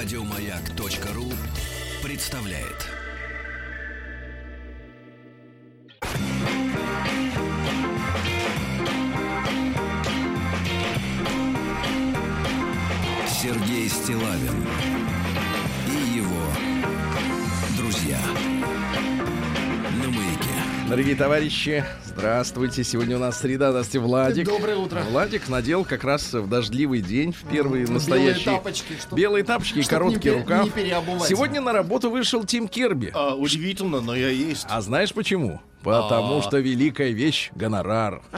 Радиомаяк.ру представляет. Сергей Стилавин и его друзья. На маяке. Дорогие товарищи, здравствуйте. Сегодня у нас среда, здравствуйте, Владик. Доброе утро. Владик надел как раз в дождливый день, в первые Белые настоящие... тапочки, чтоб- Белые тапочки и чтоб короткий не пере- рукав. не. Сегодня на работу вышел Тим Керби. А, удивительно, но я есть. А знаешь почему? Потому А. что великая вещь — гонорар.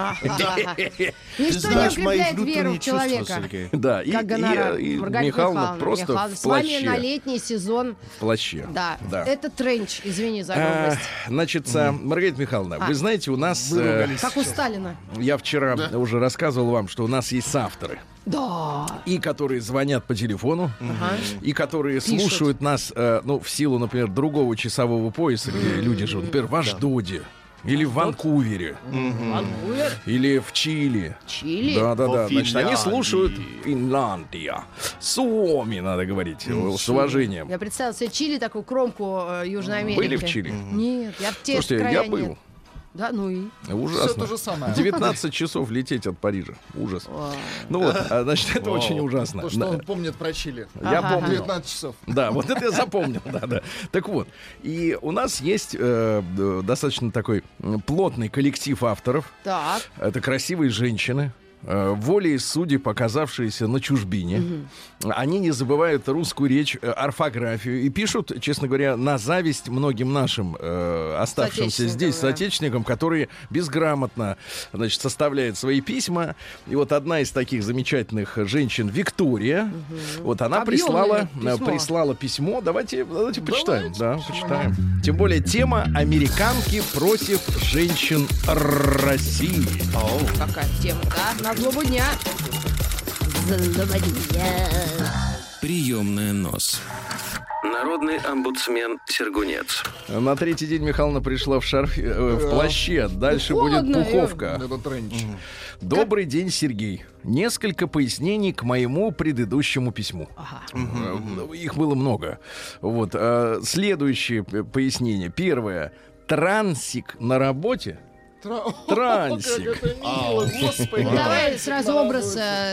Ничто не знаешь мои укрепляет веру в чувства, человека. Сергей. Да, и, Как гонорар. и- и Маргарита Михайловна Михайловна, просто Михайловна, в С вами на плаще. летний сезон. В плаще. Да. да. Это тренч, извини за А, грубость. Значит, а, Маргарита Михайловна, А. вы знаете, у нас... э, Выругались. Как у Сталина. я вчера уже рассказывал вам, что у нас есть авторы. Да. И которые звонят по телефону, Ага. и которые Пишут. слушают нас, э, ну, в силу, например, другого часового пояса, где люди живут, например, в Аждоде. Или в Ванкувере, Ванкувер, или в Чили. Чили. Да, да, да. Значит, они слушают Финляндия. Суоми, надо говорить, с уважением. Я представил себе Чили, такую кромку э, Южной Америки. Были в Чили? Нет, я в те Слушайте, я был. Да, ну и. Ужасно. Все то же самое. 19 часов лететь от Парижа. Ужас. Вау. Ну вот, а, значит, это очень ужасно. То, что Да. он помнит про Чили. Я Ага. помню. 19 часов. Да, вот это я запомнил, да, да. Так вот, и у нас есть э, достаточно такой плотный коллектив авторов. Так. Это красивые женщины, волей судеб оказавшиеся на чужбине. Они не забывают русскую речь, э, орфографию и пишут, честно говоря, на зависть многим нашим э, оставшимся здесь да. соотечественникам, которые безграмотно значит, составляют свои письма. И вот одна из таких замечательных женщин, Виктория, вот она Объемное прислала письмо. письмо. прислала письмо. Давайте, давайте почитаем. Да, почитаем. Тем более тема «Американки против женщин России». Какая тема, да? На злобу дня. Злоба дня. Приемная нос. Народный омбудсмен Сергунец. На третий день Михайловна пришла в шарфе, э, в плаще. Дальше будет Холодно, пуховка. Это тренч. Добрый день, Сергей. Несколько пояснений к моему предыдущему письму. Ага. Э, Их было много. Вот. э, Следующее пояснение. Первое. Трансик на работе. Трансик. Давай сразу образ э,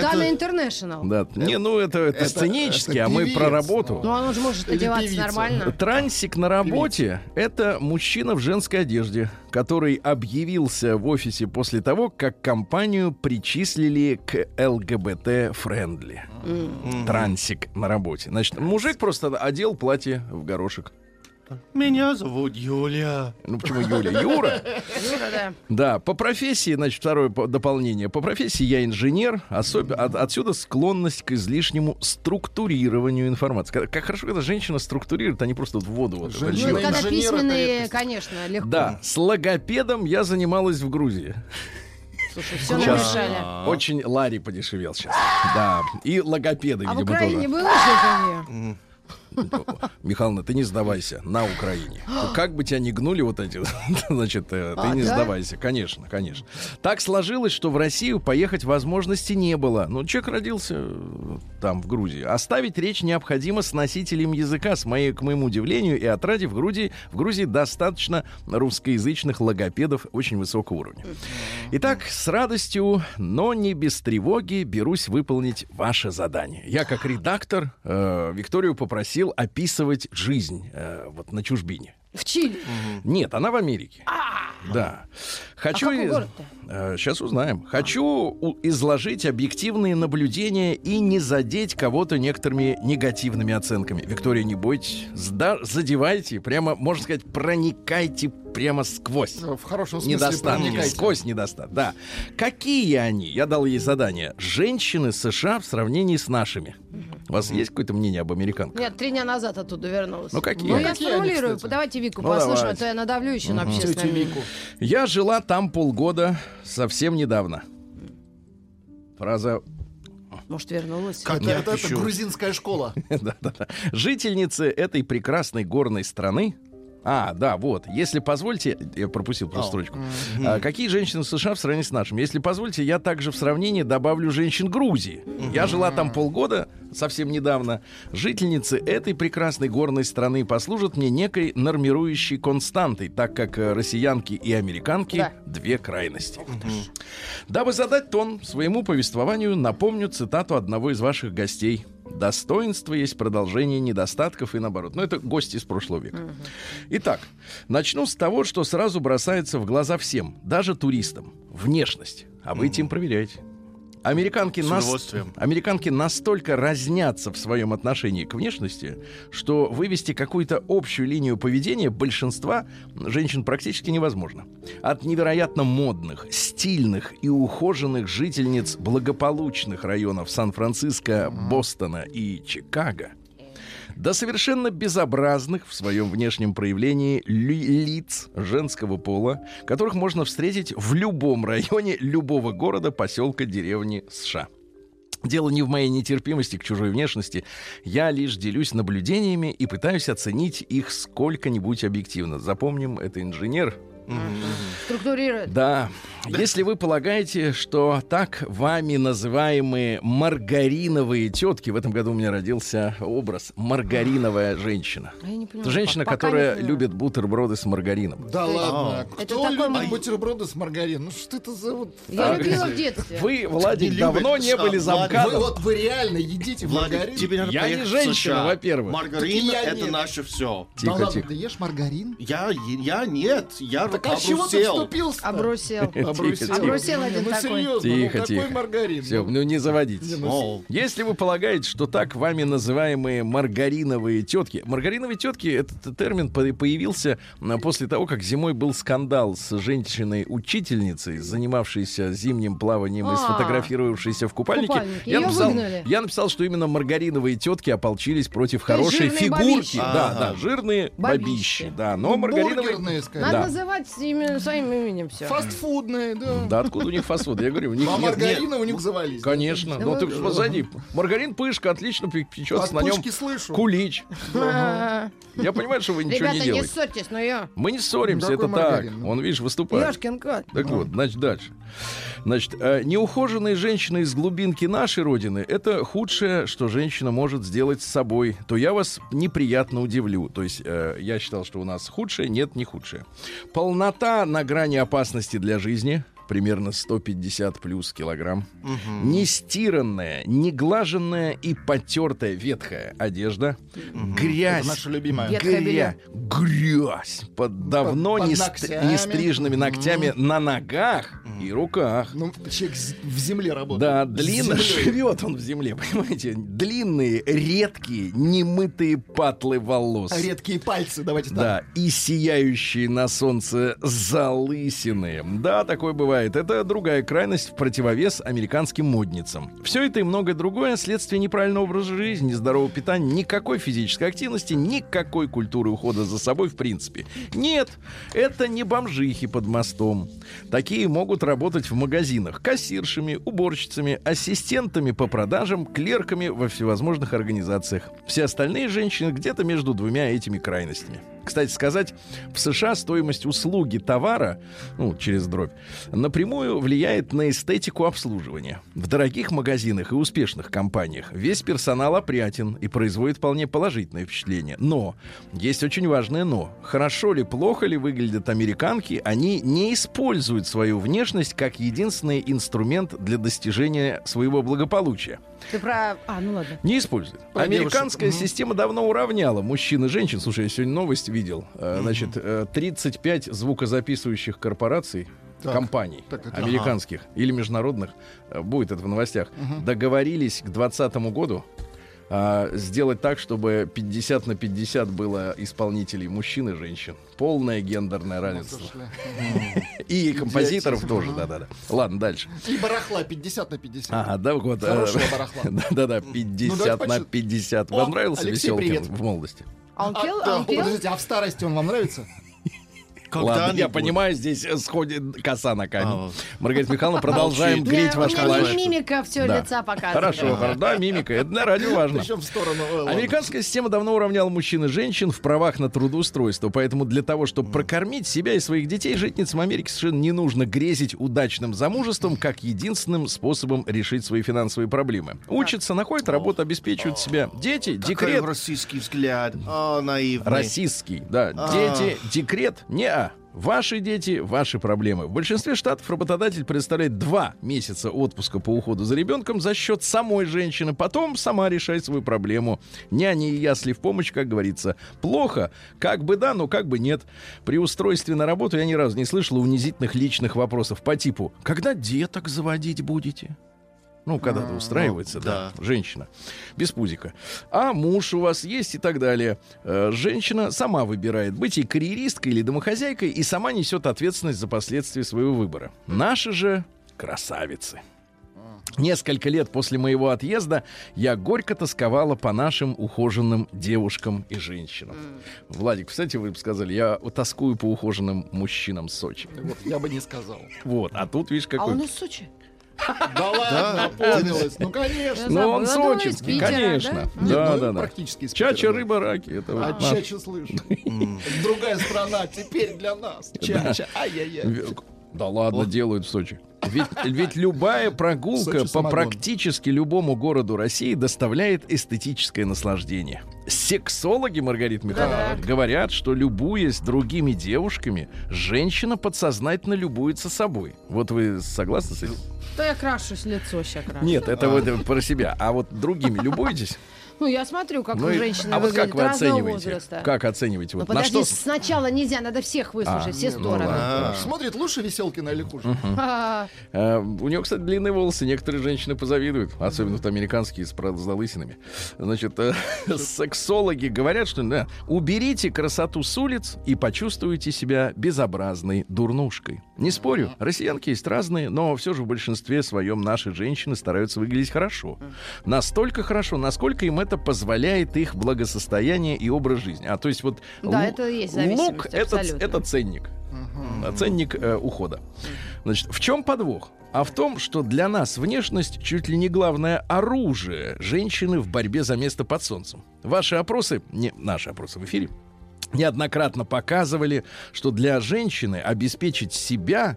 Дана Интернешнл. Да. Не, ну это, сценически, а мы про работу. Ну, он же может одеваться нормально. Трансик на работе — это мужчина в женской одежде, который объявился в офисе после того, как компанию причислили к ЛГБТ-friendly. Трансик на работе. Значит, мужик просто одел платье в горошек. Меня зовут Юля. Ну почему Юля? Юра? Юра, да. Да, по профессии, значит, второе по- дополнение. По профессии я инженер, особ... от- отсюда склонность к излишнему структурированию информации. Как, как хорошо, когда женщина структурирует, а не просто в воду. Вот Женщина Ну, когда письменные, конечно, легко. Да, с логопедом я занималась в Грузии. Слушай, все Сейчас. намешали. Очень Ларри подешевел сейчас. Да, и логопеды, А в Украине тоже. было что-то? Михайловна, ты не сдавайся на Украине. Как бы тебя ни гнули вот эти, значит, э, ты А, не да? сдавайся, конечно, конечно. Так сложилось, что в Россию поехать возможности не было. Ну, человек родился э, там, в Грузии. Оставить речь необходимо с носителем языка, с моей, к моему удивлению, и отраде в Грузии, в Грузии достаточно русскоязычных логопедов очень высокого уровня. Итак, с радостью, но не без тревоги берусь выполнить ваше задание. Я, как редактор, э, Викторию попросил описывать жизнь э, вот на чужбине. В Чили. Нет, она в Америке. Да. Хочу. А какой из- город-то? сейчас узнаем. Хочу у- изложить объективные наблюдения и не задеть кого-то некоторыми негативными оценками. Виктория, не бойтесь, сда- задевайте, прямо, можно сказать, проникайте прямо сквозь В хорошем смысле недостатки. проникайте. Сквозь недостаток. Да. Какие они? Я дал ей задание. Женщины США в сравнении с нашими. У вас есть какое-то мнение об американках? Нет, три дня назад оттуда вернулась. Ну, какие Ну, они? я Какие сформулирую. Давайте Вику Ну, послушаем, давайте. а то я надавлю еще на общественное Тетю мнение. Вику. Я жила там полгода, совсем недавно. Фраза Может, вернулась. Как Это, я это- это грузинская школа. Да-да-да. Жительницы этой прекрасной горной страны А, да, вот. Если позвольте, я пропустил просто О. строчку. А, какие женщины в США в сравнении с нашими? Если позвольте, я также в сравнении добавлю женщин Грузии. Я жила там полгода, совсем недавно. Жительницы этой прекрасной горной страны послужат мне некой нормирующей константой, так как э, россиянки и американки Да. две крайности. Дабы задать тон своему повествованию, напомню цитату одного из ваших гостей. Достоинство есть продолжение недостатков и наоборот. Но это гости из прошлого века. Итак, начну с того, что сразу бросается в глаза всем, даже туристам. Внешность. А вы этим проверяйте. Американки, нас-. Американки настолько разнятся в своем отношении к внешности, что вывести какую-то общую линию поведения большинства женщин практически невозможно. От невероятно модных, стильных и ухоженных жительниц благополучных районов Сан-Франциско, Бостона и Чикаго до совершенно безобразных в своем внешнем проявлении ли- лиц женского пола, которых можно встретить в любом районе любого города, поселка, деревни США. Дело не в моей нетерпимости к чужой внешности. Я лишь делюсь наблюдениями и пытаюсь оценить их сколько-нибудь объективно. Запомним, это инженер. Структурирует. Да. Если вы полагаете, что так вами называемые маргариновые тетки, в этом году у меня родился образ маргариновая женщина. А я не. Это женщина, Пока которая любит бутерброды с маргарином. Да ладно. Это Кто такой любит м- бутерброды с маргарином? Ну что это за вот... Я Так. любила в детстве. Вы, Владик, Не давно любит, не были Владик, Вы замкадом. вот вы реально едите маргарин? тебе надо Я не женщина, США. во-первых. Я это нет. наше все. Да Тихо, ладно, тихо. ты ешь маргарин? Я, я нет, я Так а с чего ты вступился? Обрусел. Обрусел. Обрусел один ну, такой. серьезно, ну Тихо, какой тихо. маргарин? Все, Ну, ну не заводитесь. Если вы полагаете, что так вами называемые маргариновые тетки... Маргариновые тетки, этот термин по- появился после того, как зимой был скандал с женщиной-учительницей, занимавшейся зимним плаванием и А. сфотографировавшейся в купальнике. Я, написал, я написал, что именно маргариновые тетки ополчились против хорошей фигурки. Да, да, жирные Бабищи. Да, но ну, маргариновые... Надо Да. Называть именно своим именем все. Фастфудные, да. Да, откуда у них фастфуд? Я говорю, у них А нет... маргарина у них завались. Конечно. Ну, ты позади. Маргарин пышка отлично пе- печется От на нем. пышки слышу. Кулич. А, Я понимаю, что вы ничего Ребята, не не делаете. ссорьтесь, но я. Мы не ссоримся, Какой это так. маргарин? Ну. Он, видишь, выступает. Кот. Так вот, значит, дальше. Значит, э, неухоженные женщины из глубинки нашей родины — это худшее, что женщина может сделать с собой. То я вас неприятно удивлю. То есть э, я считал, что у нас худшее, нет, не худшее. Полнота на грани опасности для жизни — примерно 150 плюс килограмм. Нестиранная, неглаженная и потертая ветхая одежда. Грязь. Это наша любимая. Белье. Грязь под давно под не, ст- ногтями. не стриженными ногтями на ногах и руках. Ну, человек в земле работает. Да, длинно живет он в земле, понимаете? Длинные, редкие, немытые патлы волос. Редкие пальцы, давайте так. Да, и сияющие на солнце залысины. Да, такое бывает. Это другая крайность в противовес американским модницам. Все это и многое другое следствие неправильного образа жизни, нездорового питания, никакой физической активности, никакой культуры ухода за собой в принципе. Нет, это не бомжихи под мостом. Такие могут работать в магазинах кассиршами, уборщицами, ассистентами по продажам, клерками во всевозможных организациях. Все остальные женщины где-то между двумя этими крайностями. Кстати сказать, в США стоимость услуги товара, ну, через дробь, напрямую влияет на эстетику обслуживания. В дорогих магазинах и успешных компаниях весь персонал опрятен и производит вполне положительное впечатление. Но, есть очень важное но. Хорошо ли, плохо ли выглядят американки, они не используют свою внешность как единственный инструмент для достижения своего благополучия. Ты про... А, ну ладно. Не использует. Про Американская девушек. система давно уравняла мужчин и женщин. Слушай, я сегодня новость видел. Э, Значит, э, 35 звукозаписывающих корпораций, Так. компаний Так, так, американских или международных, э, будет это в новостях, договорились к 2020 году а, сделать так, чтобы 50 на 50 было исполнителей мужчин и женщин. Полное гендерное равенство. И композиторов тоже, да-да-да. Ладно, дальше. И барахла 50 на 50. Ага, да, вот. э, Хорошего барахла. Да-да-да, 50 давайте на почит- 50. О, Вам нравился Алексей, Веселкин в молодости? А он А, А он пел? Подождите, а в старости он вам нравится? Ладно, я понимаю, здесь сходит коса на камень. А. Маргарита Михайловна, продолжаем Молчит. греть ваш плащ. ми- мимика все Да. лица показывает. Хорошо, хорошо. да, мимика, это для радио важно. Причем в сторону. э. Американская система давно уравняла мужчин и женщин в правах на трудоустройство, поэтому для того, чтобы прокормить себя и своих детей, жительницам Америки совершенно не нужно грезить удачным замужеством как единственным способом решить свои финансовые проблемы. Учатся, находят работу, обеспечивают себя. Дети, декрет, российский взгляд. О, наивный. российский, да, А. дети, декрет, не а. Ваши дети, ваши проблемы. В большинстве штатов работодатель предоставляет два месяца отпуска по уходу за ребенком за счет самой женщины. Потом сама решает свою проблему. Няни и ясли в помощь, как говорится. Плохо? Как бы да, но как бы нет. При устройстве на работу я ни разу не слышал унизительных личных вопросов по типу «Когда деток заводить будете?» Ну, когда-то устраивается, да. женщина. Без пузика. А муж у вас есть и так далее. Э, Женщина сама выбирает, быть ей карьеристкой или домохозяйкой, и сама несет ответственность за последствия своего выбора. Наши же красавицы. Несколько лет после моего отъезда я горько тосковала по нашим ухоженным девушкам и женщинам. Владик, кстати, вы бы сказали, я тоскую по ухоженным мужчинам Сочи. Вот, я бы не сказал. Вот, а тут, видишь, А какой... он из Сочи? Да ладно, помнилось. Ну, конечно. Ну, он из сочинский, Питера, конечно. да? Да, ну, да, да. практически Чача, да. рыба, раки. Это А вот чача слышу. Другая страна теперь для нас. Чача. Ай-яй-яй. Да ладно, делают в Сочи. Ведь, ведь любая прогулка Сочи по самогон. практически любому городу России доставляет эстетическое наслаждение. Сексологи, Маргарита Михайловна, говорят, что любуясь другими девушками, женщина подсознательно любуется собой. Вот вы согласны с этим? Да я крашусь, лицо сейчас крашу. Нет, это вот э, про себя. А вот другими любуетесь? Ну, я смотрю, как Ну женщина а вот как выглядит вы разного оцениваете? возраста. Как оцениваете? Ну, Вот на подожди, что... сначала нельзя, надо всех выслушать, А, все ну стороны. А. Смотрит лучше Веселкина или хуже? А, у него, кстати, длинные волосы. Некоторые женщины позавидуют. Особенно вот американские с, с залысинами. Значит, э, сексологи говорят, что да, уберите красоту с улиц и почувствуйте себя безобразной дурнушкой. Не спорю, россиянки есть разные, но все же в большинстве своем наши женщины стараются выглядеть хорошо. Настолько хорошо, насколько им это позволяет их благосостояние и образ жизни. А то есть вот Да, лу- это есть лук это, это ценник. А Ценник э, ухода. Значит, в чем подвох? А в том, что для нас внешность чуть ли не главное оружие женщины в борьбе за место под солнцем. Ваши опросы, не наши опросы в эфире, неоднократно показывали, что для женщины обеспечить себя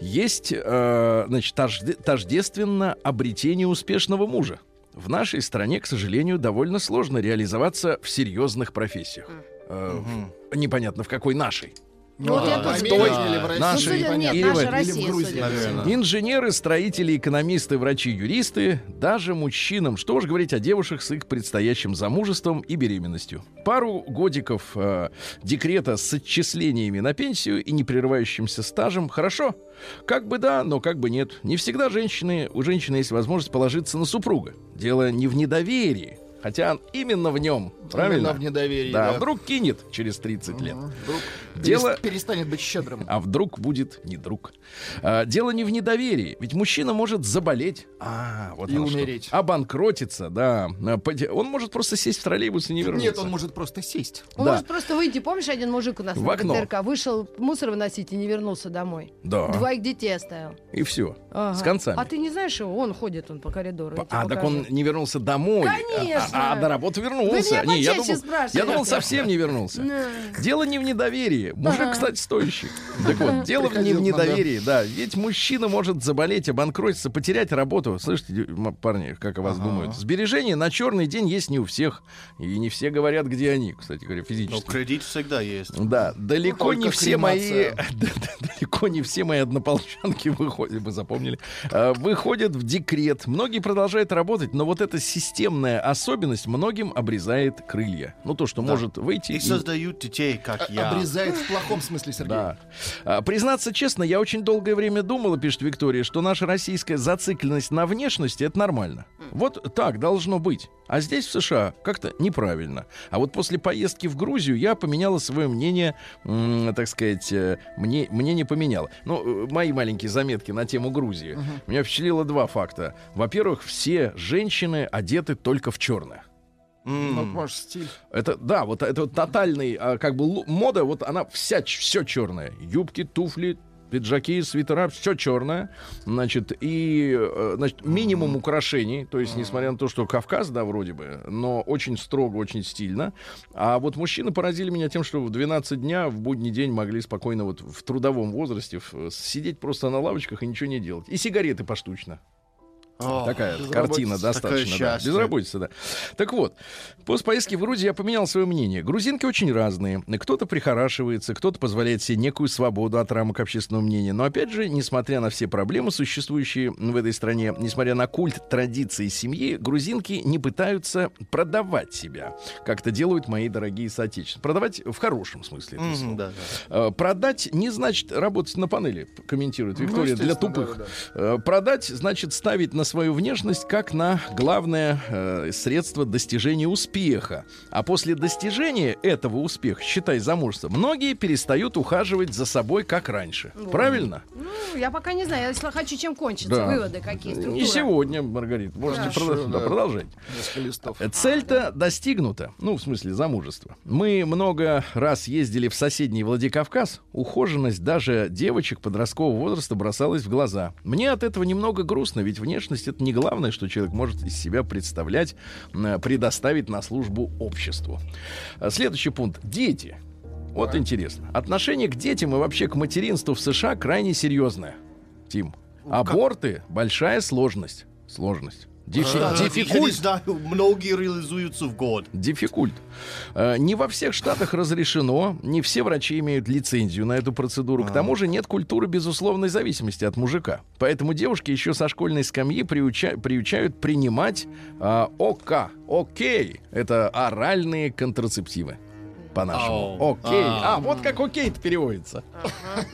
есть, э, значит, тожде- тождественно обретению успешного мужа. В нашей стране, к сожалению, довольно сложно реализоваться в серьезных профессиях. Э, в- непонятно в какой нашей. Ну, вот я в тоже поняла. или в России, Наши- Ну, нет. Или наша в- или в Россия, Грузии. Наверное. Инженеры, строители, экономисты, врачи, юристы, даже мужчинам. Что уж говорить о девушках с их предстоящим замужеством и беременностью. Пару годиков э, декрета с отчислениями на пенсию и непрерывающимся стажем. Хорошо? Как бы да, но как бы нет. Не всегда женщины, у женщины есть возможность положиться на супруга. Дело не в недоверии. Хотя именно в нем. Правильно? Именно в недоверии, Да, да. вдруг кинет через 30 лет. Вдруг Дело- перес- перестанет быть щедрым. А вдруг будет не друг? А, дело не в недоверии. Ведь мужчина может заболеть. А, вот И оно что. умереть. Обанкротиться, да. А, Он может просто сесть в троллейбус и не вернуться. Нет, он может просто сесть. Он Да. может просто выйти. Помнишь, один мужик у нас В на окно. ГТРК вышел мусор выносить и не вернулся домой. Да. Двоих детей оставил. И все. Ага. С концами. А ты не знаешь его? Он ходит он по коридору. тебе А, так покажу. он не вернулся домой. Конечно. А, а до работы вернулся. Вы меня не, я думал, я думал, совсем не вернулся. Дело не в недоверии. Мужик, кстати, стоящий. Так вот, дело не в недоверии, да. Ведь мужчина может заболеть, обанкротиться, потерять работу. Слышите, парни, как о вас думают? Сбережения на черный день есть не у всех. И не все говорят, где они, кстати говоря, Но физически. кредит всегда есть. Да, далеко не все мои, далеко не все мои однополчанки выходят, вы запомнили, а, выходят в декрет. Многие продолжают работать, но вот эта системная особенность многим обрезает крылья. Ну то, что может выйти. И и- создают детей, как А- я. Обрезает в плохом смысле, Сергей. Да. А, признаться честно, я очень долгое время думала, пишет Виктория, что наша российская зацикленность на внешности это нормально. Вот так должно быть. А здесь, в США, как-то неправильно. А вот после поездки в Грузию я поменяла свое мнение, так сказать, э, мне, мне не поменяло. Ну, э, мои маленькие заметки на тему Грузии. Меня впечатлило два факта. Во-первых, все женщины одеты только в черное. Ну, может, стиль. Это, да, вот это вот тотальный, а, как бы, лу- мода, вот она вся, все черное. Юбки, туфли, пиджаки, свитера, все черное. Значит, и, э, значит, минимум украшений. То есть, несмотря на то, что Кавказ, да, вроде бы, но очень строго, очень стильно. А вот мужчины поразили меня тем, что в 12 дня в будний день могли спокойно вот в трудовом возрасте сидеть просто на лавочках и ничего не делать. И сигареты поштучно. О, Такая картина достаточно. Да. Безработица, да. Так вот, после поездки в Грузию я поменял свое мнение. Грузинки очень разные. Кто-то прихорашивается, кто-то позволяет себе некую свободу от рамок общественного мнения. Но опять же, несмотря на все проблемы, существующие в этой стране, несмотря на культ традиции семьи, грузинки не пытаются продавать себя, как это делают мои дорогие соотечественники. Продавать в хорошем смысле. Мгм, да, да. Э, Продать не значит работать на панели, комментирует Ну, Виктория, для естественно, тупых. да, Э, Продать значит ставить на свою внешность как на главное э, средство достижения успеха. А после достижения этого успеха, считай замужество, многие перестают ухаживать за собой как раньше. Правильно? Ну, я пока не знаю. Если хочу, чем кончится. Да. Выводы какие, структура. Не сегодня, Маргарита. Можете Хорошо, продолжать. Да, да. листов. Э, Цель-то достигнута, ну, в смысле замужества. Мы много раз ездили в соседний Владикавказ. Ухоженность даже девочек подросткового возраста бросалась в глаза. Мне от этого немного грустно, ведь внешность — это не главное, что человек может из себя представлять, э, предоставить на службу обществу. А Следующий пункт. Дети. Вот интересно. Отношение к детям и вообще к материнству в США крайне серьезное. Тим. Аборты — большая сложность. Сложность. Дифи- Я не знаю, многие реализуются в год. Диффикульт. Э, Не во всех штатах разрешено, не все врачи имеют лицензию на эту процедуру. К тому же нет культуры безусловной зависимости от мужика. Поэтому девушки еще со школьной скамьи приуча- приучают принимать а, ОК. Окей. Это оральные контрацептивы. По-нашему. Ау. Окей. А. А, вот как окей-то переводится.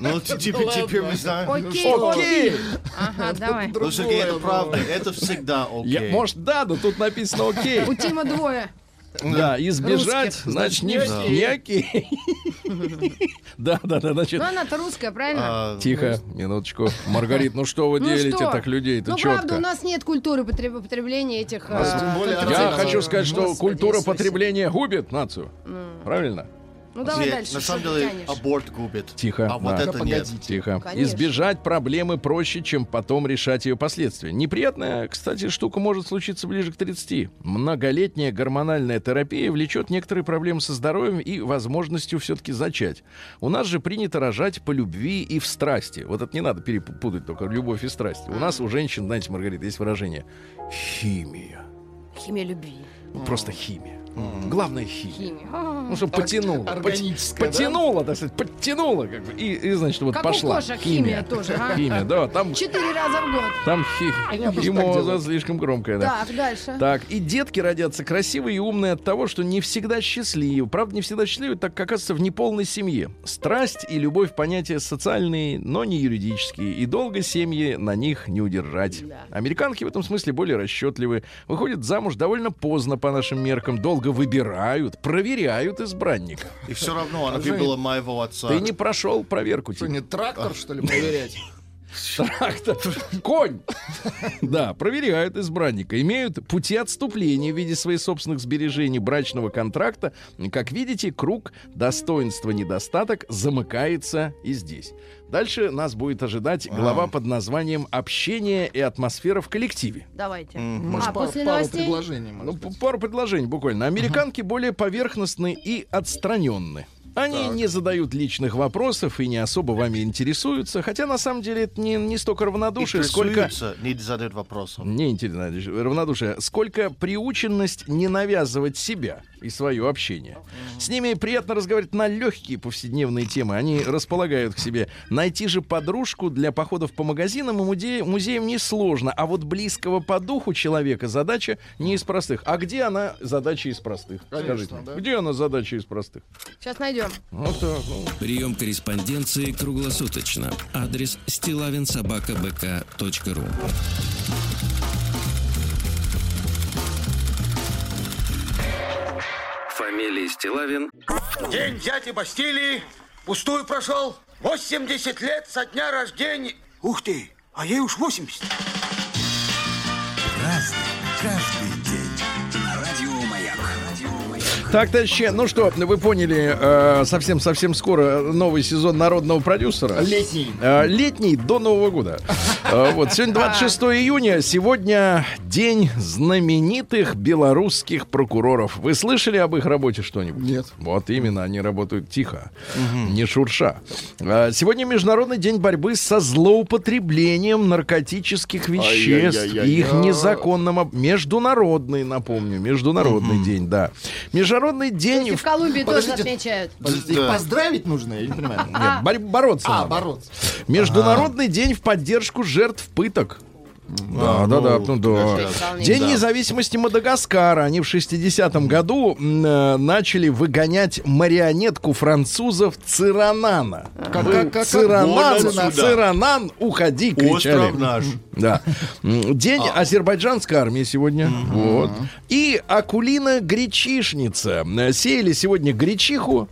Ну, теперь, теперь мы знаем. Окей. Окей. Ага, давай. Ну, Сергей, это правда, это всегда окей. может, да, но тут написано окей. У Тима двое. Да, избежать, значит, не, окей. Да, да, да, значит, Ну, она-то русская, правильно? А, Тихо, минуточку. Маргарит, ну что вы Ну делите так людей-то Ну, правда, у четко? нас нет культуры потреб- потребления этих... э. Я хочу сказать, что культура потребления губит нацию. Правильно? Ну, давай нет, дальше. На самом деле, тянешь? аборт губит. Тихо, А вот да. это Да нет. Тихо. Конечно. Избежать проблемы проще, чем потом решать ее последствия. Неприятная, кстати, штука может случиться ближе к 30. Многолетняя гормональная терапия влечет некоторые проблемы со здоровьем и возможностью все-таки зачать. У нас же принято рожать по любви и в страсти. Вот это не надо перепутать только любовь и страсть. У нас у женщин, знаете, Маргарита, есть выражение «химия». Химия любви. Ну, Просто химия. Главное химия. Химия. А. Ну, чтобы потянуло. Пот- органическая, да? Потянуло, так сказать, подтянуло. Как бы, и, и, значит, вот Как у пошла. кошек химия тоже, а? Химия, да. Там, Четыре раза в год. там хи- так химоза слишком громкая, да. Так, дальше. Так, и детки родятся красивые и умные от того, что не всегда счастливы. Правда, не всегда счастливы, так как оказывается в неполной семье. Страсть и любовь понятия социальные, но не юридические. И долго семьи на них не удержать. Да. Американки в этом смысле более расчетливы. Выходят замуж довольно поздно по нашим меркам. Долго выбирают, проверяют избранника. И все равно она выбила моего отца. Ты не прошел проверку. Что, Тим. не трактор, что ли, проверять? Трактор. Конь. Да, проверяют избранника. Имеют пути отступления в виде своих собственных сбережений брачного контракта. Как видите, круг достоинства-недостаток замыкается и здесь. Дальше нас будет ожидать глава под названием «Общение и атмосфера в коллективе». Давайте. Может, А, пару после пару предложений. Ну, может п- быть. пару предложений буквально. Американки более поверхностны и отстраненны. Они не задают личных вопросов и не особо вами интересуются, хотя на самом деле это не, не столько равнодушие, сколько... Не задают вопросов. Не интересно, равнодушие. Сколько приученность не навязывать себя и свое общение. С ними приятно разговаривать на легкие повседневные темы. Они располагают к себе. Найти же подружку для походов по магазинам и музе- музеям несложно. А вот близкого по духу человека задача не из простых. А где она задача из простых? Конечно, Скажите. да. Где она задача из простых? Сейчас найдем. Вот так, ну. Прием корреспонденции круглосуточно. Адрес стилавинсобакабк.ру Фамилия Стилавин День дяди Бастилии пустую прошел. 80 лет со дня рождения. Ух ты, а ей уж 80. Разный, Так, товарищи, ну что, вы поняли, э, совсем-совсем скоро новый сезон народного продюсера. Летний. Э, Летний до Нового года. Э, Вот, сегодня 26 июня, сегодня день знаменитых белорусских прокуроров. Вы слышали об их работе что-нибудь? Нет. Вот именно, они работают тихо, не шурша. Сегодня Международный день борьбы со злоупотреблением наркотических веществ и их незаконным... Международный, напомню, Международный день, да. Международный день... в Колумбии тоже отмечают. Подождите, поздравить нужно, я не понимаю. Нет, бороться А, надо. бороться. Международный день в поддержку жертв пыток. Да, да, да, ну да. День Да. независимости Мадагаскара. Они в 60-м году э, начали выгонять марионетку французов Циранана. Как- как- как- Циранан. Циранан, уходи, кричали. Остров наш. Да. День азербайджанской армии сегодня. Вот. И Акулина гречишница. Э, Сеяли сегодня гречиху.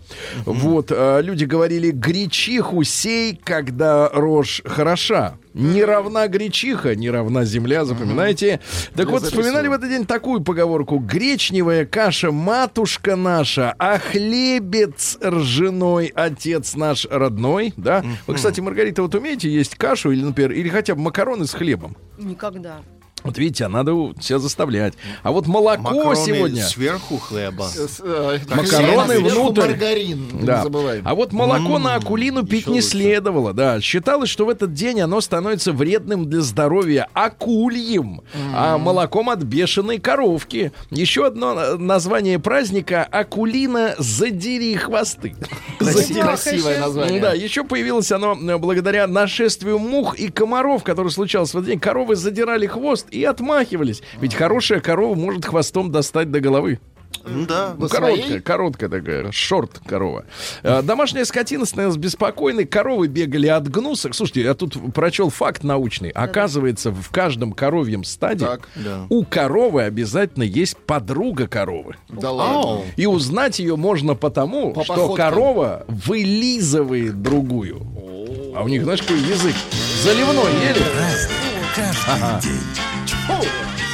Вот. э, Люди говорили, гречиху сей, когда рожь хороша. Не равна гречиха, не равна земля, запоминайте. Так Я вот, вспоминали в записываю. этот день такую поговорку. Гречневая каша матушка наша, а хлебец ржаной отец наш родной. Да? Вы, кстати, Маргарита, вот умеете есть кашу или, например, или хотя бы макароны с хлебом? Никогда. Вот видите, а надо себя заставлять. А вот молоко Макароны сегодня. сверху хлеба. С- э, Макароны сверху внутрь. маргарин, Да. не забываем. А вот молоко на акулину пить не лучше. следовало, да. Считалось, что в этот день оно становится вредным для здоровья акульем, а молоком от бешеной коровки. Еще одно э, название праздника акулина задери хвосты. Красивое, название. Да, еще появилось оно э, благодаря нашествию мух и комаров, которое случалось в этот день. Коровы задирали хвост и отмахивались. Ведь хорошая корова может хвостом достать до головы. Ну Да. Ну, короткая, своей? короткая такая, шорт корова. А, Домашняя скотина становилась беспокойной, коровы бегали от гнусок. Слушайте, я тут прочел факт научный. Оказывается, в каждом коровьем стаде Так. Да. у коровы обязательно есть подруга коровы. Да ладно. И узнать ее можно потому, По что походкам. корова вылизывает другую. А у них, знаешь, какой язык? Заливной four.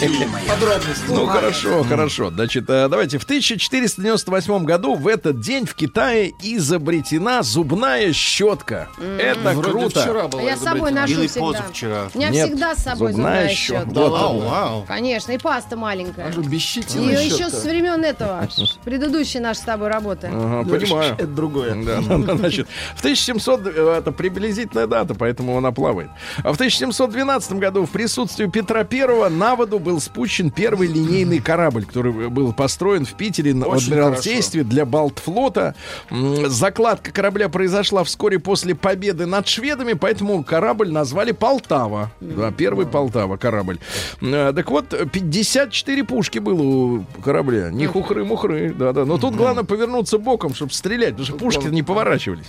Ели. Подробности. Ну, хорошо, хорошо. Значит, э, давайте. В 1498 году в этот день в Китае изобретена зубная щетка. Это круто. вчера А я с собой ношу всегда. позавчера. У меня всегда с собой зубная зубная щетка. Конечно, и паста маленькая. И еще с времен этого, предыдущей нашей с тобой работы. Понимаю. Это другое. Значит, в 1700, э, это приблизительная дата, поэтому она плавает. А в 1712 году в присутствии Петра Первого на воду был спущен первый линейный корабль, который был построен в Питере на Адмиралтействе для Балтфлота. Закладка корабля произошла вскоре после победы над шведами, поэтому корабль назвали Полтава. Да, первый Полтава корабль. Э, Так вот, 54 пушки было у корабля. Не хухры-мухры, да-да. Но тут главное повернуться боком, чтобы стрелять, потому что пушки не поворачивались.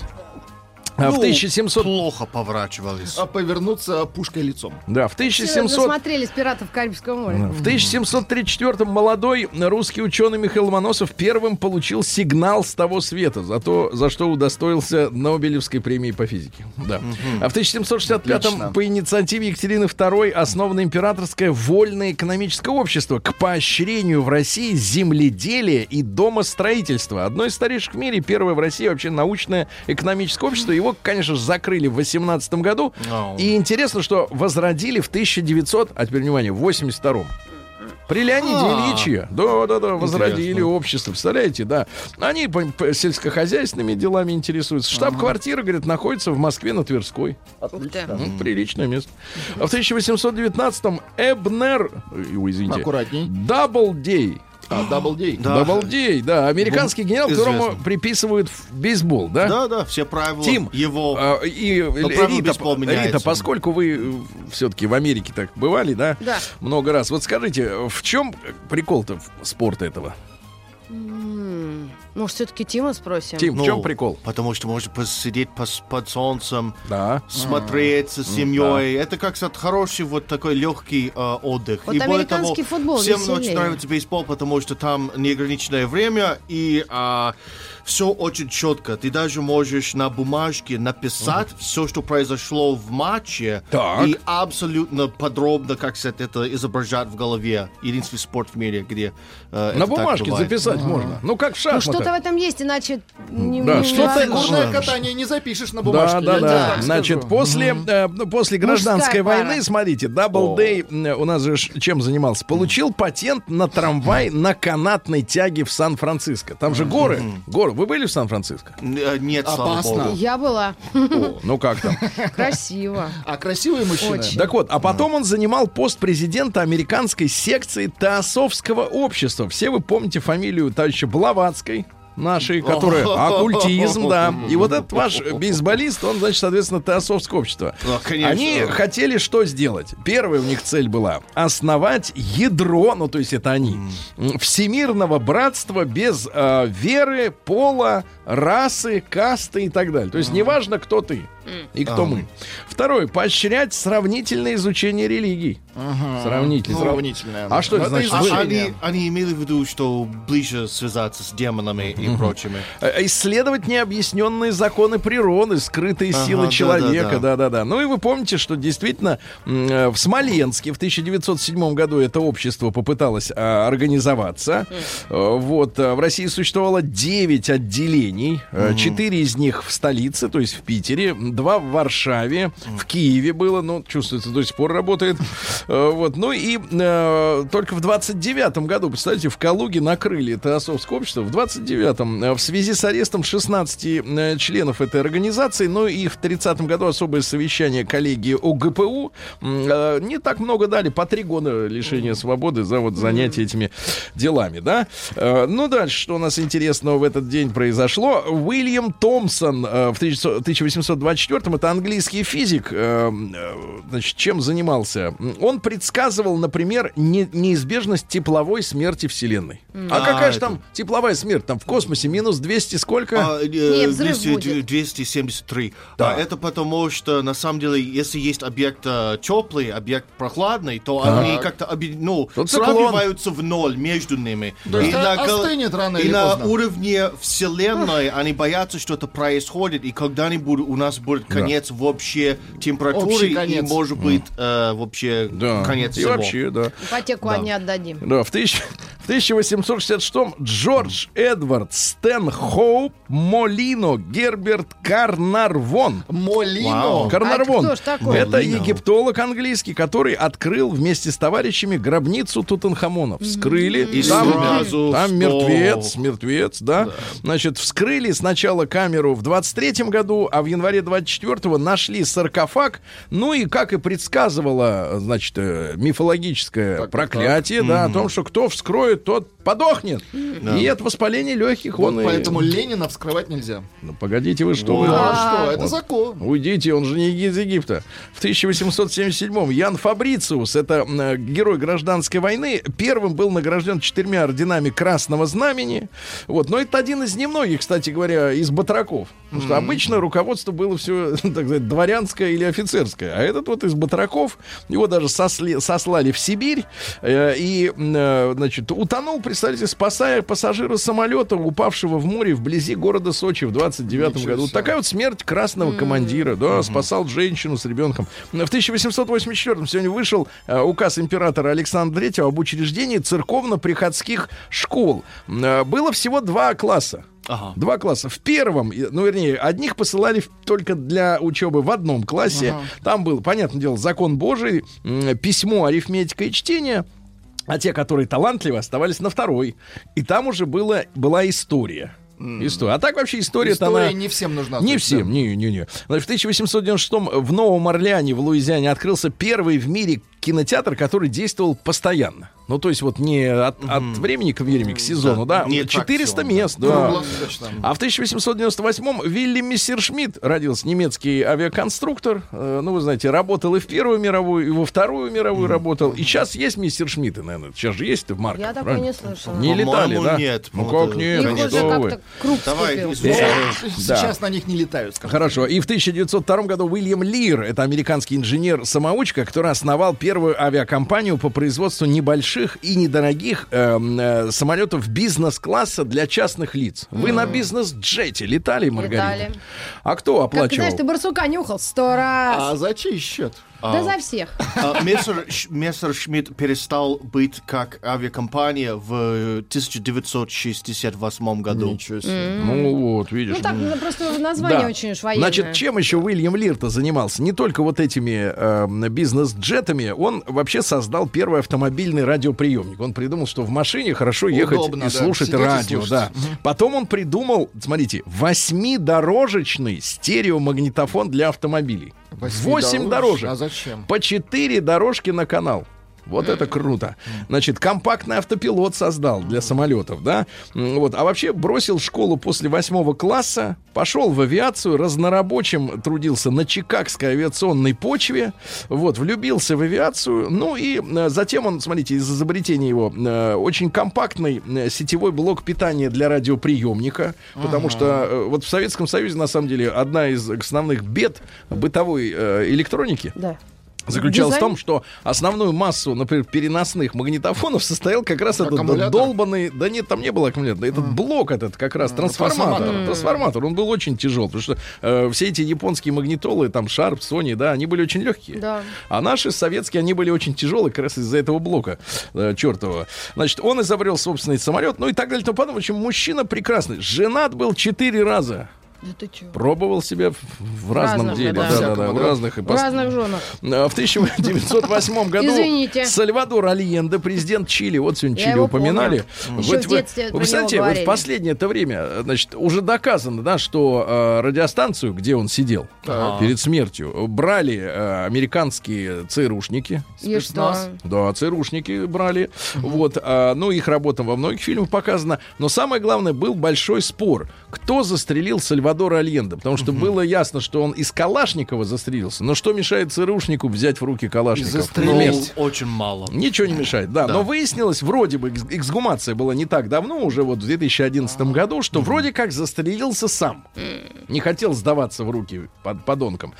А в Ну, 1700... Плохо поворачивались. А повернуться пушкой лицом. Да, в Все 1700... Насмотрелись пиратов Карибского моря. В 1734-м молодой русский ученый Михаил Ломоносов первым получил сигнал с того света, за, то, за что удостоился Нобелевской премии по физике. Да. А в 1765-м Отлично. по инициативе Екатерины II основано императорское вольное экономическое общество к поощрению в России земледелия и домостроительства. Одно из старейших в мире, первое в России вообще научное экономическое общество. Его, конечно же, закрыли в 18 году. Ау. И интересно, что возродили в 1900, а теперь внимание, в 82 при Леониде А. Ильиче. Да, да, да, возродили Интересно. общество. Представляете, да. Они по- по сельскохозяйственными делами интересуются. Штаб-квартира, говорит, находится в Москве на Тверской. Ты. Ну, приличное место. А в 1819-м Эбнер, э, ой, извините, Аккуратней. Даблдей. А, Дабл Дей. Да. Даблдей, да. Американский генерал, которому приписывают в бейсбол, да? Да, да, все правила Тим, его. а, и правда, Рита, меняется. Рита, поскольку вы все-таки в Америке так бывали, да? Да. Много раз. Вот скажите, в чем прикол-то спорта этого? Может, все-таки Тима спросим? Тим, в Ну, чем прикол? Потому что можно посидеть пос- под солнцем, Да. смотреть с семьей. Это как сказать, хороший вот такой легкий э, отдых. Вот и более американский того, футбол всем веселее. очень нравится бейсбол, потому что там неограниченное время и все очень четко. Ты даже можешь на бумажке написать все, что произошло в матче, Так. и абсолютно подробно, как сказать, это изображать в голове. Единственный спорт в мире, где э, это На так бумажке бывает. записать можно. Ну, как в Ну, шахматах. Что-то в этом есть, иначе... не- Да, что-то- Можно. катание не запишешь на Да, бумажке. да, да. так Значит, после, э, после гражданской войны, смотрите, Даблдей у нас же чем занимался? Получил патент на трамвай на канатной тяге в Сан-Франциско. Там же горы. Горы. Вы были в Сан-Франциско? Э, Нет, Опасно. Я была. О, ну как там? Красиво. А красивые мужчины? Очень. Так вот, а потом он занимал пост президента американской секции Теософского общества. Все вы помните фамилию товарища Блаватской нашей, которая оккультизм, да. И вот этот ваш бейсболист, он, значит, соответственно, Теософское общество. Ну, конечно. Они хотели что сделать? Первая у них цель была основать ядро, ну то есть это они, всемирного братства без э, веры, пола, расы, касты и так далее. То есть неважно, кто ты и кто мы. Второе, поощрять сравнительное изучение религий. Сравнительное. Ну, Сравнительное. А что это Ну, значит? А- они, они имели в виду, что ближе связаться с демонами и прочими. Э, Исследовать необъясненные законы природы, скрытые Ага, силы да, человека. да, да. Да-да-да. Ну и вы помните, что действительно э, в Смоленске в 1907 году это общество попыталось а, организоваться. Э, Вот. а, В России существовало 9 отделений. Э, Четыре из них в столице, то есть в Питере. Два в Варшаве. В Киеве было. Ну, чувствуется, до сих пор работает. Э, Вот. Ну и э, только в 29 году, представляете, в Калуге накрыли Теософское общество. В 29-м э, в связи с арестом 16 э, членов этой организации, ну и в 30 году особое совещание коллегии ОГПУ э, не так много дали, по три года лишения свободы за вот занятие этими делами, да. Э, Ну, дальше, что у нас интересного в этот день произошло. Уильям Томпсон э, в 1824-м, это английский физик, э, э, значит, чем занимался? Он предсказывал, например, не- неизбежность тепловой смерти Вселенной. А А, какая же это- там тепловая смерть? Там в космосе минус 200 сколько? А, э, Не, взрыв 200, будет. 273. Да. А это потому, что на самом деле, если есть объект э, теплый, объект прохладный, то они как-то ну, Тут сравниваются в ноль между ними. Есть И на а- остынет рано и или на поздно. уровне Вселенной они боятся, что это происходит, и когда-нибудь у нас будет конец вообще температуры, Общий и конец. может быть э, вообще да. конец И всего. вообще, да. Ипотеку Да. они отдадим. Да, в, тысяч- в 1866 Джордж Эдвард Стэнхоуп Молино Герберт Карнарвон. Молино. Вау. Карнарвон. А это Молино. египтолог английский, который открыл вместе с товарищами гробницу Тутанхамона. Вскрыли. И там, сразу там мертвец, мертвец, да? Значит, вскрыли сначала камеру в 23 году, а в январе 24-го нашли саркофаг. Ну и, как и предсказывало, значит, э, мифологическое Так, проклятие, да, о том, что кто вскроет, тот подохнет. И от воспаления легких Вот он и... поэтому Ленина вскрывать нельзя. Ну, погодите вы, что вы... Ну, а что? Это Вот. закон. Уйдите, он же не из Египта. В 1877-м Ян Фабрициус, это м, герой гражданской войны, первым был награжден четырьмя орденами Красного Знамени. Вот. Но это один из немногих, кстати говоря, из батраков. Потому что обычно руководство было все, так сказать, дворянское или офицерское. А этот вот из батраков, его даже сосли- сослали в Сибирь. э, и, э, значит, утонул, представьте, спасая пассажира самолета, упавшего в море вблизи города Сочи в 29 Ничего году. себе. Такая вот смерть красного командира, да, спасал женщину с ребенком. В 1884 сегодня вышел э, указ императора Александра III об учреждении церковно-приходских школ. Э, было всего два класса. Ага. Два класса. В первом, ну, вернее, одних посылали в- только для учебы в одном классе. Там был, понятное дело, закон Божий, письмо, арифметика и чтение. А те, которые талантливы, оставались на второй. И там уже было, была история. История. А так вообще история-то История она... не всем нужна. Не всем, не, не, не. Значит, в 1896 в Новом Орлеане, в Луизиане, открылся первый в мире кинотеатр, который действовал постоянно. Ну, то есть вот не от, от времени к времени, к сезону, да, Да, не 400 аттракцион, да. мест, да. Круглосуточно. А в 1898-м Вилли Мессершмитт родился немецкий авиаконструктор. Э, Ну, вы знаете, работал и в Первую мировую, и во Вторую мировую работал. И сейчас есть Мессершмитты, наверное. Сейчас же есть в марках, Я такое правильно? не слышала. Не летали, По-моему, да? нет. Ну как э, нет? Их ну уже как-то круг Давай, слушай. Сейчас на них не летают. Хорошо. И в 1902 году Уильям Лир, это американский инженер-самоучка, который основал первую авиакомпанию по производству небольших и недорогих эм, э, самолетов бизнес-класса для частных лиц. Вы на бизнес-джете летали, Маргарита? Летали. А кто Как ты оплачивал? знаешь, ты барсука нюхал сто раз. А за чей счет? Да за всех. А, Мессер, Ш- Мессершмитт перестал быть как авиакомпания в 1968 году. Ничего себе. Ну вот, видишь. Ну так, ну, просто название очень уж военное. Значит, чем еще Уильям Лир-то занимался? Не только вот этими э, бизнес-джетами, он вообще создал первый автомобильный радиоприемник. Он придумал, что в машине хорошо ехать Удобно, и да, слушать сидеть и радио. слушать. Да. Потом он придумал, смотрите, восьмидорожечный стереомагнитофон для автомобилей. Восемь дорожек. А зачем? По четыре дорожки на канал. Вот это круто. Значит, компактный автопилот создал для самолетов, да? Вот. А вообще бросил школу после восьмого класса, пошел в авиацию, разнорабочим трудился на Чикагской авиационной почве, вот, влюбился в авиацию, ну и э, затем он, смотрите, из изобретения его, э, очень компактный э, сетевой блок питания для радиоприемника, потому что э, вот в Советском Союзе, на самом деле, одна из основных бед бытовой э, электроники Да. Заключалась в Дизайн? том, что основную массу, например, переносных магнитофонов состоял как раз этот Аккумулятор? долбанный, да нет, там не было аккумулятора, этот блок этот как раз трансформатор, трансформатор. трансформатор, он был очень тяжел, потому что э, все эти японские магнитолы, там Sharp, Sony, да, они были очень легкие, Да. а наши советские, они были очень тяжелые как раз из-за этого блока э, чертового. Значит, он изобрел собственный самолет, ну и так далее, и тому подобное. В общем, мужчина прекрасный, женат был четыре раза. Да ты чё? Пробовал себя в, в разном разных, деле, да. да, да, в разных и В разных женах. а, В 1908 году Извините. Сальвадор Альенде, президент Чили, вот сегодня Я Чили его упоминали. помню. Еще в детстве про вы него знаете, вот в последнее это время, значит, уже доказано, да, что э, радиостанцию, где он сидел Так. перед смертью, брали э, американские ЦРУшники. И что? Спецназ. Да, ЦРУшники брали. Вот, а, ну, их работа во многих фильмах показана. Но самое главное, был большой спор. Кто застрелил Сальвадора Альенде? Потому что было ясно, что он из Калашникова застрелился. Но что мешает ЦРУшнику взять в руки Калашников? застрелить. Ну, очень мало. Ничего не мешает, да. Да. Но выяснилось, вроде бы, экс- эксгумация была не так давно, уже вот в 2011 году, что вроде как застрелился сам. Не хотел сдаваться в руки под, подонкам.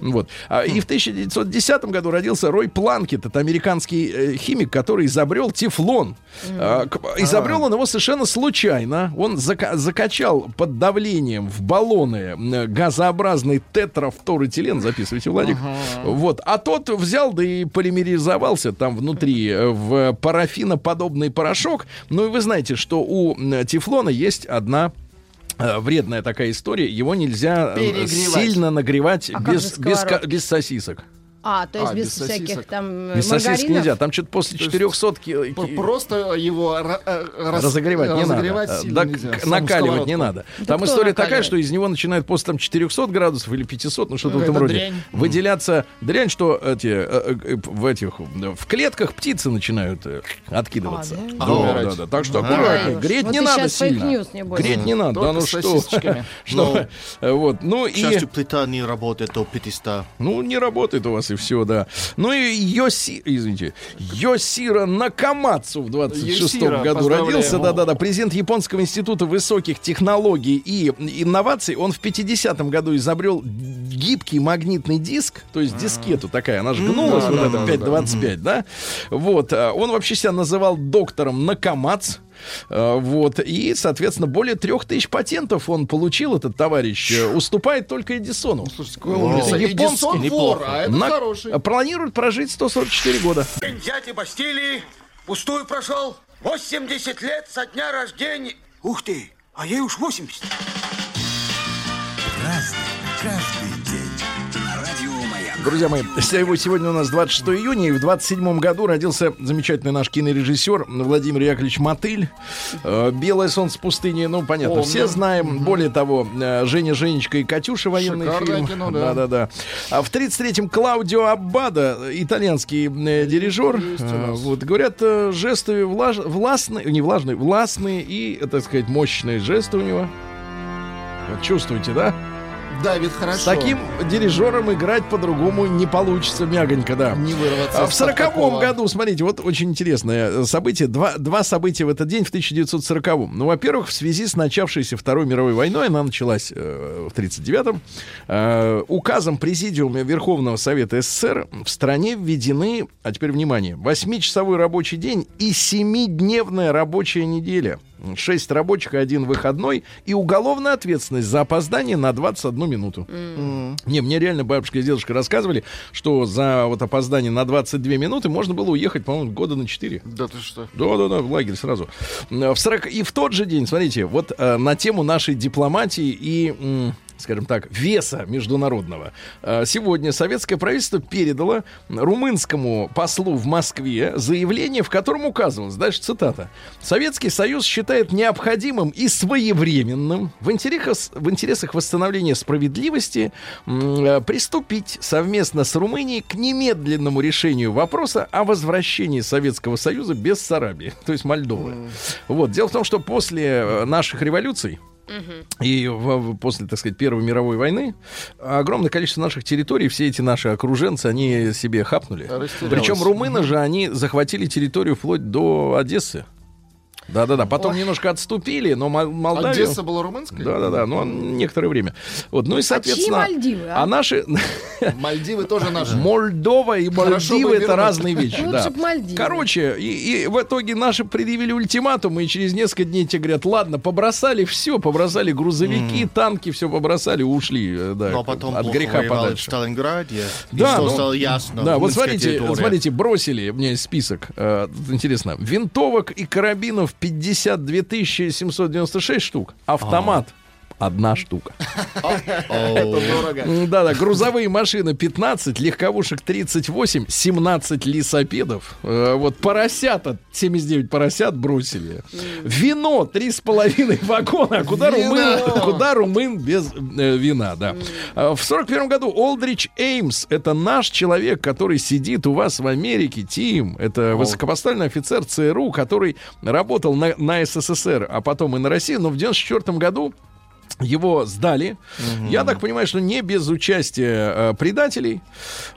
Вот. А, и в 1910 году родился Рой Планкет, это американский э, химик, который изобрел тефлон. А, изобрел он его совершенно случайно. Он зака- закачал под давлением в баллоны газообразный тетрафторэтилен, записывайте, Владик. Вот. А тот взял, да и полимеризовался там внутри э, в парафиноподобный порошок. Ну и вы знаете, что у тефлона есть одна э, вредная такая история. Его нельзя э, сильно нагревать А без, без, без сосисок. А, то есть А, без, без всяких сосисок. там э, Без сосисок маргаринов? нельзя. Там что-то после есть 400 ки- П- ки- Просто его ра- э, разогревать не разогревать надо. сильно Да, нельзя. к- накаливать не надо. Да там история такая, накаливает? что из него начинает после там 400 градусов или 500, ну что-то в Это этом роде, дрянь. выделяться дрянь, что эти э, э, э, в этих э, в клетках птицы начинают э, откидываться. А, да? Да, Умирать. да, да. Так что Ага. аккуратнее. Ой, Греть вот не надо сильно. Греть не надо. Только Да ну что? сосисочками. Что? Вот. Ну К и счастью, плита не работает до 500. ну, не работает у вас и все, да. Ну и Йоси, извините, Йосира Накамацу в 26 Йосиро, году поздравляем. родился. Да-да-да, президент Японского института высоких технологий и инноваций. Он в 50-м году изобрел гибкий магнитный диск, то есть дискету такая, она же гнулась, вот эта 525, да? Вот, а, он вообще себя называл доктором Накамац. А, Вот, и, соответственно, более трех тысяч патентов он получил, этот товарищ. Э, Уступает только Эдисону. Слушайте, какой умница. Это японский. Эдисон вор, а это На- хороший. Планирует прожить 144 года. День дяди Бастилии пустую прошел. 80 лет со дня рождения. Ух ты, а ей уж 80. Разный, каждый Друзья мои, сегодня у нас 26 июня, и в 27 году родился замечательный наш кинорежиссер Владимир Яковлевич Мотыль. Э, «Белое солнце пустыни», ну, понятно, Помню. все знаем. Более того, э, Женя, Женечка и Катюша военный Шикарное фильм. кино, да. Да-да-да. А в 33-м Клаудио Аббада, итальянский э, дирижер. Вот, говорят, жесты влаж... властные, не влажные, властные и, так сказать, мощные жесты у него. Вот чувствуете, да? Давид хорошо. С таким дирижером играть по-другому не получится мягонько, да. Не вырваться. А в сороковом году, смотрите, вот очень интересное событие. Два, два события в этот день в 1940-м. Ну, во-первых, в связи с начавшейся Второй мировой войной, она началась э, в 1939-м, э, указом Президиума Верховного Совета СССР в стране введены, а теперь внимание, восьмичасовой рабочий день и семидневная рабочая неделя. Шесть рабочих и один выходной и уголовная ответственность за опоздание на 21 минуту. Не, мне реально бабушка и дедушка рассказывали, что за вот опоздание на 22 минуты можно было уехать, по-моему, года на 4. Да ты что? Да, да, да, в лагерь сразу. Э, В 40... И в тот же день, смотрите, вот э, на тему нашей дипломатии и, скажем так, веса международного. Э, сегодня советское правительство передало румынскому послу в Москве заявление, в котором указывалось, дальше цитата, Советский Союз считает необходимым и своевременным в интересах, в интересах восстановления справедливости э, приступить совместно с Румынией к немедленному решению вопроса о возвращении Советского Союза без Сарабии, то есть Мольдовы. Вот. Дело в том, что после э, наших революций и в- после, так сказать, Первой мировой войны огромное количество наших территорий, все эти наши окруженцы, они себе хапнули. Причем румыны же, они захватили территорию вплоть до Одессы. Да-да-да. Потом немножко отступили, но Мол- Молдавию... Одесса была румынской? Да-да-да, но некоторое время. Вот, ну и, соответственно... Мальдивы, а? а наши... Мальдивы тоже наши. Мольдова и Мальдивы это разные вещи. Лучше да. б Мальдивы. Короче, и, и в итоге наши предъявили ультиматум, и через несколько дней тебе говорят, ладно, побросали все, побросали грузовики, танки, все побросали, ушли э, да, Но потом от греха воевал в подальше. Сталинграде. Да, и что ну, стало ясно. Да, вот румынская смотрите, территория. смотрите, бросили, у меня есть список, э, интересно, винтовок и карабинов 52 796 штук, автомат одна штука. Это дорого. Да-да, грузовые машины 15, легковушек 38, 17 лисопедов. Э, вот поросята, 79 поросят бросили. Вино 3,5 вагона. А куда румын, куда румын без э, вина, да. А В 41 году Олдрич Эймс, это наш человек, который сидит у вас в Америке, Тим. Это высокопоставленный офицер ЦРУ, который работал на, на СССР, а потом и на Россию. Но в 94 году его сдали. Я так понимаю, что не без участия э, предателей.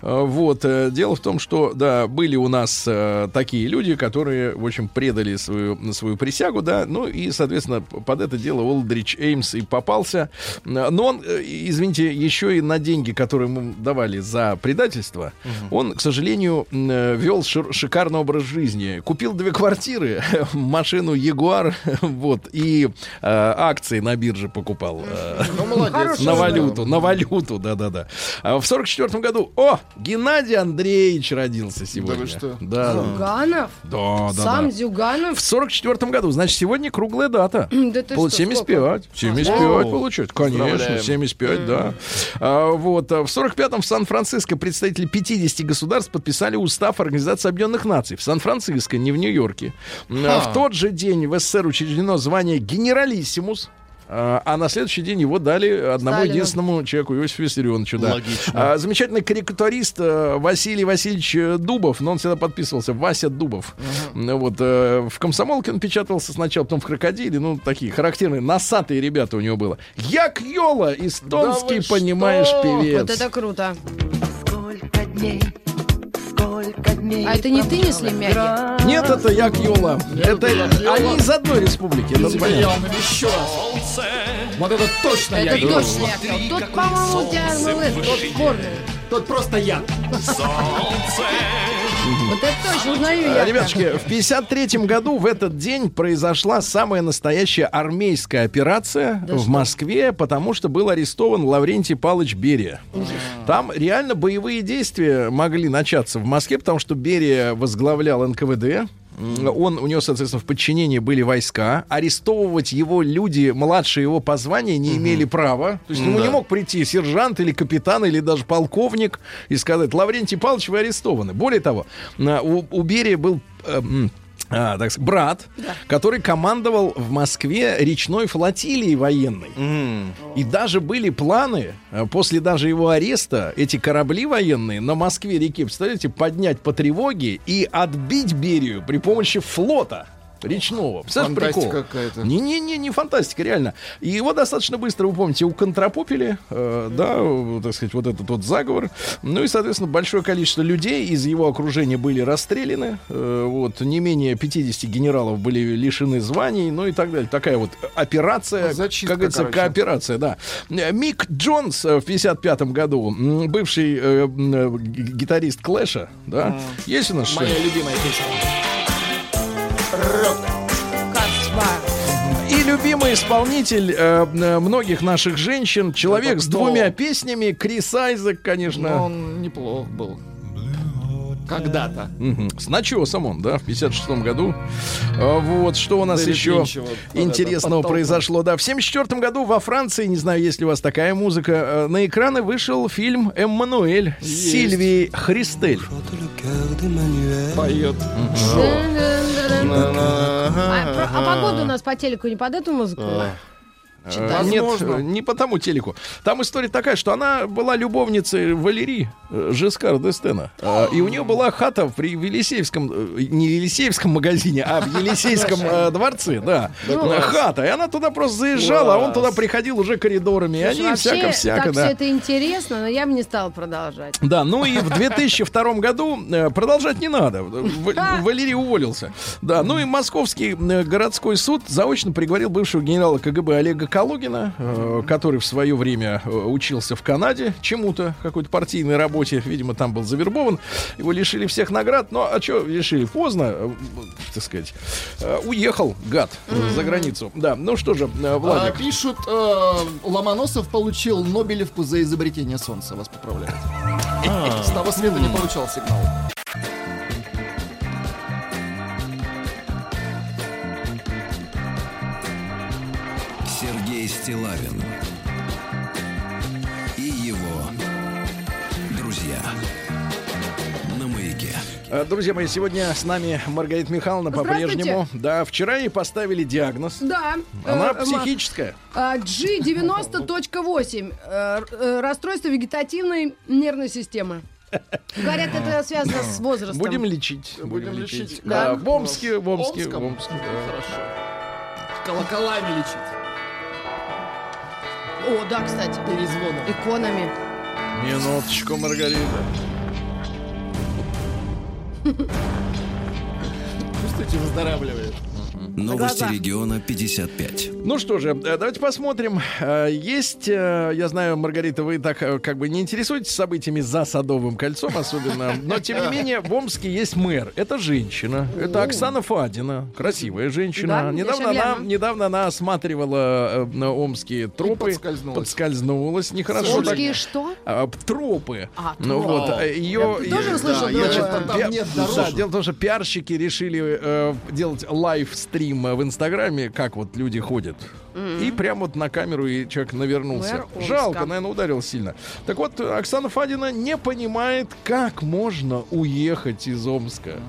Э, вот. э, дело в том, что, да, были у нас э, такие люди, которые, в общем, предали свою, свою присягу, да, ну и, соответственно, под это дело Олдрич Эймс и попался. Но он, э, извините, еще и на деньги, которые ему давали за предательство, он, к сожалению, э, вел шикарный образ жизни. Купил две квартиры, машину Ягуар, вот, и э, акции на бирже покупал. Э, Ну, молодец. На валюту, на валюту, да-да-да. А в сорок четвертом году, о, Геннадий Андреевич родился сегодня. вы что? Да, да, Зюганов? да, да, Сам да. Зюганов? В сорок четвертом году, значит, сегодня круглая дата. Да ты Пол- что, 75. 75 Вау. получается. Конечно, Поздравляем. 75, да. А, вот. а В 45-м в Сан-Франциско представители 50 государств подписали устав Организации Объединенных Наций. В Сан-Франциско, не в Нью-Йорке. А, В тот же день в СССР учреждено звание генералиссимус. А а на следующий день его дали одному Сталину. единственному человеку, Иосифу Виссарионовичу. Да. Логично. А, замечательный карикатурист э, Василий Васильевич Дубов, но он всегда подписывался Вася Дубов. Ну Вот, э, в комсомолке он печатался сначала, потом в крокодиле. Ну, такие характерные, носатые ребята у него было. Як Йола, эстонский, Да понимаешь, что? певец. Вот это круто. Сколько дней А это не ты, не Слемяги? Нет, это Як Йола. Это они из одной республики. это понятно. я еще раз. Вот это точно я. Это точно я. Тот, по-моему, у тебя МЛС, тот спорный. Тот просто я. Вот это точно узнаю А. Ребятушки, в 53 году в этот день произошла самая настоящая армейская операция в Москве, потому что был арестован Лаврентий Палыч Берия. Там реально боевые действия могли начаться в Москве, потому что Берия возглавлял НКВД. Он, у него, соответственно, в подчинении были войска. Арестовывать его люди, младшие его по званию, не имели права. То есть ему Да. не мог прийти сержант или капитан, или даже полковник и сказать, Лаврентий Павлович, вы арестованы. Более того, у, у Берия был... э, а, так сказать, брат, который командовал в Москве речной флотилией военной. И даже были планы, э, после даже его ареста, эти корабли военные на Москве-реке, представляете, поднять по тревоге и отбить Берию при помощи флота речного. Представляешь, Фантастика прикол? какая-то. Не-не-не, не фантастика, реально. И его достаточно быстро, вы помните, уконтропупили, э, да, так сказать, вот этот вот заговор. Ну и, соответственно, большое количество людей из его окружения были расстреляны. Э, вот, не менее 50 генералов были лишены званий, ну и так далее. Такая вот операция, Зачистка, как говорится, короче. кооперация, да. Мик Джонс в 55 году, бывший э, э, гитарист Клэша, да, есть у нас что Моя любимая песня. И любимый исполнитель э, э, многих наших женщин, человек с двумя песнями, Крис Айзек, Но конечно. он неплох был. Когда-то. Мгм. С начесом он, да, в 56 году. А, Вот, что у нас еще вот интересного произошло. Да, в 74 году во Франции, не знаю, есть ли у вас такая музыка, э, на экраны вышел фильм «Эммануэль» с. Сильвией Христель. Поет. А, а погода у нас по телеку не под эту музыку? Э, Читать. Нет, Возможно. э, не по тому телеку. Там история такая, что она была любовницей Валерии э, Жескар Дестена. И у нее была хата при Елисеевском, не Елисеевском магазине, а в Елисейском дворце, да. Хата. И она туда просто заезжала, а он туда приходил уже коридорами. И они всяко-всяко, да. все это интересно, но я бы не стала продолжать. Да, ну и в 2002 году продолжать не надо. Валерий уволился. Да, ну и Московский городской суд заочно приговорил бывшего генерала КГБ Олега Калугина, э, который в свое время э, учился в Канаде чему-то, какой-то партийной работе, видимо, там был завербован. Его лишили всех наград, но а что лишили? Поздно, э, так сказать. Э, Уехал, гад, э, за границу. Да, ну что же, э, А, Владик. пишут, э, Ломоносов получил Нобелевку за изобретение солнца. Вас поправляют. С того света не получал сигнал. Сергей Стилавин и его друзья на маяке. Э, Друзья мои, сегодня с нами Маргарита Михайловна по-прежнему. Да, вчера ей поставили диагноз. Да. Она э, психическая. а, G90.8. э, э, Расстройство вегетативной нервной системы. Говорят, это связано с возрастом. Будем лечить. Будем лечить. Да, Да. в Омске, в Омске, в? Омске. да. Хорошо. Колоколами лечить. О, да, кстати. Перезвоном. Иконами. Минуточку, Маргарита. Чувствуете, выздоравливает. Новости глаза. региона 55. Ну что же, э, давайте посмотрим. Э, Есть, э, я знаю, Маргарита, вы так как бы не интересуетесь событиями за Садовым кольцом особенно, но тем не менее в Омске есть мэр. Это женщина. Это Оксана Фадина. Красивая женщина. Да, недавно, она, недавно она осматривала на омские тропы. подскользнулась. Подскользнулась. Нехорошо. так. Омские что? А, тропы. А, ну вот, ее... Я тоже услышал да, дело в том, что пиарщики решили э, делать лайвстрим э, в Инстаграме, как вот люди ходят. И прям вот на камеру и человек навернулся. Жалко, наверное, ударил сильно. Так вот, Оксана Фадина не понимает, как можно уехать из Омска.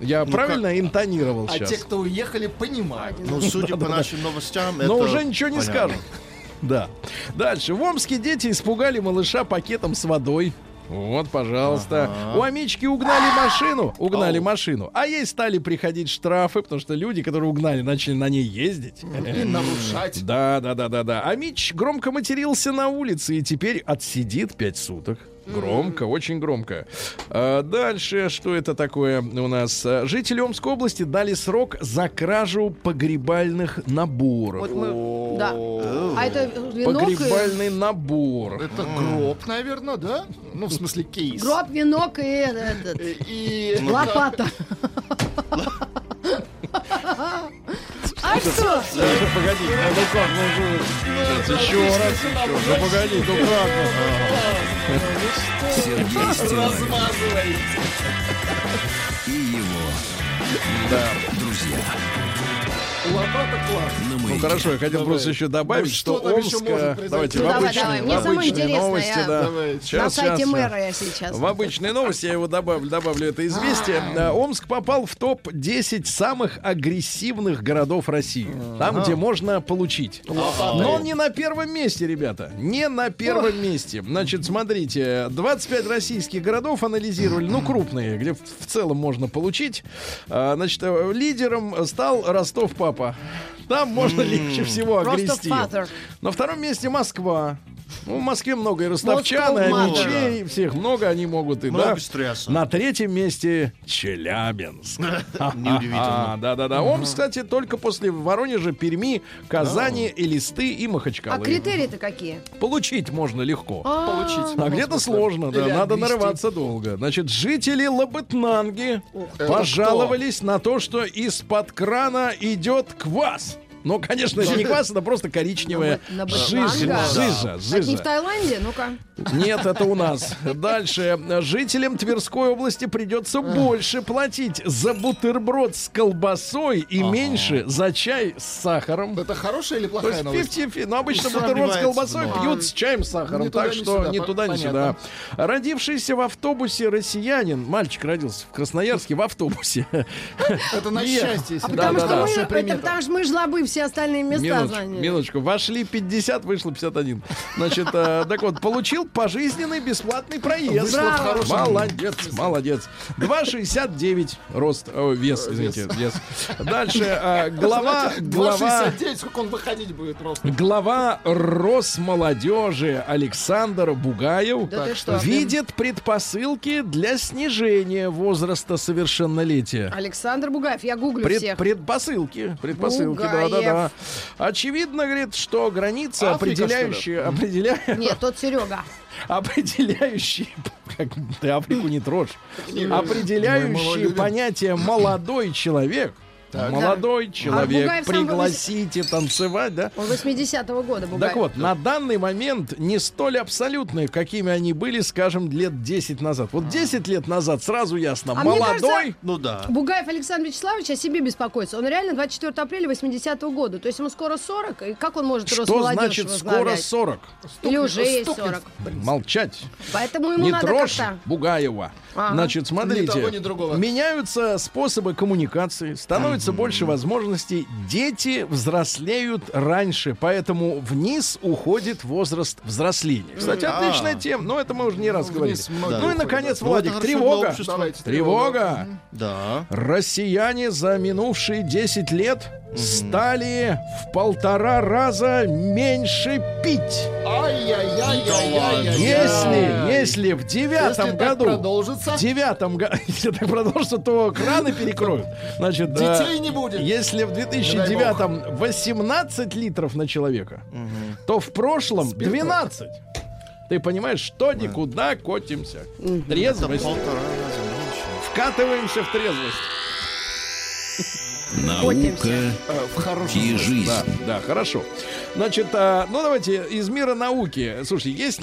Я правильно интонировал А сейчас? те, кто уехали, понимают. Ну, судя по нашим новостям, это Но уже ничего не скажут. Да. Дальше. В Омске дети испугали малыша пакетом с водой. Вот, пожалуйста. У Амички угнали машину. Угнали машину. А ей стали приходить штрафы, потому что люди, которые угнали, начали на ней ездить. И нарушать. Да, да, да, да, да. А Мич громко матерился на улице и теперь отсидит пять суток. Громко, очень громко. А, дальше, что это такое у нас? А, Жители Омской области дали срок за кражу погребальных наборов. Вот мы... Да. А это венок и... Погребальный набор. Это гроб, наверное, да? Ну, в смысле, кейс. Гроб, венок и этот, И лопата. А что? Даже погоди, ну как, ну же- еще раз, еще. Ну погоди, ну как? ну? Сергей Стилавин размазываете. и его Друзья, Лопата класс. На Ну хорошо, я хотел Давай. просто еще добавить, Ну, что, что там еще Омск... произойти? Давайте Ну, в давай, обычные, давай. в Мне самое обычные новости, я- да. Сейчас, На сайте сейчас, мэра я сейчас. В обычные новости я его добавлю, добавлю это известие. Э, Омск попал в топ-10 самых агрессивных городов России. Там, где можно получить. Но не на первом месте, ребята. Не на первом месте. Значит, смотрите, 25 российских городов анализировали, ну, крупные, где в в целом можно получить. А, Значит, э, лидером стал Ростов-Папа. Там можно легче всего огрести. На втором месте Москва. Ну, в Москве много и ростовчан, и много. амичей, всех много, они могут и Много да. стресса. На третьем месте Челябинск. Неудивительно. Да, да, да. Омск, кстати, только после Воронежа, Перми, Казани, Элисты и А Махачкалы. критерии-то какие? Получить можно легко. Получить. А где-то сложно, да, надо нарываться долго. Значит, жители Лабытнанги пожаловались на то, что из-под крана идет квас. Ну, конечно, это не квас, это просто коричневая жижа. Батнанга? Жижа, Это не в жижа. Таиланде? Ну-ка. Нет, это у нас. Дальше. Жителям Тверской области придется больше платить за бутерброд с колбасой и меньше за чай с сахаром. Это хорошая или То плохая есть новость? 50 Ну, обычно Всё бутерброд с колбасой пьют с чаем с сахаром. Так что по- туда, ни сюда. Родившийся в автобусе россиянин, мальчик родился в Красноярске в автобусе. Это на счастье. А потому что мы жлобы все остальные места Минуточку, заняли. минуточку. Вошли 50, вышло 51. Значит, э, так вот, получил пожизненный бесплатный проезд. Хорошем Молодец, молодец. 2,69 рост, о, вес, извините, вес. Дальше, э, глава, глава, 2,69, сколько он выходить будет просто? глава Росмолодежи Александр Бугаев Да что? видит предпосылки для снижения возраста совершеннолетия. Александр Бугаев, я гуглю Пред- всех. предпосылки, предпосылки, да, Бугаев. Да. Очевидно, говорит, что граница, Африка, определяющая, определя- Нет, тот Серега. определяющие, как ты Африку не трожь, определяющие понятие молодой человек. Молодой человек, Бугаев сам пригласите танцевать, да? Он 80-го года Бугаев. Так вот, на данный момент не столь абсолютные, какими они были, скажем, лет 10 назад. Вот 10 лет назад сразу ясно, А молодой, кажется, Ну да. Бугаев Александр Вячеславович о себе беспокоится. Он реально 24 апреля 80-го года. То есть ему скоро 40. И как он может что значит скоро возглавлять? 40? Или уже есть Стукнет. 40. Молчать. Поэтому ему не надо трожь как-то... Бугаева. Ага. Значит, смотрите. Ни того, ни другого. Меняются способы коммуникации, становится больше возможностей. Дети взрослеют раньше, поэтому вниз уходит возраст взросления. Кстати, отличная тема, но это мы уже не раз говорили. Вниз многие Ну и, наконец, Ну, Владик, тревога. Тревога. Да. Россияне за минувшие 10 лет стали в полтора раза меньше пить. Если, если в девятом Если году, продолжится, в девятом году, если так продолжится, то краны перекроют. Значит, э, детей не будет. если в 2009 18 литров на человека, то в прошлом 12. Ты понимаешь, что никуда котимся. Трезвость. Полтора раза меньше. Вкатываемся в трезвость. Наука э, и жизнь. Да, да, хорошо. Значит, а, ну давайте из мира науки. Слушай, есть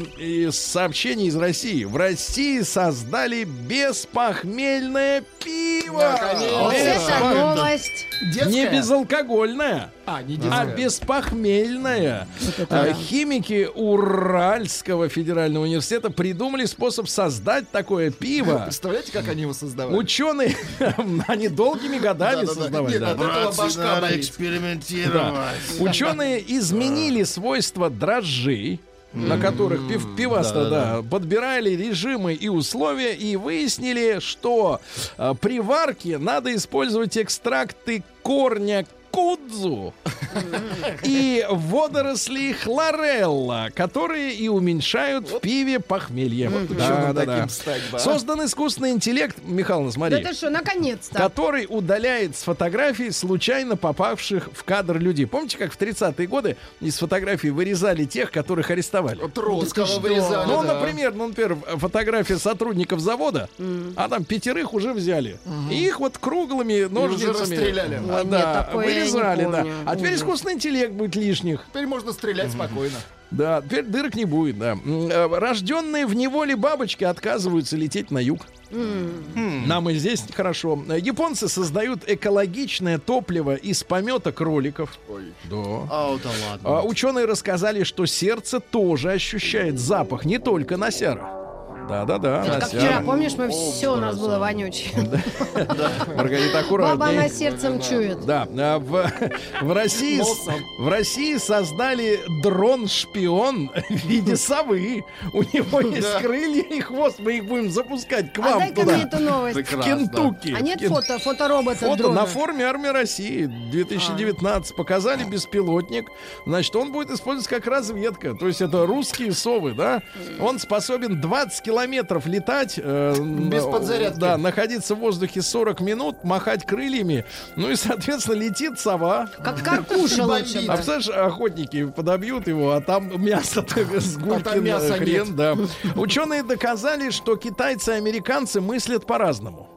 сообщение из России. В России создали беспохмельное пиво. Наконец-то. Вот это новость. Детская? Не безалкогольное, А, не а. А, Химики Уральского федерального университета придумали способ создать такое пиво. Представляете, как они его создавали? Ученые, они долгими годами создавали. Нет, да. Братцы, башка надо экспериментировать. Ученые изменили свойства дрожжей, на которых пив, пивасто, да, подбирали режимы и условия и выяснили, что э, при варке надо использовать экстракты корня кудзу и водоросли хлорелла, которые и уменьшают в пиве похмелье. Да, да, да. таким стать бы, а? Создан искусственный интеллект, Михаил, Да смотри ты что, наконец-то. который удаляет с фотографий случайно попавших в кадр людей. Помните, как в 30-е годы из фотографий вырезали тех, которых арестовали? Троцкого вырезали, Ну, да. например, ну, например, фотография сотрудников завода, а там пятерых уже взяли. И их вот круглыми ножницами расстреляли. а, Ой, нет, да, такое Обрезали, да. А теперь искусственный интеллект будет лишних. Теперь можно стрелять спокойно. Да, теперь дырок не будет, да. Э, Рожденные в неволе бабочки отказываются лететь на юг. Нам и здесь хорошо. Японцы создают экологичное топливо из помета кроликов. Да. О, да ладно. А ученые рассказали, что сердце тоже ощущает запах, не только носяра. Да-да-да, Это как вчера, помнишь, мы все у нас было вонючее. Маргарита, Баба аккуратней. она сердцем чует. Да, а в, в России в России создали дрон-шпион в виде совы. У него есть крылья и хвост. Мы их будем запускать к А вам дай-ка туда. мне эту новость. В Кентукки. А нет фото, фоторобота Фото на форме армии России 2019 показали беспилотник. Значит, он будет использоваться как разведка. То есть это русские совы, да? Он способен 20 километров летать. э, Без н- подзарядки. Да, находиться в воздухе 40 минут, махать крыльями. Ну и, соответственно, летит сова. Как каркуша лучше. А представляешь, охотники подобьют его, а там мясо с гулькин мяса хрен, да. Ученые доказали, что китайцы и американцы мыслят по-разному.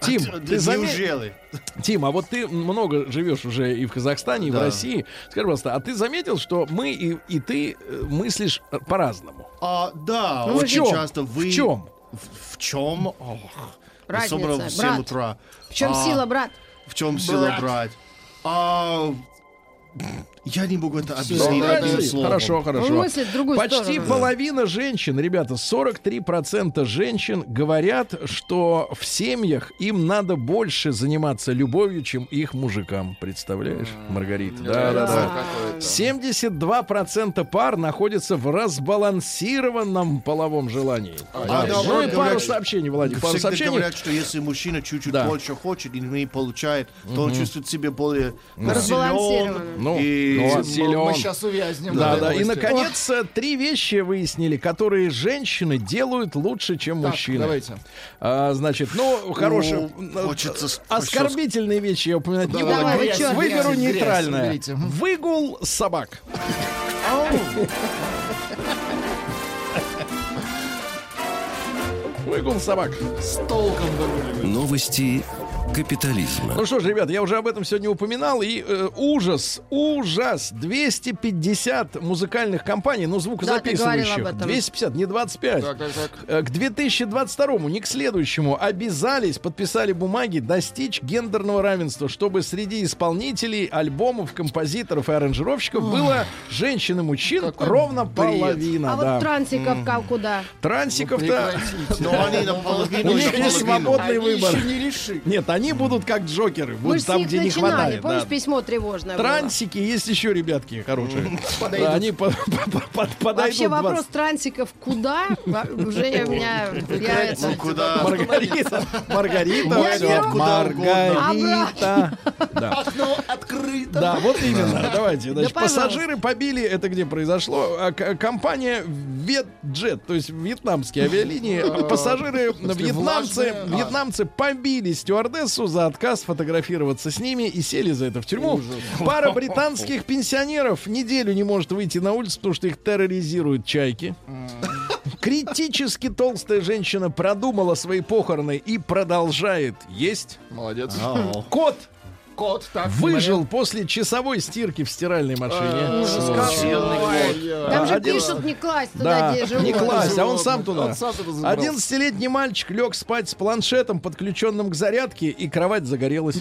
Тим, Да ты заметил? Неужели? Тим, а вот ты много живешь уже и в Казахстане, и в Да. России. Скажи, пожалуйста, а ты заметил, что мы и, и ты э, мыслишь э, по-разному? А, да, Ну, в очень чем? часто вы... В чем? В, в чем? Ох, Разница, особенно в 7 брат. утра. В чем А, сила, брат? В чем сила брать? А, я не могу это объяснить одним словом. Хорошо, хорошо. Он мыслит в другую Почти сторону. половина женщин, ребята, 43% женщин говорят, что в семьях им надо больше заниматься любовью, чем их мужикам. Представляешь, Маргарита? Да, да, да. 72% пар находятся в разбалансированном половом желании. да, ну и пару сообщений, Владик, пару сообщений. говорят, что если мужчина чуть-чуть Да. больше хочет и не получает, то он чувствует себя более Разбалансированно. силен. Ну, и ну, Мы, силен. сейчас увязнем. Да, да. И, наконец, э, три вещи выяснили, которые женщины делают лучше, чем Так, мужчины. давайте. А, значит, ну, хорошие... Ну, э, хочется с- Оскорбительные вещи я упоминать не Давай, буду. грязь? Выберу грязь, грязь нейтральное. Мгм. Выгул собак. Выгул собак. С толком. Новости капитализма. Ну что ж, ребят, я уже об этом сегодня упоминал. И э, ужас, ужас. 250 музыкальных компаний, ну, звукозаписывающих. Да, ты говорил об этом. 250, не 25. Так, так, так. Э, К 2022, не к следующему, обязались, подписали бумаги достичь гендерного равенства, чтобы среди исполнителей альбомов, композиторов и аранжировщиков было женщин и мужчин Какой ровно бред. половина. А да. вот трансиков как куда? Трансиков-то... Прекратите. Но они наполовину У них есть свободный Они выбор. еще не решили. Нет, они будут как джокеры, будут там, где не хватает. Помнишь, письмо тревожное? Трансики есть еще ребятки хорошие. Они по- по- по- по- подойдут. Вообще вопрос 20. трансиков куда? Уже у меня. Ну, куда? Маргарита, Маргарита. Маргарита. Да. Окно открыто. Да, вот именно. Давайте. Значит, пассажиры побили, это где произошло? А, Компания Ветджет, то есть вьетнамские авиалинии. Пассажиры, вьетнамцы, вьетнамцы побили стюардессу за отказ фотографироваться с ними и сели за это в тюрьму. Пара британских пенсионеров неделю не может выйти на улицу, потому что их терроризируют чайки. Критически толстая женщина продумала свои похороны и продолжает есть. Молодец. Кот Кот, так. выжил после часовой стирки в стиральной машине. Ужас Ой, Там же пишут не класть туда, Да, где живут. не класть, а он сам туда. Он сам туда забрался. 11-летний мальчик лег спать с планшетом, подключенным к зарядке, и кровать загорелась.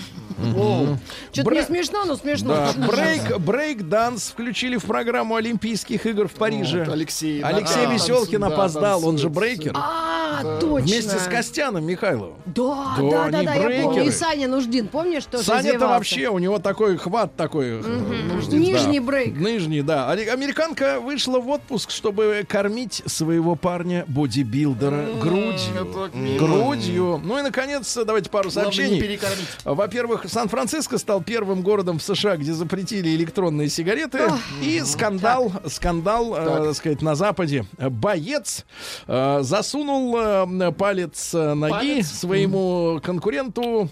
Что-то не смешно, но смешно. Да, брейк, брейк-данс включили в программу Олимпийских игр в Париже. Алексей, Алексей Веселкин опоздал, он же брейкер. А, точно. Вместе с Костяном Михайловым. Да, Да, да, да, я помню. И Саня Нуждин, помнишь, что Саня-то вообще, у него такой хват такой. э, нуждин, Нижний брейк. Нижний, да. Американка вышла в отпуск, чтобы кормить своего парня бодибилдера грудью. это. Грудью. Ну и, наконец, давайте пару сообщений. Во-первых, Сан-Франциско стал первым городом в США, где запретили электронные сигареты. И скандал, скандал, э, так сказать, на Западе. Боец э, засунул палец ноги своему конкуренту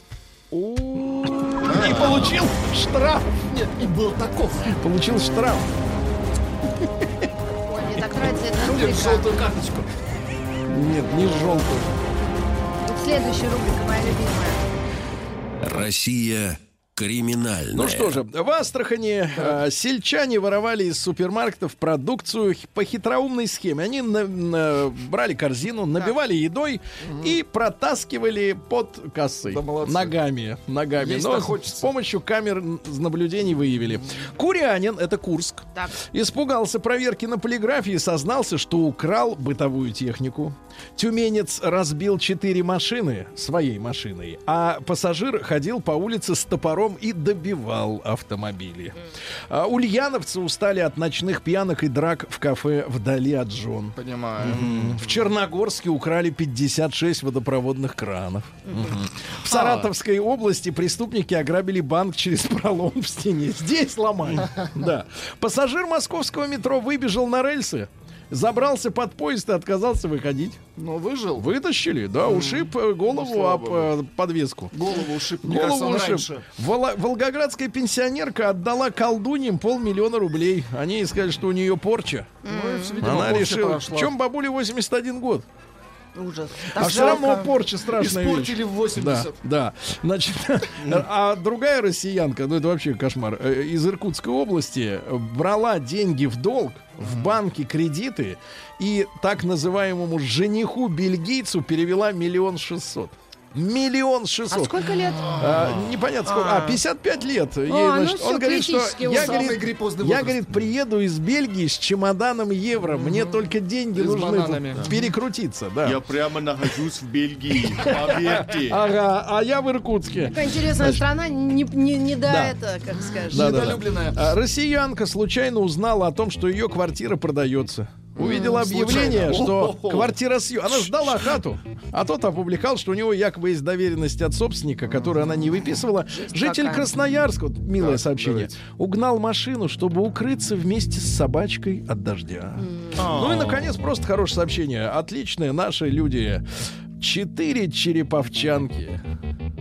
и получил штраф. Нет, и был таков. Получил штраф. Ой, мне так нравится эта рубрика. желтую карточку. Нет, не желтую. Следующая рубрика моя любимая. Россия Криминальное. Ну что же, в Астрахани э, сельчане воровали из супермаркетов продукцию по хитроумной схеме. Они на- на- брали корзину, набивали едой и протаскивали под кассой. Да молодцы. ногами. Ногами. Есть Но с хочется. помощью камер наблюдений выявили. Курянин, это Курск, Так. испугался проверки на полиграфии и сознался, что украл бытовую технику. Тюменец разбил четыре машины своей машиной, а пассажир ходил по улице с топором и добивал автомобили. А ульяновцы устали от ночных пьянок и драк в кафе вдали от жен. Понимаю. В Черногорске украли 56 водопроводных кранов. В Саратовской области преступники ограбили банк через пролом в стене. Здесь ломали. Да. Пассажир московского метро выбежал на рельсы, забрался под поезд и отказался выходить. Но выжил. Вытащили, да, ушиб э, голову слава об э, подвеску. Голову ушиб. Мне Голову ушиб. раньше. Вола- Волгоградская пенсионерка отдала колдуньям полмиллиона рублей. Они сказали, что у нее порча. Ну, видимо, Она порча решила. прошла. В чем бабуле 81 год? Ужас. А все равно порча страшная вещь. Испортили в 80. Да, да. Значит, а другая россиянка, ну это вообще кошмар, э, из Иркутской области брала деньги в долг в банке кредиты и так называемому жениху бельгийцу перевела миллион шестьсот. Миллион А шестьсот. сколько лет? А, непонятно сколько. А, 55 лет. Ей, ну значит, всё, он говорит, что я, говорит, я, говорит, приеду из Бельгии с чемоданом евро. Мне только деньги И нужны перекрутиться. Да. Я прямо нахожусь в Бельгии, поверьте. Ага, а я в Иркутске. Какая интересная страна, не, не, не до Да. это, как скажешь. Да, да, да. Недолюбленная. А, Россиянка случайно узнала о том, что ее квартира продается. Увидела объявление, случайно. что квартира съем. Она сдала хату, а тот опубликовал, что у него якобы есть доверенность от собственника, которую она не выписывала. Житель. Красноярска, вот милое сообщение, угнал машину, чтобы укрыться вместе с собачкой от дождя. Ну и, наконец, просто хорошее сообщение. Отличные наши люди. Четыре череповчанки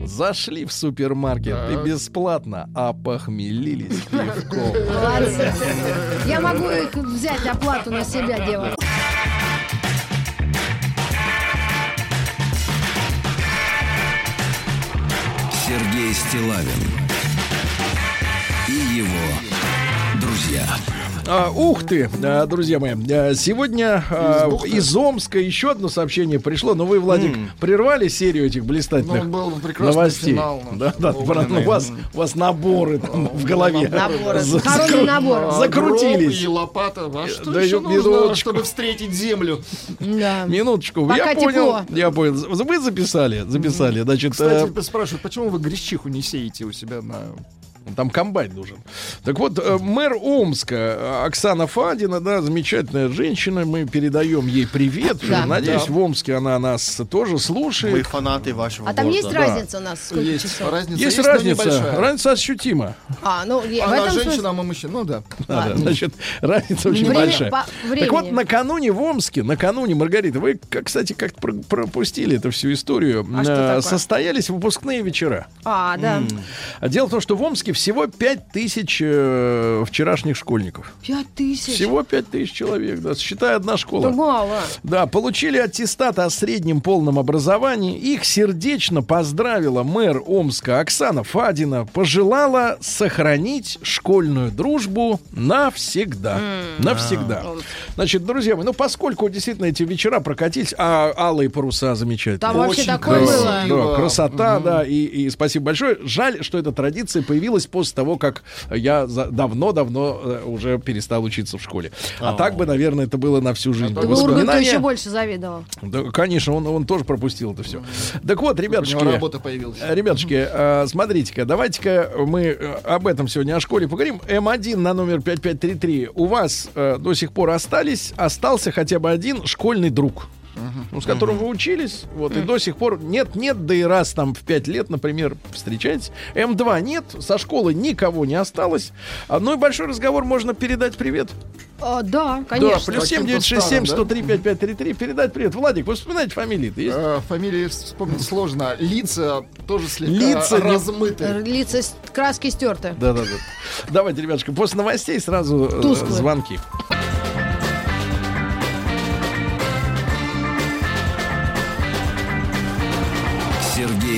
зашли в супермаркет и бесплатно опохмелились пивком. Молодцы. Я могу их взять оплату на себя делать. Сергей Стилавин и его друзья. А, ух ты, а, друзья мои, а, сегодня а, из Омска еще одно сообщение пришло, но вы, Владик, прервали серию этих блистательных Ну, был прекрасный новостей. финал. Да, да, про- ну, у вас, у вас наборы там в голове. Наборы. За- закру- набор. Закрутились. гроб И лопата. А что Да еще ё- нужно, минуточку. чтобы встретить землю? Да. Минуточку, Пока я понял, тепло. я понял. Вы записали, записали, значит, Кстати, э, спрашивают, почему вы греччиху не сеете у себя на... Там комбайн нужен. Так вот, э, мэр Омска э, Оксана Фадина, да, замечательная женщина, мы передаем ей привет. Да. Надеюсь, в Омске она нас тоже слушает. Мы фанаты вашего А там города. есть разница у нас? Сколько Есть часов? разница, Есть но разница, разница ощутима. А, ну, я- в Она этом женщина, смысле... а мы мужчина. Ну да. Да, Ладно. значит, разница очень Время- большая. по Так вот, накануне в Омске, накануне, Маргарита, вы, как, кстати, как про- пропустили эту всю историю, А что э, такое? состоялись выпускные вечера. А, да. А Дело в том, что в Омске всего 5 тысяч э, вчерашних школьников. Пять тысяч. Всего 5 тысяч человек, да, считай одна Да школа. мало. Да, получили аттестат о среднем полном образовании. Их сердечно поздравила мэр Омска Оксана Фадина. Пожелала сохранить школьную дружбу навсегда. Навсегда. Значит, друзья мои, ну поскольку действительно эти вечера прокатились, а алые паруса замечательные. Там вообще такое было. Да, красота, да, и, и спасибо большое. Жаль, что эта традиция появилась после того, как я давно-давно э, уже перестал учиться в школе. А так бы, наверное, это было на всю жизнь. Да бы Урганту еще больше завидовал. да, конечно, он, он тоже пропустил это все. Так вот, У него ребятушки, работа появилась. э, ребятушки, э, смотрите-ка, давайте-ка мы об этом сегодня о школе поговорим. М1 на номер 5533. У вас до сих пор остались, остался хотя бы один школьный друг. Ну, с которым вы учились, вот, и до сих пор нет-нет, да и раз там в пять лет, например, встречаетесь. М2 нет, со школы никого не осталось. А, Ну и большой разговор можно передать привет. А, да, Да, конечно. плюс Каким-то 7967 старым, 103 5533 передать привет. Владик, вы вспоминаете фамилии-то есть? Э, Фамилии вспомнить сложно. Лица тоже слегка Лица не- размыты. Лица с- краски стерты. Да, да, да. Давайте, ребятушка, после новостей сразу э, Тусклые. звонки. Сергей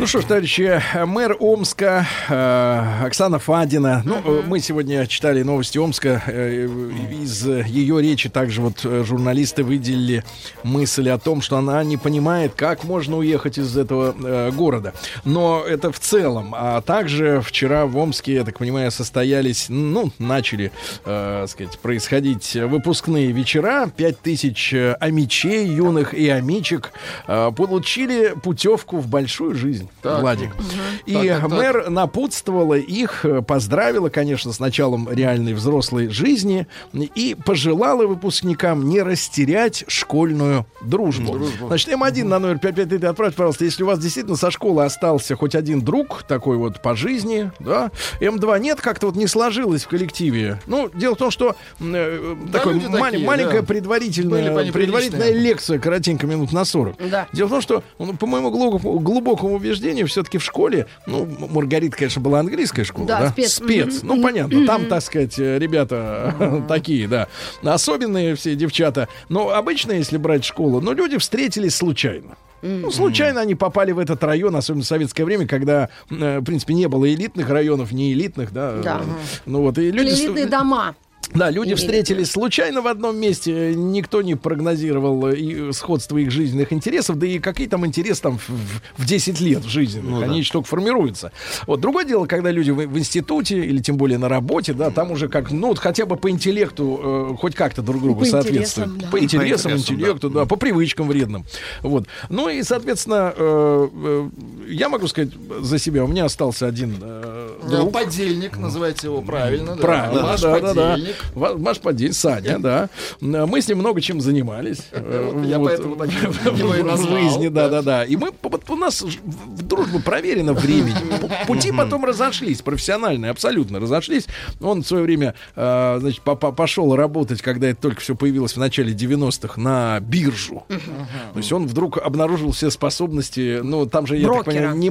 Ну что ж, товарищи, мэр Омска э, Оксана Фадина. Ну, э, мы сегодня читали новости Омска. э, из ее речи также вот э, журналисты выделили мысль о том, что она не понимает, как можно уехать из этого э, города. Но это в целом. А также вчера в Омске, я так понимаю, состоялись, ну, начали, э, сказать, происходить выпускные вечера. Пять тысяч э, амичей юных и амичек э, получили путевку в большую жизнь. Так. Владик. И Так, так, так. мэр напутствовала их, поздравила, конечно, с началом реальной взрослой жизни и пожелала выпускникам не растерять школьную дружбу. Значит, М1 на номер 55 отправьте, пожалуйста, если у вас действительно со школы остался хоть один друг, такой вот по жизни, да, М2 нет, как-то вот не сложилось в коллективе. Ну, дело в том, что э, Да, такой ма- такие, маленькая да. предварительная, предварительная лекция, коротенько, минут на 40. Да. Дело в том, что, ну, по моему глубокому, глубокому убеждению, все-таки в школе, ну, Маргарита, конечно, была английская школа, Да, да? спец. Ну, понятно, там, так сказать, э, ребята такие, да, особенные все девчата. Но обычно, если брать школу, ну, люди встретились случайно. Ну, случайно они попали в этот район, особенно в советское время, когда, э, в принципе, не было элитных районов, не элитных, да. Да. Ну вот, и люди... Элитные дома. Да, люди встретились случайно в одном месте, никто не прогнозировал э, и сходство их жизненных интересов, да и какие там интересы там в, в- в 10 лет в жизни, они еще только формируются. Вот другое дело, когда люди в, в институте или тем более на работе, да, там уже как, ну вот хотя бы по интеллекту э, хоть как-то друг другу По соответствуют. интересам, да. По интересам, интересам, интеллекту, да. по привычкам вредным. Вот. Ну и, соответственно, э, э, я могу сказать за себя, у меня остался один э, Да, друг. подельник, называйте его правильно. да. Правильно, да, да, да. Ваш подельник, Саня, да. Мы с ним много чем занимались. Я вот, поэтому так в- жизни, да, да. да, да. И мы, у нас ж- в дружбу проверено времени. Пу- Пути потом разошлись, профессиональные, абсолютно разошлись. Он в свое время, э, значит, по- по- пошел работать, когда это только все появилось в начале 90-х, на биржу. То есть он вдруг обнаружил все способности, ну, там же, я так понимаю, не,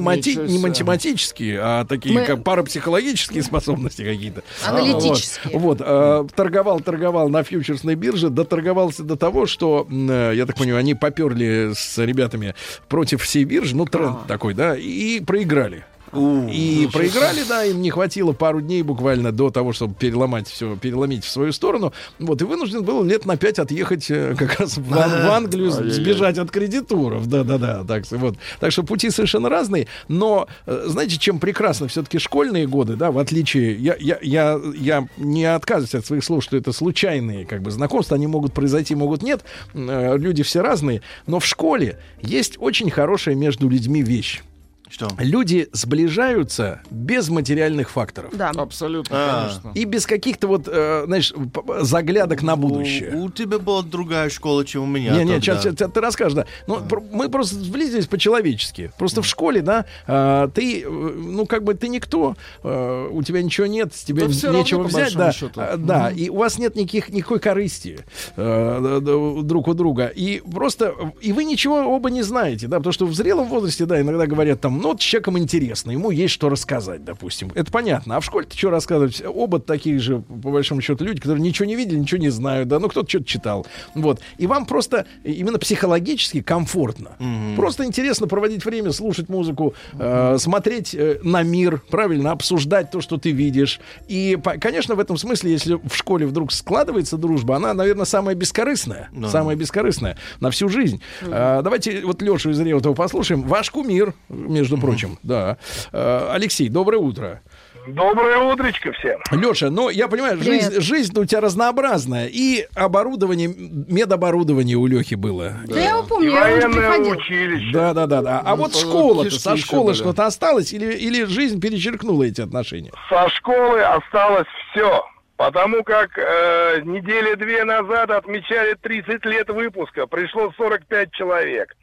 математические, а такие как парапсихологические способности какие-то. Аналитические. Вот, вот, э, торговал, торговал на фьючерсной бирже, доторговался до того, что, э, я так понимаю, они поперли с ребятами против всей биржи, ну, тренд такой, да, и проиграли. И проиграли, да, им не хватило пару дней буквально до того, чтобы переломать все, переломить в свою сторону. Вот, и вынужден был лет на пять отъехать э, как раз в, в Англию, сбежать от кредиторов. Да-да-да. Так, вот. так что пути совершенно разные. Но, э, знаете, чем прекрасно все-таки школьные годы, да, в отличие... Я, я, я, я не отказываюсь от своих слов, что это случайные как бы знакомства, они могут произойти, могут нет. Э, Люди все разные. Но в школе есть очень хорошая между людьми вещь. Что? Люди сближаются без материальных факторов. Да. Абсолютно, А. конечно. И без каких-то вот, э, знаешь, заглядок на будущее. У, у тебя была другая школа, чем у меня. Не, не, тогда. сейчас, ты расскажешь, да. Ну, пр- мы просто сблизились по-человечески. Просто в школе, да, э, ты, э, ну, как бы ты никто, э, у тебя ничего нет, с тебя Да все равно, нечего по взять, да. счету. А, Да, и у вас нет никаких, никакой корысти э, друг у друга. И просто, и вы ничего оба не знаете, да, потому что в зрелом возрасте, да, иногда говорят там, ну, вот человеком интересно, ему есть что рассказать, допустим. Это понятно. А в школе-то что рассказывать? Оба такие же, по большому счету, люди, которые ничего не видели, ничего не знают, да, ну, кто-то что-то читал. Вот. И вам просто именно психологически комфортно. Просто интересно проводить время, слушать музыку, э, смотреть э, на мир, правильно, обсуждать то, что ты видишь. И, по- конечно, в этом смысле, если в школе вдруг складывается дружба, она, наверное, самая бескорыстная. Самая бескорыстная на всю жизнь. А, давайте вот Лешу из Реутова послушаем. Ваш кумир, между прочим, да. А, Алексей, доброе утро. Доброе утречко всем. Леша, ну, я понимаю, Привет. жизнь, жизнь у тебя разнообразная. И оборудование, медоборудование у Лехи было. Да я его И помню, я уже приходил. училище. Да, да, да, да. А вот то школа-то, кишки со школы что-то осталось или, или жизнь перечеркнула эти отношения? Со школы осталось все. Потому как э, недели две назад отмечали 30 лет выпуска, пришло 45 человек.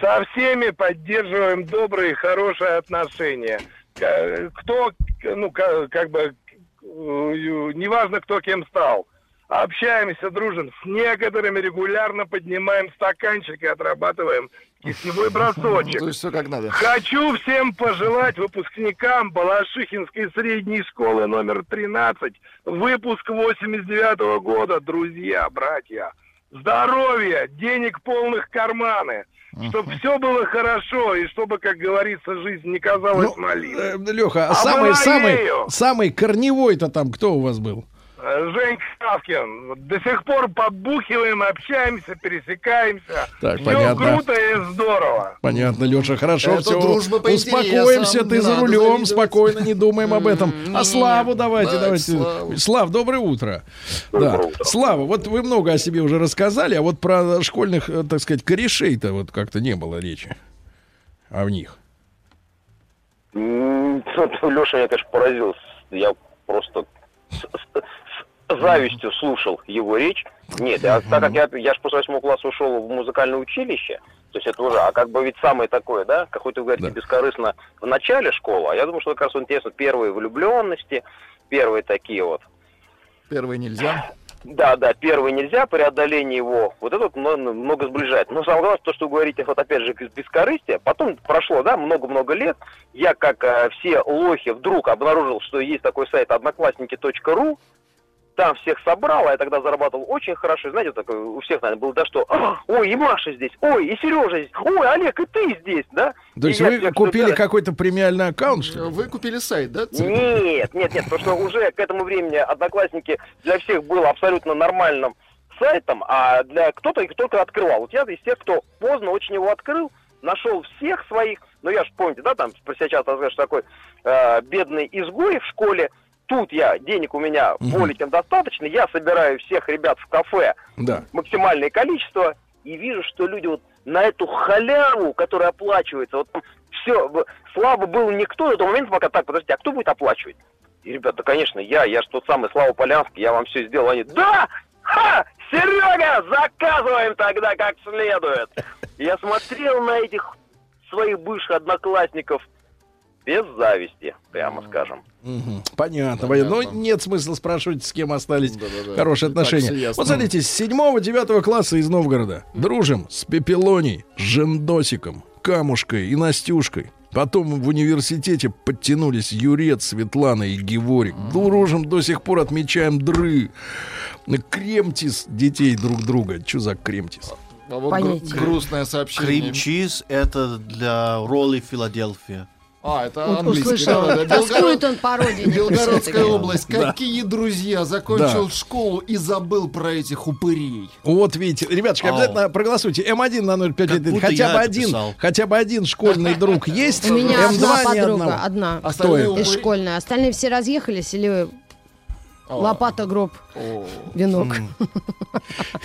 Со всеми поддерживаем добрые, хорошие отношения. Кто, ну, ка- как бы, э, неважно, кто кем стал. Общаемся, дружим. С некоторыми регулярно поднимаем стаканчик и отрабатываем кисневой бросочек. То есть все как надо. Хочу всем пожелать выпускникам Балашихинской средней школы номер 13, выпуск 89 года, друзья, братья, здоровья, денег полных карманы. Чтобы все было хорошо, и чтобы, как говорится, жизнь не казалась малиной. Леха, а А самый, мы самый, самый корневой-то там кто у вас был? Женька Савкин, до сих пор подбухиваем, общаемся, пересекаемся. Так, Все понятно. круто и здорово. Понятно, Леша, хорошо, Это все. дружба по Успокоимся, ты за рулем, завидовать. спокойно, не думаем об этом. А Славу давайте, давайте давайте. Славу. Слав, доброе утро. Да. Слава, вот вы много о себе уже рассказали, а вот про школьных, э, так сказать, корешей-то вот как-то не было речи. А в них. Леша меня, конечно, поразил. Я просто завистью слушал его речь. Нет, а так как я, я же после восьмого класса ушел в музыкальное училище, то есть это уже, а как бы ведь самое такое, да, какой ты говорите, Да. бескорыстно в начале школы, а я думаю, что как раз интересно первые влюбленности, первые такие вот Первый нельзя. да, да, первый нельзя, преодоление его, вот это вот мно- много сближает. Но самое главное, то, что вы говорите, вот опять же, из бескорыстия, потом прошло, да, много-много лет, я, как э, все лохи, вдруг обнаружил, что есть такой сайт одноклассники.ру, там всех собрал, а я тогда зарабатывал очень хорошо, знаете, такой, у всех, наверное, было, да что, «А, ой, и Маша здесь, ой, и Сережа здесь, ой, Олег, и ты здесь, да? То И есть я вы всех купили туда- какой-то премиальный аккаунт, что ли? Вы купили сайт, да? нет, нет, нет, потому что уже к этому времени Одноклассники для всех был абсолютно нормальным сайтом, а для кто-то их только открывал. Вот я из тех, кто поздно очень его открыл, нашел всех своих, ну я же помните, да, там про себя часто что такой э, бедный изгой в школе. Тут я, денег у меня более чем достаточно, я собираю всех ребят в кафе, Да. максимальное количество, и вижу, что люди вот на эту халяву, которая оплачивается, вот все, Слава был никто до того момента, пока так, подождите, а кто будет оплачивать? И, ребята, конечно, я, я же тот самый Слава Полянский, я вам все сделал. Они, да! Ха! Серега, заказываем тогда как следует. Я смотрел на этих своих бывших одноклассников без зависти, прямо скажем. Мгм. Понятно. Понятно. Но нет смысла спрашивать, с кем остались Да-да-да. хорошие И так всё отношения. Вот смотрите, с 7-9 класса из Новгорода дружим с Пепелоней, с Жендосиком, Камушкой и Настюшкой. Потом в университете подтянулись Юрец, Светлана и Геворик. Дружим, до сих пор отмечаем дры. Кремтис детей друг друга. Что за кремтис? А вот гру- грустное сообщение. Крем-чиз это для роли Филадельфия. А, это Вот английский. услышал. да, да, да. Тоскует он по родине. Белгородская область. Какие друзья. Закончил школу и забыл про этих упырей. Вот видите, ребятушки, Ау. обязательно проголосуйте. М1 на 055. Как будто Хотя бы один, писал. хотя бы один школьный друг есть. У меня М2 одна подруга, одна. Остальные. Остальные все разъехались или лопата, гроб, венок.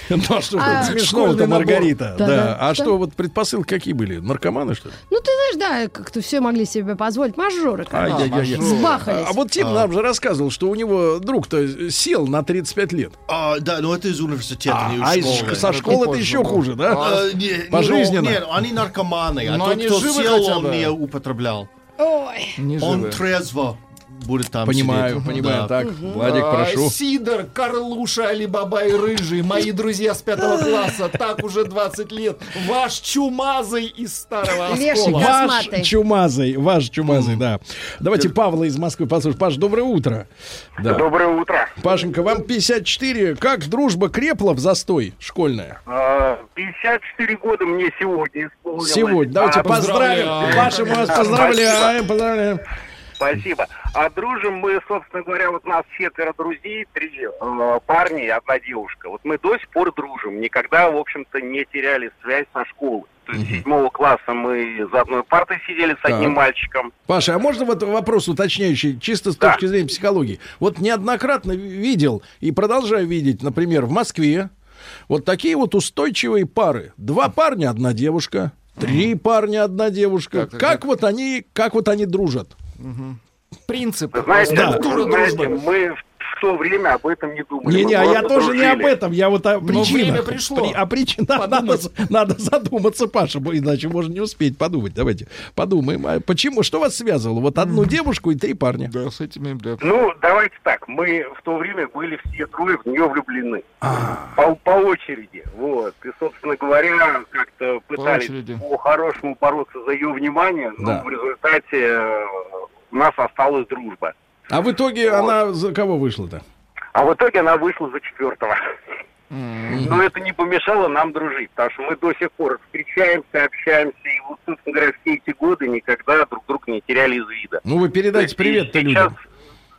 Ну а что А, смешного-то, набор. Маргарита? Да. А Что? вот предпосылки какие были? Наркоманы, что ли? Ну, ты знаешь, да, как-то все могли себе позволить. Мажоры. Ай-яй-яй. Сбахались. А вот Тим нам же рассказывал, что у него друг-то сел на 35 лет. А, да, но это из университета, А, не из а школы. со школы это еще хуже, да? А, не- не, Пожизненно? ну, Нет, они наркоманы, а тот, кто сел, хотя он не употреблял. Ой. Не Он трезво будет там Понимаю, сидеть. понимаю. Да. Так, Владик, А, прошу. Сидор, Карлуша, Алибаба и Рыжий, мои друзья с пятого класса, так уже 20 лет. Ваш чумазый из старого оскола. Ваш чумазый, ваш чумазый, да. Давайте Павла из Москвы послушаем. Паш, доброе утро. Да. Доброе утро. Пашенька, вам 54. Как дружба крепла в застой школьная? А, 54 года мне сегодня исполнилось. Сегодня. Давайте А, поздравим. поздравляем. Паша, мы вас поздравляем. Поздравляем. Спасибо. А дружим мы, собственно говоря, вот нас четверо друзей, три э, парня и одна девушка. Вот мы до сих пор дружим. Никогда, в общем-то, не теряли связь со школы. То есть седьмого класса мы за одной партой сидели с одним мальчиком. Паша, а можно вот вопрос уточняющий, чисто с Да. точки зрения психологии? Вот неоднократно видел и продолжаю видеть, например, в Москве, вот такие вот устойчивые пары. Два парня, одна девушка. Три парня, одна девушка. Как- Как, как- вот они, как вот они дружат? Принцип. Вы знаете, Да. Культура знаете, дружбы. мы в то время об этом не думали. Не-не, а я тоже не дружили. об этом, я вот о Но причинах. время пришло. При- о причинах надо, Подумать. надо задуматься, Паша, иначе можно не успеть подумать. Давайте подумаем. А почему, что вас связывало? Вот одну девушку и три парня. Да, с этими, да. Ну, давайте так. Мы в то время были все трое в нее влюблены. А. По, по очереди. Вот. И, собственно говоря, как-то пытались по-хорошему бороться за ее внимание, но Да. в результате э, у нас осталась дружба. А в итоге Вот. она за кого вышла-то? А в итоге она вышла за четвертого. Но это не помешало нам дружить, потому что мы до сих пор встречаемся, общаемся, и вот, собственно говоря, все эти годы никогда друг друга не теряли из вида. Ну, вы передайте привет-то сейчас, людям.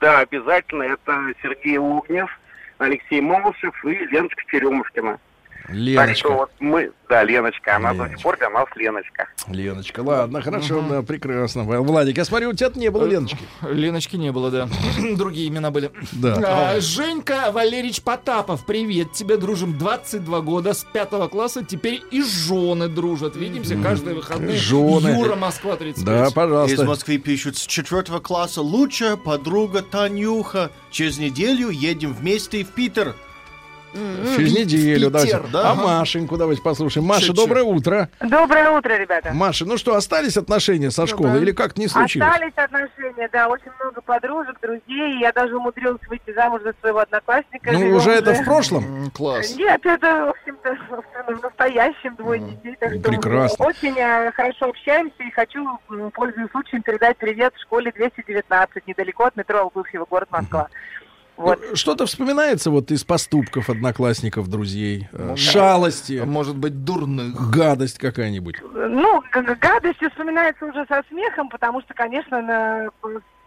Да, обязательно. Это Сергей Огнев, Алексей Молошев и Леночка Черемушкина. Так что Леночка. вот мы, да, Леночка, она до Леночка. сих пор для нас Леночка. Леночка, ладно, хорошо, да, прекрасно. Владик, я смотрю, у тебя не было Леночки. Леночки не было, да. Другие имена были. Да. А, Женька Валерьевич Потапов, привет тебе, дружим 22 года, с пятого класса, теперь и жены дружат. Видимся каждые выходные. Жены. Юра, Москва, 35. Да, Из пожалуйста. Москвы пишут, с четвертого класса лучшая подруга Танюха. Через неделю едем вместе в Питер. Через неделю. Питер, да. А Машеньку давайте послушаем. Маша, Чё, доброе утро. Доброе утро, ребята. Маша, ну что, остались отношения со школы или как не случилось? Остались отношения, да, очень много подружек, друзей. Я даже умудрилась выйти замуж за своего одноклассника. Ну, уже это в прошлом? Класс. Нет, это, в общем-то, в настоящем двое детей. Так что прекрасно. Очень э, хорошо общаемся и хочу, пользуясь случаем, передать привет в школе 219, недалеко от метро Алгуфьево, город Москва. Вот. Что-то вспоминается вот из поступков одноклассников, друзей? Э, Шалости, Может быть, дурных. гадость какая-нибудь? Ну, г- г- гадости вспоминается уже со смехом, потому что, конечно, на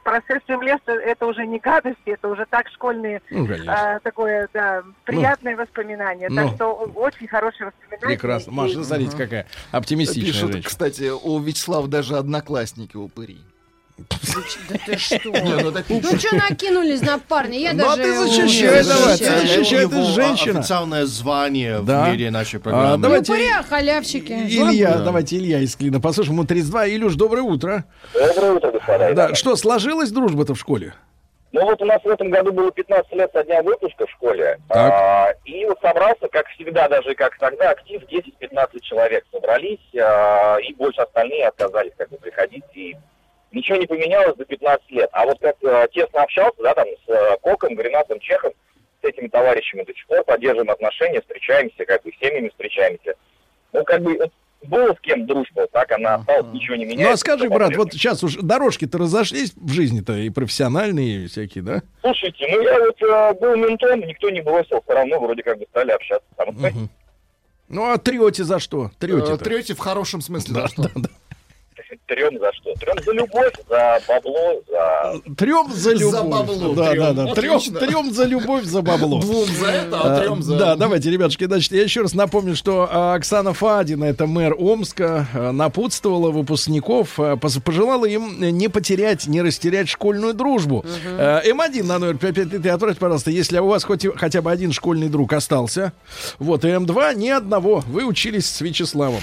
прошествием лета это уже не гадости, это уже так школьные, Ну, конечно. а, такое, да, приятное воспоминание. ну. Так что очень хорошее воспоминание. Прекрасно. Маша, ну, смотрите, какая оптимистичная Пишут, женщина. кстати, у Вячеслава даже одноклассники упыри. Да ты что? Ну, Ну что накинулись на парня? Я Ну, а даже... ты его защищай давай, ты защищай. Его женщина. официальное звание в мире нашей А, программы. давайте Упыря, халявщики. Илья, давайте Илья из Клина. Послушаем, ему 32. Илюш, доброе утро. Доброе утро, господа. Да, что, сложилась дружба-то в школе? Ну вот у нас в этом году было 15 лет со дня выпуска в школе. Так. А, и вот собрался, как всегда, даже как тогда, актив 10-15 человек собрались, а, и больше остальные отказались как бы приходить. И ничего не поменялось за 15 лет. А вот как а, тесно общался, да, там, с а, Коком, Гринатом, Чехом, с этими товарищами до сих пор поддерживаем отношения, встречаемся, как бы с семьями встречаемся. Ну, как бы, было с кем дружба, так она осталась, ничего не меняется. Ну, а скажи, брат, вот сейчас уж дорожки-то разошлись в жизни-то, и профессиональные, и всякие, да? Слушайте, ну я вот э, был ментом, никто не бросил, все равно вроде как бы стали общаться. Самостоятельно. Ну, а трете за что? Трете Э, Трете в хорошем смысле. Да, за что? да, да. Трем за что? Трем за любовь, за бабло, за... Трем за любовь. бабло, Да, трем. да, да. Трем, трем за любовь, за бабло. Двум за это, а трем за... Да, давайте, ребятушки, значит, я еще раз напомню, что а, Оксана Фадина, это мэр Омска, а, напутствовала выпускников, пожелала им не потерять, не растерять школьную дружбу. А, М1 на номер 5533 отправьте, пожалуйста, если у вас хоть хотя бы один школьный друг остался. Вот, и М2 ни одного. Вы учились с Вячеславом.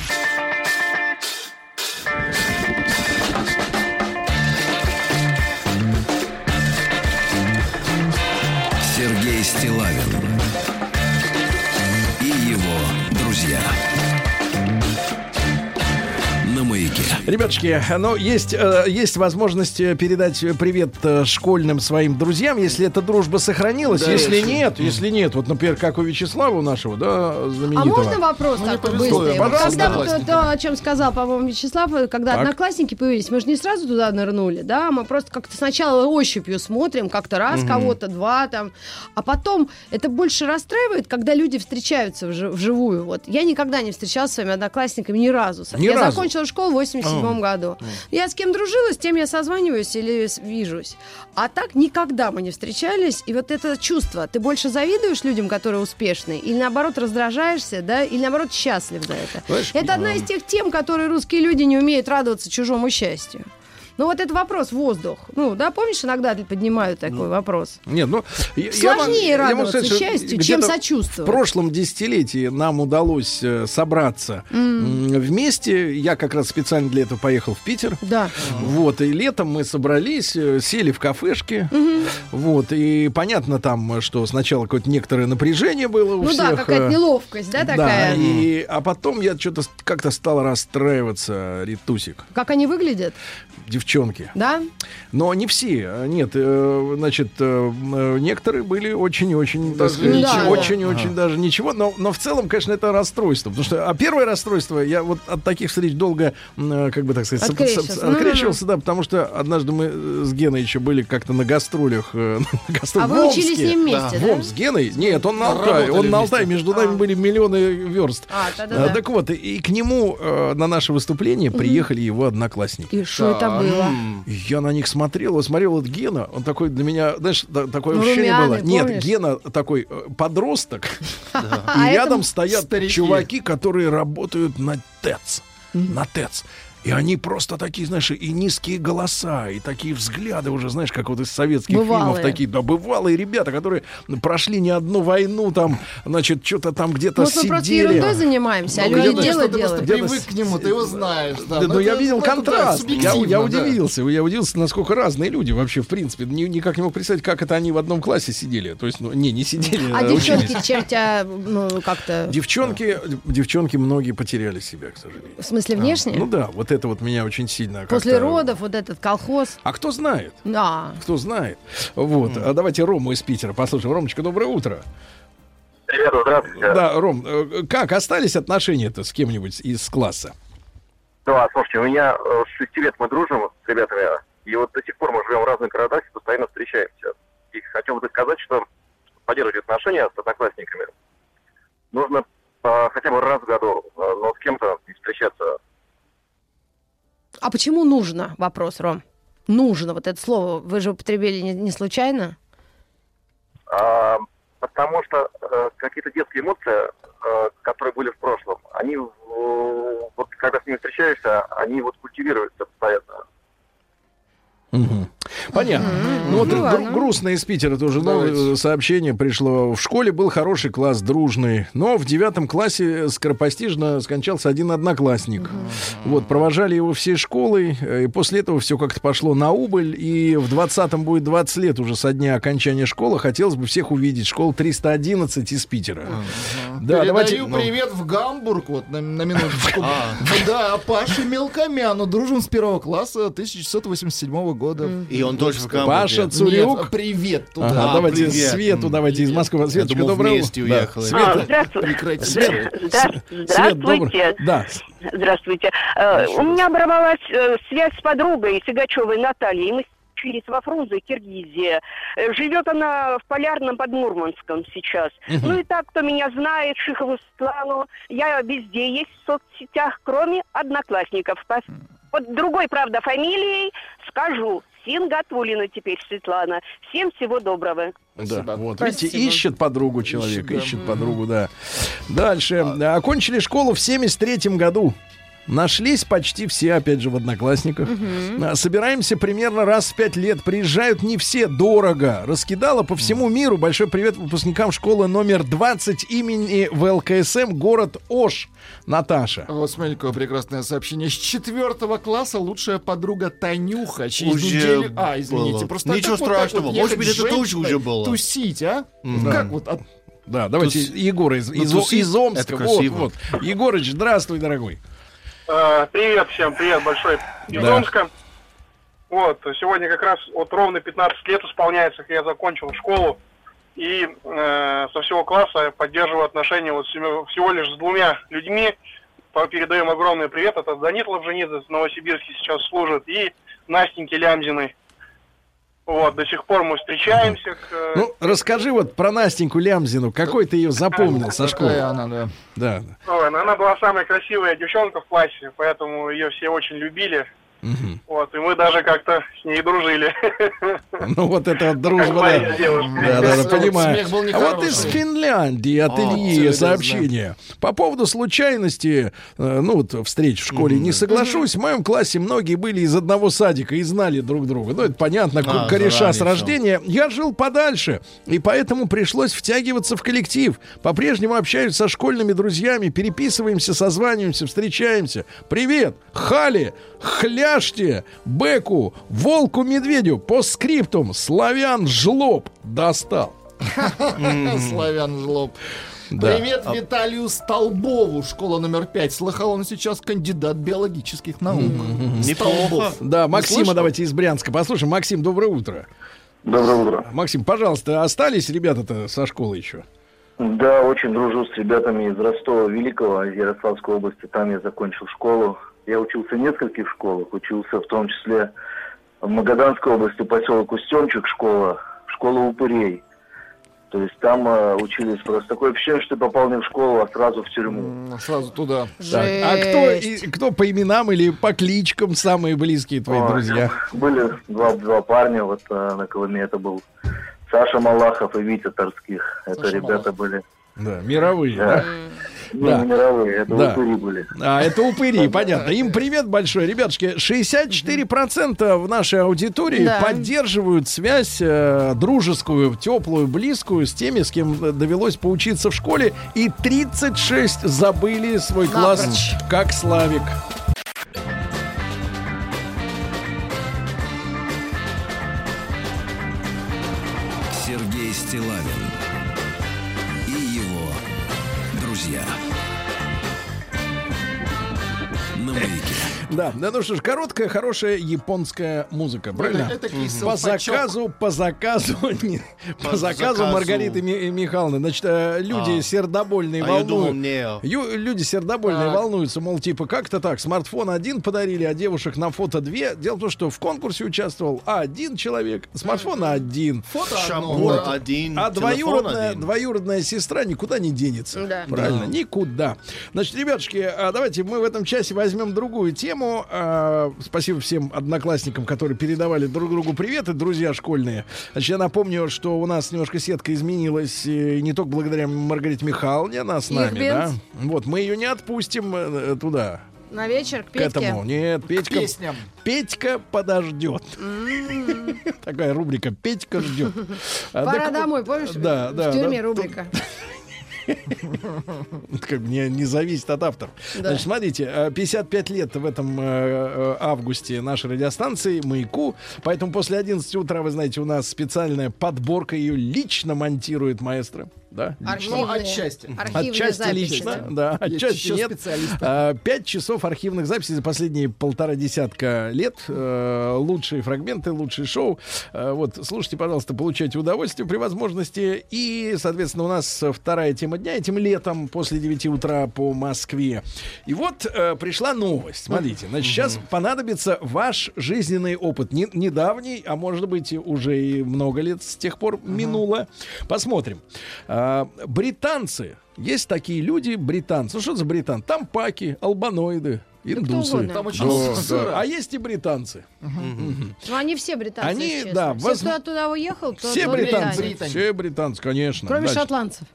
Ребятушки, ну, есть, э, есть возможность э, передать привет э, школьным своим друзьям, если эта дружба сохранилась. Да, если если- нет, если нет, вот, например, как у Вячеслава у нашего, да, А знаменитого. можно вопрос Ну, не такой быстрый? Вот когда вот то, о чем сказал, по-моему, Вячеслав, когда Так. одноклассники появились, мы же не сразу туда нырнули, да, мы просто как-то сначала ощупью смотрим, как-то раз кого-то, два там, а потом это больше расстраивает, когда люди встречаются вжи- вживую. Вот я никогда не встречалась с своими одноклассниками ни разу. Ни я разу? закончила школу в 87 году. Я с кем дружила, с тем я созваниваюсь или вижусь. А так никогда мы не встречались. И вот это чувство, ты больше завидуешь людям, которые успешные, или наоборот раздражаешься, да, или наоборот счастлив за это. Знаешь, это одна из тех тем, которые русские люди не умеют радоваться чужому счастью. Ну вот это вопрос воздух. Ну, да, помнишь, иногда поднимают такой вопрос. Нет, ну... я- я Сложнее я радоваться сказать, что счастью, чем В сочувствовать. прошлом десятилетии нам удалось э, собраться м, вместе. Я как раз специально для этого поехал в Питер. Да. Вот, и летом мы собрались, э, сели в кафешке. Вот, и понятно там, что сначала какое-то некоторое напряжение было у Ну всех. да, какая-то э, неловкость, да, такая. и, а потом я что-то как-то стал расстраиваться, Ритусик. Как они выглядят? Девчонки девчонки. Да? Но не все. Нет, э, значит, э, э, некоторые были очень-очень, очень-очень даже ничего. Но, но в целом, конечно, это расстройство. Потому что, а первое расстройство, я вот от таких встреч долго, как бы так сказать, Открещивался. соп- Ну-ну-ну. открещивался, да, потому что однажды мы с Геной еще были как-то на гастролях. на гастролях А вы учились с ним вместе, да? Омск. С Геной? Нет, он на Алтай. Работали Он на Алтай. вместе. Между нами А. были миллионы верст. А, А, да-да-да. Так вот, и, к нему на наше выступление приехали его одноклассники. И что это было? Я на них смотрел, вот смотрел вот Гена, он такой для меня, знаешь, та- такое Ну, ощущение румяный, было. Нет, помнишь? Гена такой э, подросток, А и это рядом стоят чуваки, которые работают на ТЭЦ. На ТЭЦ. И они просто такие, знаешь, и низкие голоса, и такие взгляды уже, знаешь, как вот из советских фильмов, Бывалые. такие, да, бывалые ребята, которые прошли не одну войну, там, значит, что-то там где-то Может, мы просто сидели. ерундой занимаемся, а Ну, люди где-то дело ты делают. Где-то привык к нему, ты его знаешь. Да, Да, Ну, но я это- видел ну, это, да, контраст. я, я да. удивился. Я удивился, насколько разные люди вообще, в принципе. Ни- никак не мог представить, как это они в одном классе сидели. То есть, ну, не, не сидели, А а учились. девчонки чем тебя, ну, как-то... Девчонки, девчонки многие потеряли себя, к сожалению. В смысле, внешне? Ну да, вот это вот меня очень сильно После родов вот этот колхоз. А кто знает? Да. Кто знает? Вот. А давайте Рому из Питера послушаем. Ромочка, доброе утро. Ребята, здравствуйте. Да, Ром, э, как остались отношения-то с кем-нибудь из класса? Да, слушайте, у меня э, с 6 лет мы дружим с ребятами, и вот до сих пор мы живем в разных городах и постоянно встречаемся. И хотел бы сказать, что поддерживать отношения с одноклассниками нужно э, хотя бы раз в году, но с кем-то встречаться. А почему нужно? Вопрос, Ром. Нужно, вот это слово вы же употребили не, не случайно? А, потому что э, какие-то детские эмоции, э, которые были в прошлом, они, э, вот когда с ними встречаешься, они вот культивируются постоянно. Мгм. Понятно. Ну вот Ну гру- грустно из Питера тоже новое сообщение пришло. В школе был хороший класс, дружный, но в девятом классе скоропостижно скончался один одноклассник. Вот, провожали его всей школой, э, и после этого все как-то пошло на убыль, и в двадцатом будет 20 лет уже со дня окончания школы. Хотелось бы всех увидеть. Школа 311 из Питера. Да, Передаю давайте... ну. привет в Гамбург, вот на, на минуточку. Да, Паше Мелкомяну, дружим с первого класса 1987 года. И он тоже в Гамбурге. Паша Цурюк. Нет, привет туда. Ага, А, давайте привет. Свету, давайте из Москвы. Светочка, доброе вместе утро. уехали. Света, А, здравствуйте. Прекрати. Свет, Да, здравствуйте. Да. Здравствуйте. Э, У меня оборвалась э, связь с подругой Сигачевой Натальей. Мы учились во Фрунзе, Киргизия. Э, Живет она в Полярном под Мурманском сейчас. Ну и так, кто меня знает, Шихову Светлану, я везде есть в соцсетях, кроме одноклассников. По- Под другой, правда, фамилией скажу. Сингатулина теперь Светлана. Всем всего доброго. Да, вот, Спасибо. видите, ищет подругу человек, Ищет, да. ищет подругу, да. Дальше. Окончили школу в 73-м году. Нашлись почти все, опять же, в одноклассниках. А, Собираемся примерно раз в пять лет. Приезжают не все, дорого. Раскидала по всему миру. Большой привет выпускникам школы номер 20 имени ВЛКСМ, город Ош. Наташа. Вот смотри, какое прекрасное сообщение. С четвертого класса лучшая подруга Танюха. Через Уже неделю... А, извините, было. просто Ничего вот страшного. вот Может быть, это тоже уже было. Тусить, а? Да. Как вот от Да, давайте Тут с- Егора из, ну, из, из Омска. это Вот, красиво. вот. Егорыч, здравствуй, дорогой. Э, Привет всем, привет большой из Да. Омска. Вот, сегодня как раз вот ровно 15 лет исполняется, как я закончил школу. И э, со всего класса я поддерживаю отношения вот всего лишь с двумя людьми. Передаем огромный привет. Это Данит Лавженидзе в Новосибирске сейчас служит. И Настеньки Лямзиной. Вот, до сих пор мы встречаемся. к, э, Ну, расскажи вот про Настеньку Лямзину. Какой ты ее запомнил со школы? Она, да. Да. Ой, она была самая красивая девчонка в классе, поэтому ее все очень любили. Мгм. Вот, и мы даже как-то с ней дружили. Ну вот это вот дружба, да. Да, да, да, Смех понимаю. был А вот из Финляндии от О, Ильи сообщение. По поводу случайности, э, ну вот встреч в школе, не соглашусь. В моем классе многие были из одного садика и знали друг друга. Ну это понятно, А, кореша с рождения. Я жил подальше, и поэтому пришлось втягиваться в коллектив. По-прежнему общаюсь со школьными друзьями, переписываемся, созваниваемся, встречаемся. Привет, Хали, Хляште, Беку, Волку, Медведю, по скриптум, Славян, Жлоб, достал. Славян жлоб. Да. Привет А- Виталию Столбову, школа номер пять. Слыхал, он сейчас кандидат биологических наук. Столбов. Да, Максима давайте из Брянска послушаем. Максим, доброе утро. Доброе утро. Максим, пожалуйста, остались ребята-то со школы еще? Да, очень дружу с ребятами из Ростова Великого, из Ярославской области. Там я закончил школу. Я учился в нескольких школах. Учился в том числе в Магаданской области, поселок Устемчик школа, школа упырей. То есть там э, учились просто такое ощущение, что ты попал не в школу, а сразу в тюрьму. Сразу туда. Так, а кто, и- кто по именам или по кличкам самые близкие твои Ой, друзья? Были два, два парня, вот э, на Колыме это был Саша Малахов и Витя Торских. Это Саша ребята были. Да, мировые, Да. да? Да. не мировые, это Да. упыри были. А, это упыри, понятно. Им привет большой. Ребятушки, 64% в нашей аудитории Да. поддерживают связь э, дружескую, теплую, близкую с теми, с кем довелось поучиться в школе. И 36 забыли свой класс, Напрочь. как Славик. Сергей Стилавин На маяке. Да, да, ну что ж, короткая, хорошая японская музыка, правильно? это кислый по заказу, по заказу, не, по, По заказу заказу. Маргариты Ми- Михайловны. Значит, э, люди А. сердобольные А думал, волнуют. не. Ю- люди сердобольные Так. волнуются, мол, типа, как-то так, смартфон один подарили, а девушек на фото две. Дело в том, что в конкурсе участвовал один человек, смартфон один. Фото одно. Один, А двоюродная, один. двоюродная сестра никуда не денется. Да. Правильно, Да. никуда. Значит, ребятушки, а давайте мы в этом часе возьмем другую тему. А, Спасибо всем одноклассникам, которые передавали друг другу приветы, друзья школьные. Значит, я напомню, что у нас немножко сетка изменилась э, не только благодаря Маргарите Михайловне, она с нами, да? Вот, мы ее не отпустим э, туда, На вечер к к Петьке. этому. Нет, Петька, Песням. Петька подождет. Такая рубрика «Петька ждет». А, Пора домой, помнишь? Да, да. В тюрьме рубрика. как бы не, не зависит от авторов. Да. Значит, смотрите, э, 55 лет в этом э, э, августе нашей радиостанции «Маяку», поэтому после 11 утра, вы знаете, у нас специальная подборка, ее лично монтирует маэстро. Да? Архивные, Ну, отчасти. архивные Отчасти записи. лично, да, Есть отчасти еще нет. А, Пять часов архивных записей за последние полтора десятка лет. Э, Лучшие фрагменты, лучшие шоу. Э, Вот, слушайте, пожалуйста, получайте удовольствие при возможности. И, соответственно, у нас вторая тема дня этим летом после 9 утра по Москве. И вот э, пришла новость. Смотрите, значит, сейчас понадобится ваш жизненный опыт. Не- недавний, а может быть, уже и много лет с тех пор минуло. Посмотрим. А, британцы. Есть такие люди, британцы. Ну, что за британ? Там паки, албаноиды, индусы. Там очень Да, сыро. да. А есть и британцы. Ну, они все британцы, Они, честно. да, Все, воз- кто оттуда уехал, то Все британцы. британец. Все британцы, конечно. Кроме Дальше. шотландцев.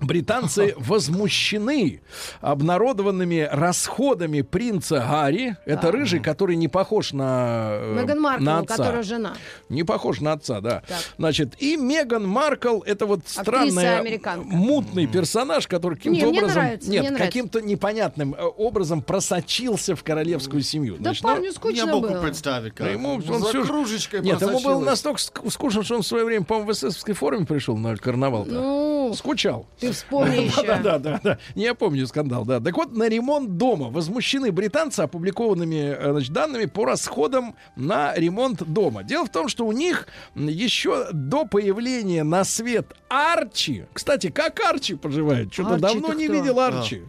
Британцы возмущены обнародованными расходами принца Гарри. Это рыжий, который не похож на, э, Меган Маркл, на у отца. которой жена. Не похож на отца, да. Так. Значит, и Меган Маркл это вот странный американка. мутный персонаж, который каким-то Не, образом, нравится, нет, мне нравится. каким-то непонятным э, образом просочился в королевскую семью. Да Значит, ну, парню Я скучно могу было. представить, как. ему он За всё- кружечкой Нет, ему было настолько ск- скучно, что он в свое время, по-моему, в эсэсовской форме пришел на карнавал. Ну, Скучал. Ты вспомни еще. Да, да, да, да. Не, я помню скандал, да. Так вот, на ремонт дома возмущены британцы опубликованными э, значит, данными по расходам на ремонт дома. Дело в том, что у них еще до появления на свет Арчи, кстати, как Арчи поживает? Что-то давно не кто? видел Арчи.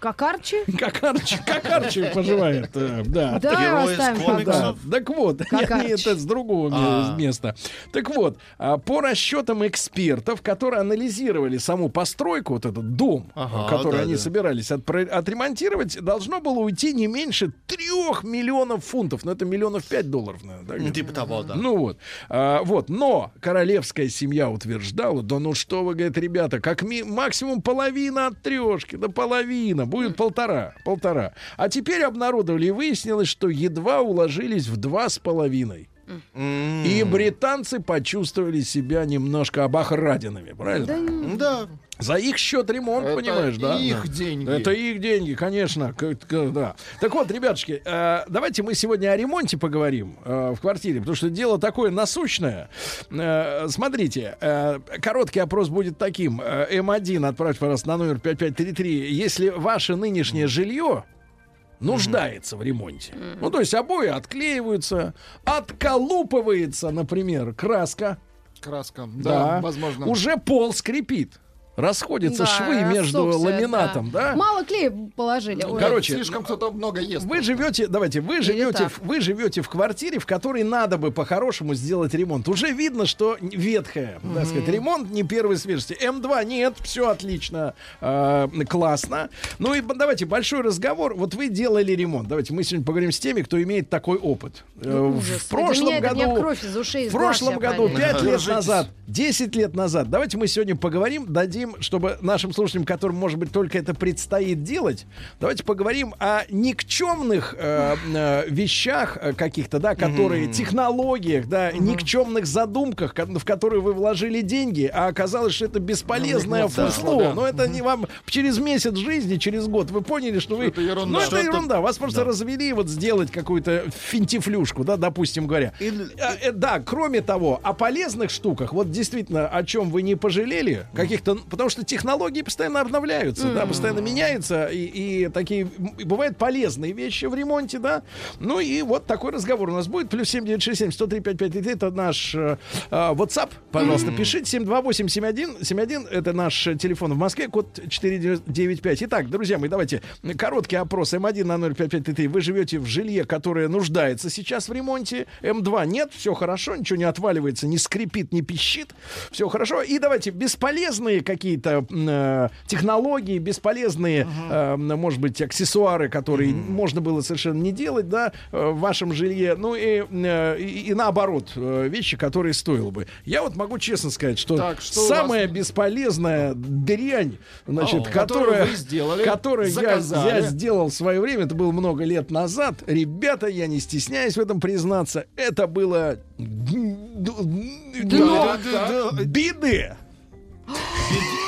Как Арчи? Как Арчи, как Арчи поживает, э, да. Герой из комиксов. пока. Да, так вот, Как нет, это с другого А. места. Так вот, а, по расчетам экспертов, которые анализировали саму постройку, вот этот дом, Ага, который да, они да. собирались отпро- отремонтировать, должно было уйти не меньше трех миллионов фунтов. Ну, это миллионов пять долларов, наверное. да, Ну. Типа того, да. Ну вот, А, вот, но королевская семья утверждала, да ну что вы, говорит, ребята, как ми- максимум половина от трешки, да половина, будет полтора, полтора. А теперь обнародовали и выяснилось, что едва уложились в два с половиной. И британцы почувствовали себя немножко обохраденными, правильно? Да. За их счет ремонт, Это понимаешь, да? их деньги. Это их деньги, конечно. да. Так вот, ребятушки, э, давайте мы сегодня о ремонте поговорим э, в квартире, потому что дело такое насущное. Э, смотрите, короткий опрос будет таким. Э, М1 отправьте, пожалуйста, на номер 5533. Если ваше нынешнее жилье нуждается в ремонте. Ну, то есть обои отклеиваются, отколупывается, например, краска. Краска. Да, возможно. Уже пол скрипит. Расходятся Да, швы между ламинатом, да? Мало клея положили. Ой. Короче, Слишком кто-то много ест. Вы живете, давайте, вы живете, в, вы живете в квартире, в которой надо бы по-хорошему сделать ремонт. Уже видно, что ветхая, так сказать, ремонт не первой свежести. М2 нет, все отлично, э, классно. Ну и давайте большой разговор. Вот вы делали ремонт. Давайте мы сегодня поговорим с теми, кто имеет такой опыт. Э, Ну, в ужас. прошлом Для меня это- у меня году, кровь из ушей, из в прошлом году, 5 лет назад, 10 лет назад. Давайте мы сегодня поговорим, дадим, чтобы нашим слушателям, которым, может быть, только это предстоит делать, давайте поговорим о никчемных э, э, вещах э, каких-то, да, которые, технологиях, да, никчемных задумках, в которые вы вложили деньги, а оказалось, что это бесполезное Ну, да, фуфло. да. Но это не вам через месяц жизни, через год вы поняли, что вы... это ерунда. Ну, это ерунда. Вас просто развели вот сделать какую-то финтифлюшку, да, допустим говоря. Или- А, э, да, кроме того, о полезных штуках, вот действительно, о чем вы не пожалели, каких-то, потому что технологии постоянно обновляются, да, постоянно меняются, и, и такие и бывают полезные вещи в ремонте, да. Ну и вот такой разговор у нас будет. Плюс 7967 103 5533, это наш э, э, WhatsApp, пожалуйста, пишите 728 71 это наш телефон в Москве, код 495. Итак, друзья мои, давайте короткий опрос М1 на 0553. Вы живете в жилье, которое нуждается сейчас в ремонте. М2 нет, все хорошо, ничего не отваливается, не скрипит, не пищит. Все хорошо. И давайте бесполезные какие-то э, технологии, бесполезные, э, может быть, аксессуары, которые можно было совершенно не делать, да, э, в вашем жилье. Ну и, э, и, и наоборот, э, вещи, которые стоило бы. Я вот могу честно сказать, что, Так, что самая бесполезная дрянь, значит, О, которая, которую сделали, которую я, заказали. я сделал в свое время, это было много лет назад. Ребята, я не стесняюсь в этом признаться, это было Да, да, да. биды. Какая... О,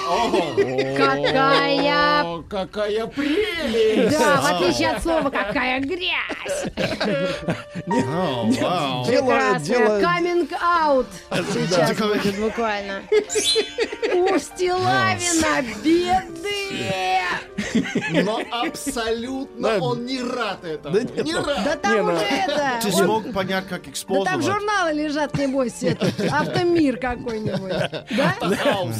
какая прелесть! Да, в отличие от слова «какая грязь». Прекрасно. дело, Coming out сейчас будет буквально. У Стилавина беды. Но абсолютно он не рад этому. Не рад. Да там ну, уже это... Ты смог понять, как Да там использовать? журналы лежат, небось, это, автомир какой-нибудь. Да?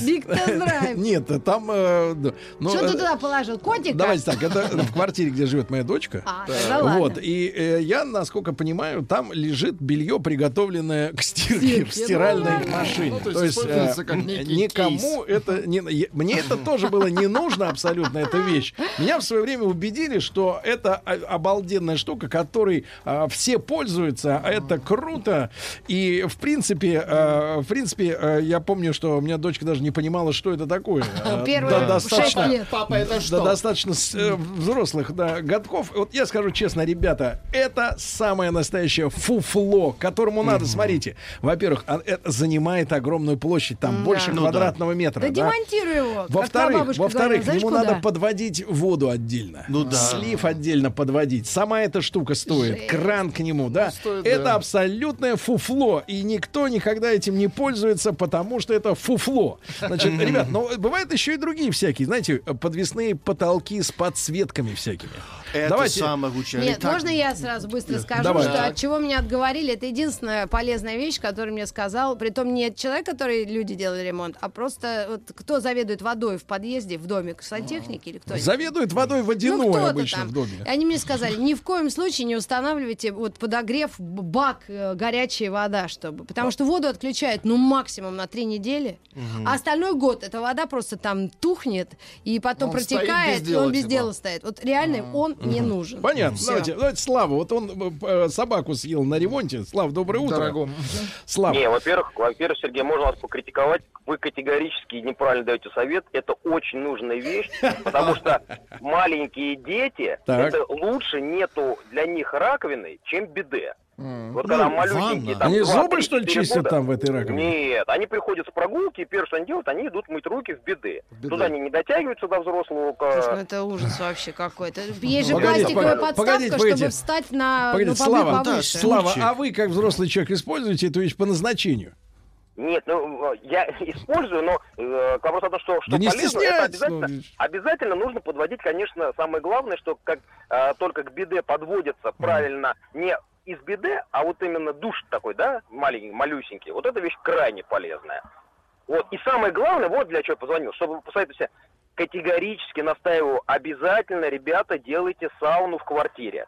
Биг тест-драйв. Нет, там... э, да. Ну, Что э, ты туда положил? Котика? Давайте так, это в квартире, где живет моя дочка. А, ладно. Вот, и э, я, насколько понимаю, там лежит белье, приготовленное к стирке в Стирке, стиральной ну, машине. Ну, то есть никому это не... я- Мне это тоже было не нужно абсолютно, эта вещь. Меня в свое время убедили, что это обалденная штука, которой а, все пользуются, а это круто. И, в принципе, в принципе, я помню, что у меня дочка даже не понимала, что это такое. А, Первые да, достаточно- лет. Папа, это да, что? достаточно э, взрослых да, годков. Вот я скажу честно, ребята, это самое настоящее фуфло, которому надо, смотрите, во-первых, а- это занимает огромную площадь, там больше да. Ну да. квадратного метра. Да да. демонтируй его. Во-вторых, во-вторых, куда? надо подводить воду отдельно. Ну да. Слив отдельно подводить. Сама эта штука стоит. Кран к нему, да. стоит, это да. абсолютное фуфло. И никто никогда этим не пользуется, потому что это фуфло. Значит, ребят, но бывают еще и другие всякие, знаете, подвесные потолки с подсветками всякими. Это Давайте. самое лучшее. Нет, Так, можно я сразу быстро скажу, Давай. что Так. от чего меня отговорили, это единственная полезная вещь, которую мне сказал, притом не человек, который люди делали ремонт, а просто вот кто заведует водой в подъезде, в доме, сантехники или кто Заведует водой водяной ну, обычно там. в доме. И они мне сказали, ни в коем случае не устанавливайте вот подогрев бак э, горячая вода, чтобы, потому что воду отключают ну максимум на три недели, а остальной год эта вода просто там тухнет и потом Он стоит протекает, без и дела, он без типа. дела стоит. Вот реально он не нужен. Понятно. Всё. Давайте, давайте Слава. Вот он э, собаку съел на ремонте. Слав, доброе утро. Дорогому. Слава. Не, во-первых, во-первых, Сергей, можно вас покритиковать. Вы категорически неправильно даете совет. Это очень нужная вещь, потому что маленькие дети, это лучше нету для них раковины, чем биде. Вот когда Ну, малюсенькие, ванна. там, Они 2, зубы, 3, что ли, 4 чистят года. там в этой раковине? Нет, они приходят с прогулки, и первое, что они делают, они идут мыть руки в биде. Туда они не дотягиваются до взрослого. Слушай, ну к- это ужас вообще какой-то. Есть же Погодите, пластиковая погодите, подставка, погодите, погодите. чтобы встать на Погодите, ну, побы- Слава, повыше. Слава, а вы как взрослый человек используете эту вещь по назначению? Нет, ну, я использую, но э, к вопросу о том, что, что Да не полезно, это обязательно, ну, обязательно нужно подводить, конечно, самое главное, что как э, только к биде подводится правильно не из биде, а вот именно душ такой, да, маленький, малюсенький, вот эта вещь крайне полезная. Вот, и самое главное, вот для чего я позвонил, чтобы посоветовать себе, категорически настаиваю, обязательно, ребята, делайте сауну в квартире.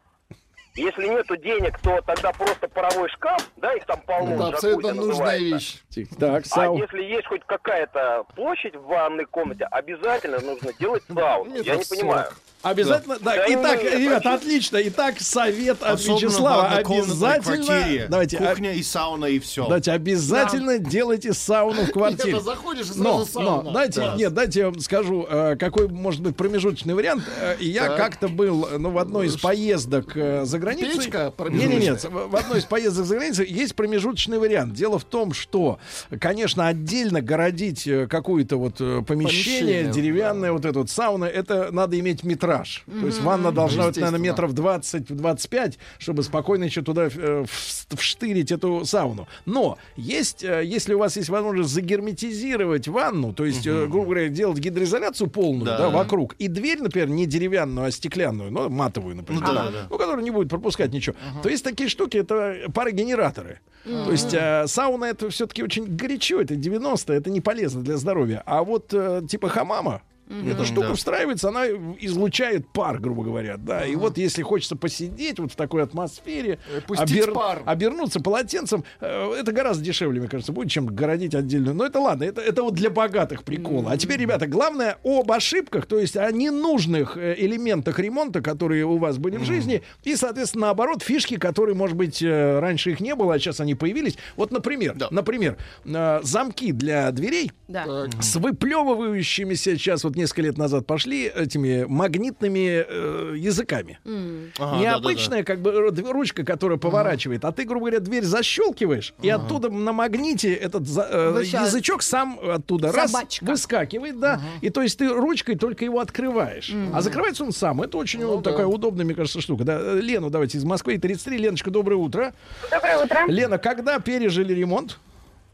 Если нету денег, то тогда просто паровой шкаф, да, их там полно. Это абсолютно нужная называется. вещь. Так, А сау. если есть хоть какая-то площадь в ванной комнате, обязательно нужно делать сауну. Я не понимаю. Обязательно, да. Да Итак, нет, ребята, отлично. Итак, совет от Особенно Вячеслава. Обязательно. квартире. Давайте, а- Кухня и сауна и все. Давайте обязательно делайте сауну в квартире. Это заходишь и Но, сразу но, сауна. дайте, Да. нет, дайте я вам скажу, э, какой может быть промежуточный вариант. Э, Я Так. как-то был, э, ну, в одной из поездок за границей. Печка Не, не, нет, промежуточная. в одной из поездок за границей есть промежуточный вариант. Дело в том, что, конечно, отдельно городить какое-то вот помещение, Помещение, деревянное, вот это вот сауна, это надо иметь метраж. То есть ванна должна быть, наверное, метров 20-25, чтобы спокойно еще туда э, вштырить эту сауну. Но есть, э, если у вас есть возможность загерметизировать ванну, то есть, э, грубо говоря, делать гидроизоляцию полную, да. Да. вокруг, и дверь, например, не деревянную, а стеклянную, ну, матовую, например, Ну да, да, ну, которая не будет пропускать ничего, то есть такие штуки, это парогенераторы. То есть э, сауна это все-таки очень горячо, это 90 это не полезно для здоровья. А вот э, типа хамама, эта штука Да. встраивается, она излучает пар, грубо говоря, да. И вот если хочется посидеть вот в такой атмосфере, Э, пустить пар. обернуться полотенцем, э, это гораздо дешевле, мне кажется, будет, чем городить отдельную. Но это ладно, это, это вот для богатых прикола. А теперь, ребята, главное об ошибках, то есть о ненужных э, элементах ремонта, которые у вас были в жизни, и, соответственно, наоборот, фишки, которые, может быть, раньше их не было, а сейчас они появились. Вот, например, Да. например, э, замки для дверей Да. с выплевывающимися сейчас вот несколько лет назад пошли этими магнитными э, языками. М. Ага, Необычная как бы ру- дв- ручка, которая поворачивает, а ты, грубо говоря, дверь защелкиваешь, и оттуда на магните этот э, Вы щас- язычок сам оттуда раз Собачка. выскакивает, да, и то есть ты ручкой только его открываешь, а закрывается он сам. Это очень Ну ну, такая удобная, мне кажется, штука. Да. Лену давайте из Москвы 33. Леночка, доброе утро. Доброе утро. Лена, когда пережили ремонт?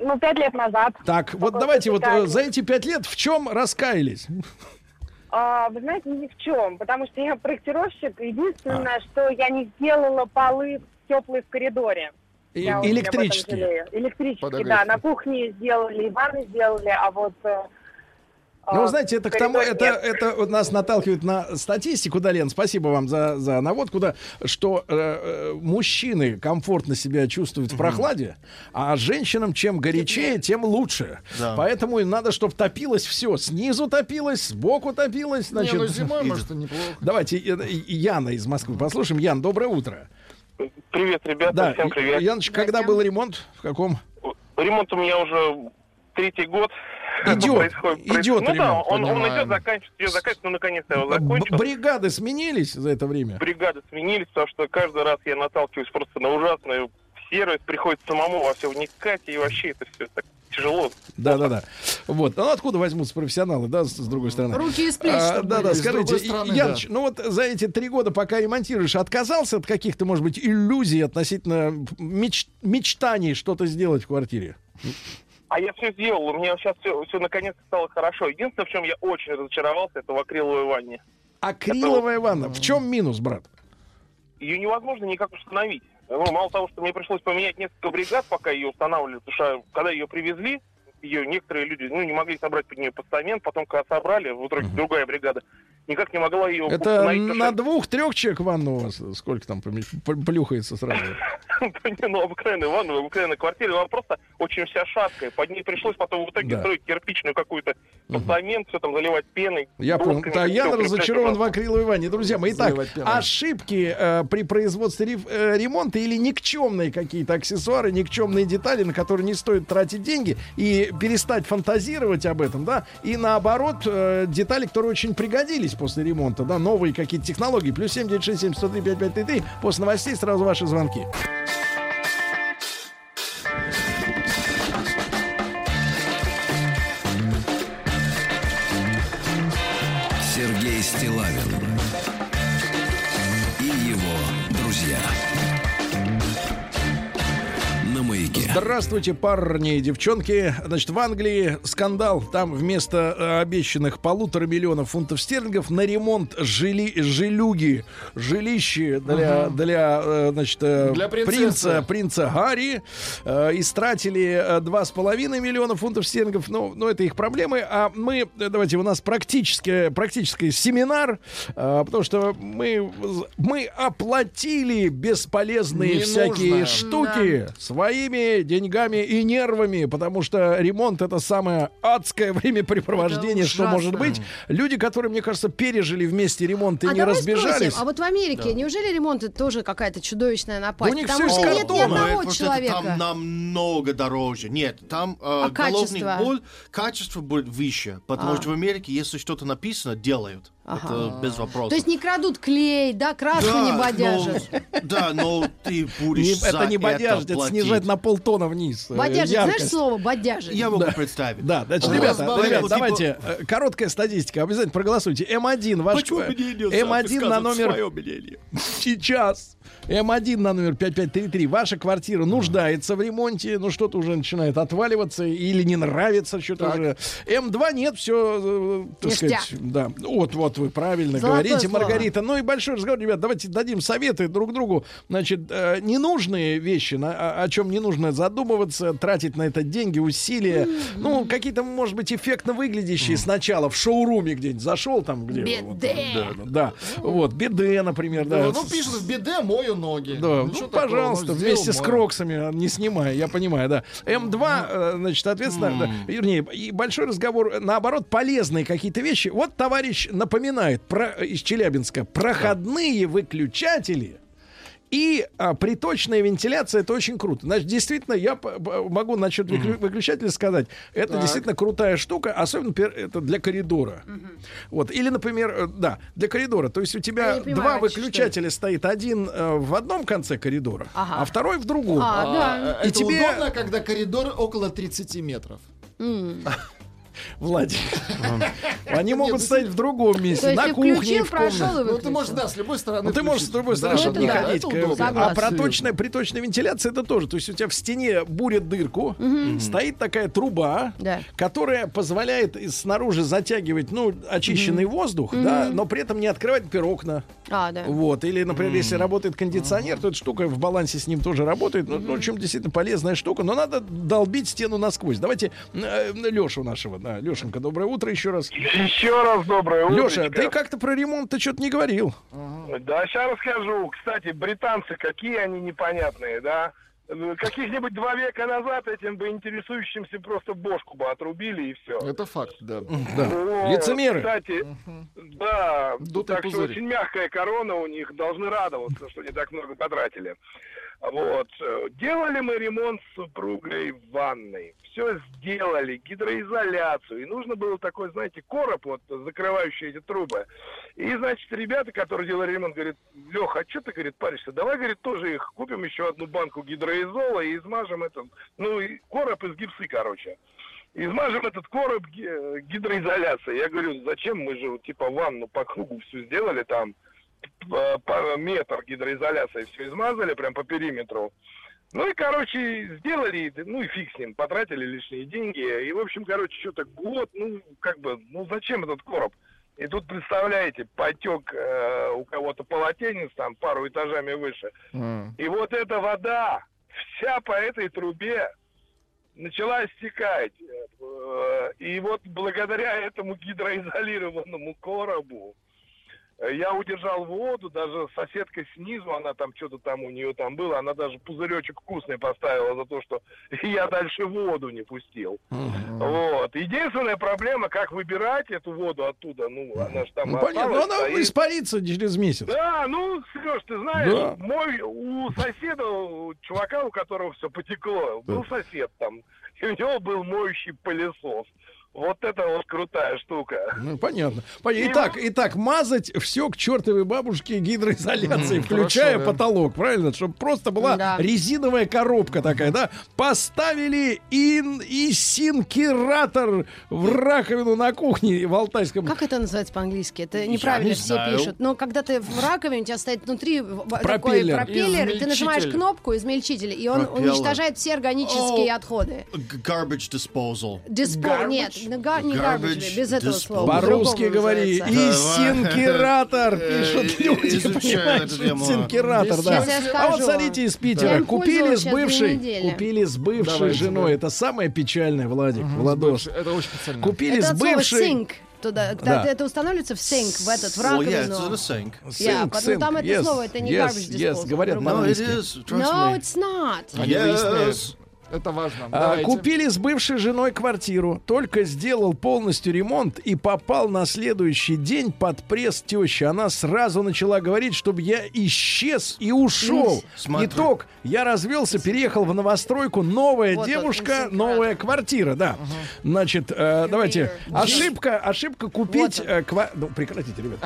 Ну, пять лет назад. Так, вот давайте вот э, за эти пять лет в чем раскаялись? А, вы знаете, ни в чем, потому что я проектировщик. Единственное, А. что я не сделала полы теплые в коридоре. И- Я электрические. Электрические, да. На кухне сделали, и ванны сделали, а вот... э, Ну, а, вы знаете, это к тому, это, это нас наталкивает на статистику, да, Лен, спасибо вам за, за наводку, да, что э, э, мужчины комфортно себя чувствуют в прохладе, а женщинам чем горячее, тем лучше. Да. Поэтому и надо, чтобы топилось все. Снизу топилось, сбоку топилось. Значит, Не, ну зимой, может, и неплохо. Давайте э, э, Яна из Москвы послушаем. Ян, доброе утро. Привет, ребята, Да, всем привет. Яночка, когда был ремонт? В каком? Ремонт у меня уже третий год. Идет, Происходит- идет Ну да, ремонт, он, он понимаем. идет, заканчивается, идет, заканчивается, но наконец-то я его закончил. бригады сменились за это время? Бригады сменились, потому что каждый раз я наталкиваюсь просто на ужасную сервис, приходится самому во все вникать, и вообще это все так тяжело. Да, да, да. Вот. Ну откуда возьмутся профессионалы, да, с, с другой стороны? Руки из плеч, А, да, да, скажите, стороны, Яныч, ну вот за эти три года, пока ремонтируешь, отказался от каких-то, может быть, иллюзий относительно меч- мечтаний что-то сделать в квартире? А я все сделал, у меня сейчас все, все наконец стало хорошо. Единственное, в чем я очень разочаровался, это в акриловой ванне. Акриловая ванна. В чем минус, брат? Ее невозможно никак установить. Ну, мало того, что мне пришлось поменять несколько бригад, пока ее устанавливали, потому что когда ее привезли, ее некоторые люди ну, не могли собрать под нее постамент, потом, когда собрали, в итоге другая бригада, никак не могла ее Это установить. на двух-трех человек ванну у вас сколько там плюхается сразу? Не, ну, обыкновенная ванна, обыкновенная квартира, она просто очень вся шаткая. Под ней пришлось потом в итоге строить кирпичную какую-то постамент, все там заливать пеной. Я понял. Да, я разочарован в акриловой ванне. Друзья мои, итак, ошибки э, при производстве э, ремонта или никчемные какие-то аксессуары, никчемные детали, на которые не стоит тратить деньги и перестать фантазировать об этом, да, и наоборот, э, детали, которые очень пригодились после ремонта, да, новые какие-то технологии. Плюс 7967 103 5533. После новостей сразу ваши звонки. Сергей Стилавин Здравствуйте, парни и девчонки. Значит, в Англии скандал. Там вместо э, обещанных полутора миллионов фунтов стерлингов на ремонт жили, жилюги, жилище для, Ага. для, э, значит, э, Для принца, принца Гарри э, истратили э, два с половиной миллиона фунтов стерлингов. Ну, ну, это их проблемы. А мы, давайте, у нас практический, практический семинар, э, потому что мы, мы оплатили бесполезные всякие Ненужное. штуки своими деньгами и нервами, потому что ремонт это самое адское времяпрепровождение, Это что может быть. Люди, которые, мне кажется, пережили вместе ремонт и а не разбежались. спросим, а вот в Америке неужели ремонт это тоже какая-то чудовищная напасть? Да у них Потому что из нет ни одного это человека. там намного дороже. Нет, там э, А головный качество? боль, качество будет выше, потому А. что в Америке, если что-то написано, делают. Это без вопросов. То есть не крадут клей, да, краску Да, не но- бодяжат. да, но ты будешь Не- это не бодяжить, это платить. снижать на полтона вниз. э, Бодяжить, знаешь яркость. слово бодяжить? Я могу Да. представить. Да, значит, ребята, вот, давайте, типа, э, короткая статистика, обязательно проголосуйте. М1, ваш... Почему нельзя М1 на номер... Сейчас. М1 на номер 5533. Ваша квартира нуждается в ремонте, ну что-то уже начинает отваливаться или не нравится что-то уже. М2 нет, все, так сказать, да. Вот, вот вы правильно Золотое говорите, слово. Маргарита. Ну и большой разговор, ребят, давайте дадим советы друг другу. Значит, э, ненужные вещи, на- о, чем не нужно задумываться, тратить на это деньги, усилия. Ну, какие-то, может быть, эффектно выглядящие сначала в шоуруме где-нибудь зашел там, где... вот, Биде. да, да, вот, биде, например, да. Ну, пишут в беде мою ноги. Да, ну, такого? пожалуйста, Ну, вместе сделал с кроксами, не снимая, я понимаю, да. М2, э, значит, соответственно, да, вернее, и большой разговор, наоборот, полезные какие-то вещи. Вот товарищ напоминает про, из Челябинска, проходные выключатели и а, приточная вентиляция это очень круто. Значит, действительно, я могу насчет выклю- выключателя сказать, это Так. действительно крутая штука, особенно это для коридора. Вот. Или, например, э, да, для коридора. То есть у тебя понимаю два выключателя стоит один э, в одном конце коридора, Ага. а второй в другом. А, да. А, И это тебе- удобно, когда коридор около 30 метров. М. Владик. Они могут стоять в другом месте, на кухне, в комнате. Ну, ты можешь, да, с любой стороны Ну, ты можешь с другой стороны, чтобы это не ходить. А проточная, приточная вентиляция это тоже. То есть у тебя в стене бурят дырку, стоит такая труба, которая позволяет снаружи затягивать, ну, очищенный воздух, да, но при этом не открывать, например, окна. А, да. Вот. Или, например, если работает кондиционер, то эта штука в балансе с ним тоже работает. Ну, ну, в общем, действительно полезная штука. Но надо долбить стену насквозь. Давайте э, Лешу нашего. Да, Лешенька, доброе утро еще раз. Еще раз доброе утро. Леша, ты как-то про ремонт ты что-то не говорил. Да, сейчас расскажу. Кстати, британцы, какие они непонятные, да? Каких-нибудь два века назад этим бы интересующимся просто бошку бы отрубили и все. Это факт, да. Да. Лицемеры. Кстати, да, Дутый так что пузырь. очень мягкая корона у них, должны радоваться, что не так много потратили. Вот. Делали мы ремонт с супругой в ванной. Все сделали, гидроизоляцию. И нужно было такой, знаете, короб, вот, закрывающий эти трубы. И, значит, ребята, которые делали ремонт, говорят, Леха, а что ты, говорит, паришься? Давай, говорит, тоже их купим еще одну банку гидроизола и измажем этот, ну, и короб из гипсы, короче. Измажем этот короб э, гидроизоляцией. Я говорю, зачем? Мы же, типа, ванну по кругу все сделали там, метр гидроизоляции все измазали, прям по периметру. Ну и, короче, сделали, ну и фиг с ним, потратили лишние деньги. И, в общем, короче, что-то год, ну, как бы, ну зачем этот короб? И тут, представляете, потек э, у кого-то полотенец там пару этажами выше. М. И вот эта вода вся по этой трубе начала стекать. Э, И вот благодаря этому гидроизолированному коробу э, я удержал воду, даже соседка снизу, она там что-то там у нее там было, она даже пузыречек вкусный поставила за то, что я дальше воду не пустил. Вот. Единственная проблема, как выбирать эту воду оттуда, ну, она же там Ну, понятно, но она стоит. испарится через месяц. Да, ну, Сереж, ты знаешь, Да. мой у соседа, у чувака, у которого все потекло, был сосед там, и у него был моющий пылесос. Вот это вот крутая штука. Ну, понятно. Понятно. Итак, итак, мазать все к чертовой бабушке гидроизоляцией, Мгм, включая хорошо, да. потолок, правильно? Чтобы просто была Да. резиновая коробка такая, да? Поставили ин инсинкератор в раковину на кухне в Алтайском. Как это называется по-английски? Это неправильно не все знаю. пишут. Но когда ты в раковине, у тебя стоит внутри в- такой Пропеллер. пропеллер, и ты нажимаешь кнопку измельчитель, и он Пропеллер. уничтожает все органические О. отходы. Garbage disposal. Garbage? Нет, не га- не Garbage garbage, без этого слова. По-русски говори. Инсинкератор. Э, Пишут э, люди, понимаешь? Инсинкератор, да. А вот смотрите, из Питера. Купили с бывшей, купили с бывшей женой. Это самое печальное, Владик, Владос. Это очень специально. Купили Это с бывшей... sink. Туда, Да. это устанавливается в синк, в этот, в Oh, yeah, it's in раковину. a sink. Я, Sink, потому там sink. это Yes, слово, это не yes, garbage yes, disposal. говорят по-другому. No, it is. Trust No, me. it's not. Они выясняют. Это важно. А, Давайте. Купили с бывшей женой квартиру. Только сделал полностью ремонт и попал на следующий день под пресс тещи. Она сразу начала говорить, чтобы я исчез и ушел. Смотри. Итог. Я развелся, переехал в новостройку. Новая Вот девушка, новая квартира. Да. Значит, э, давайте. Ошибка, ошибка купить... Вот э, ква- Ну, прекратите, ребят.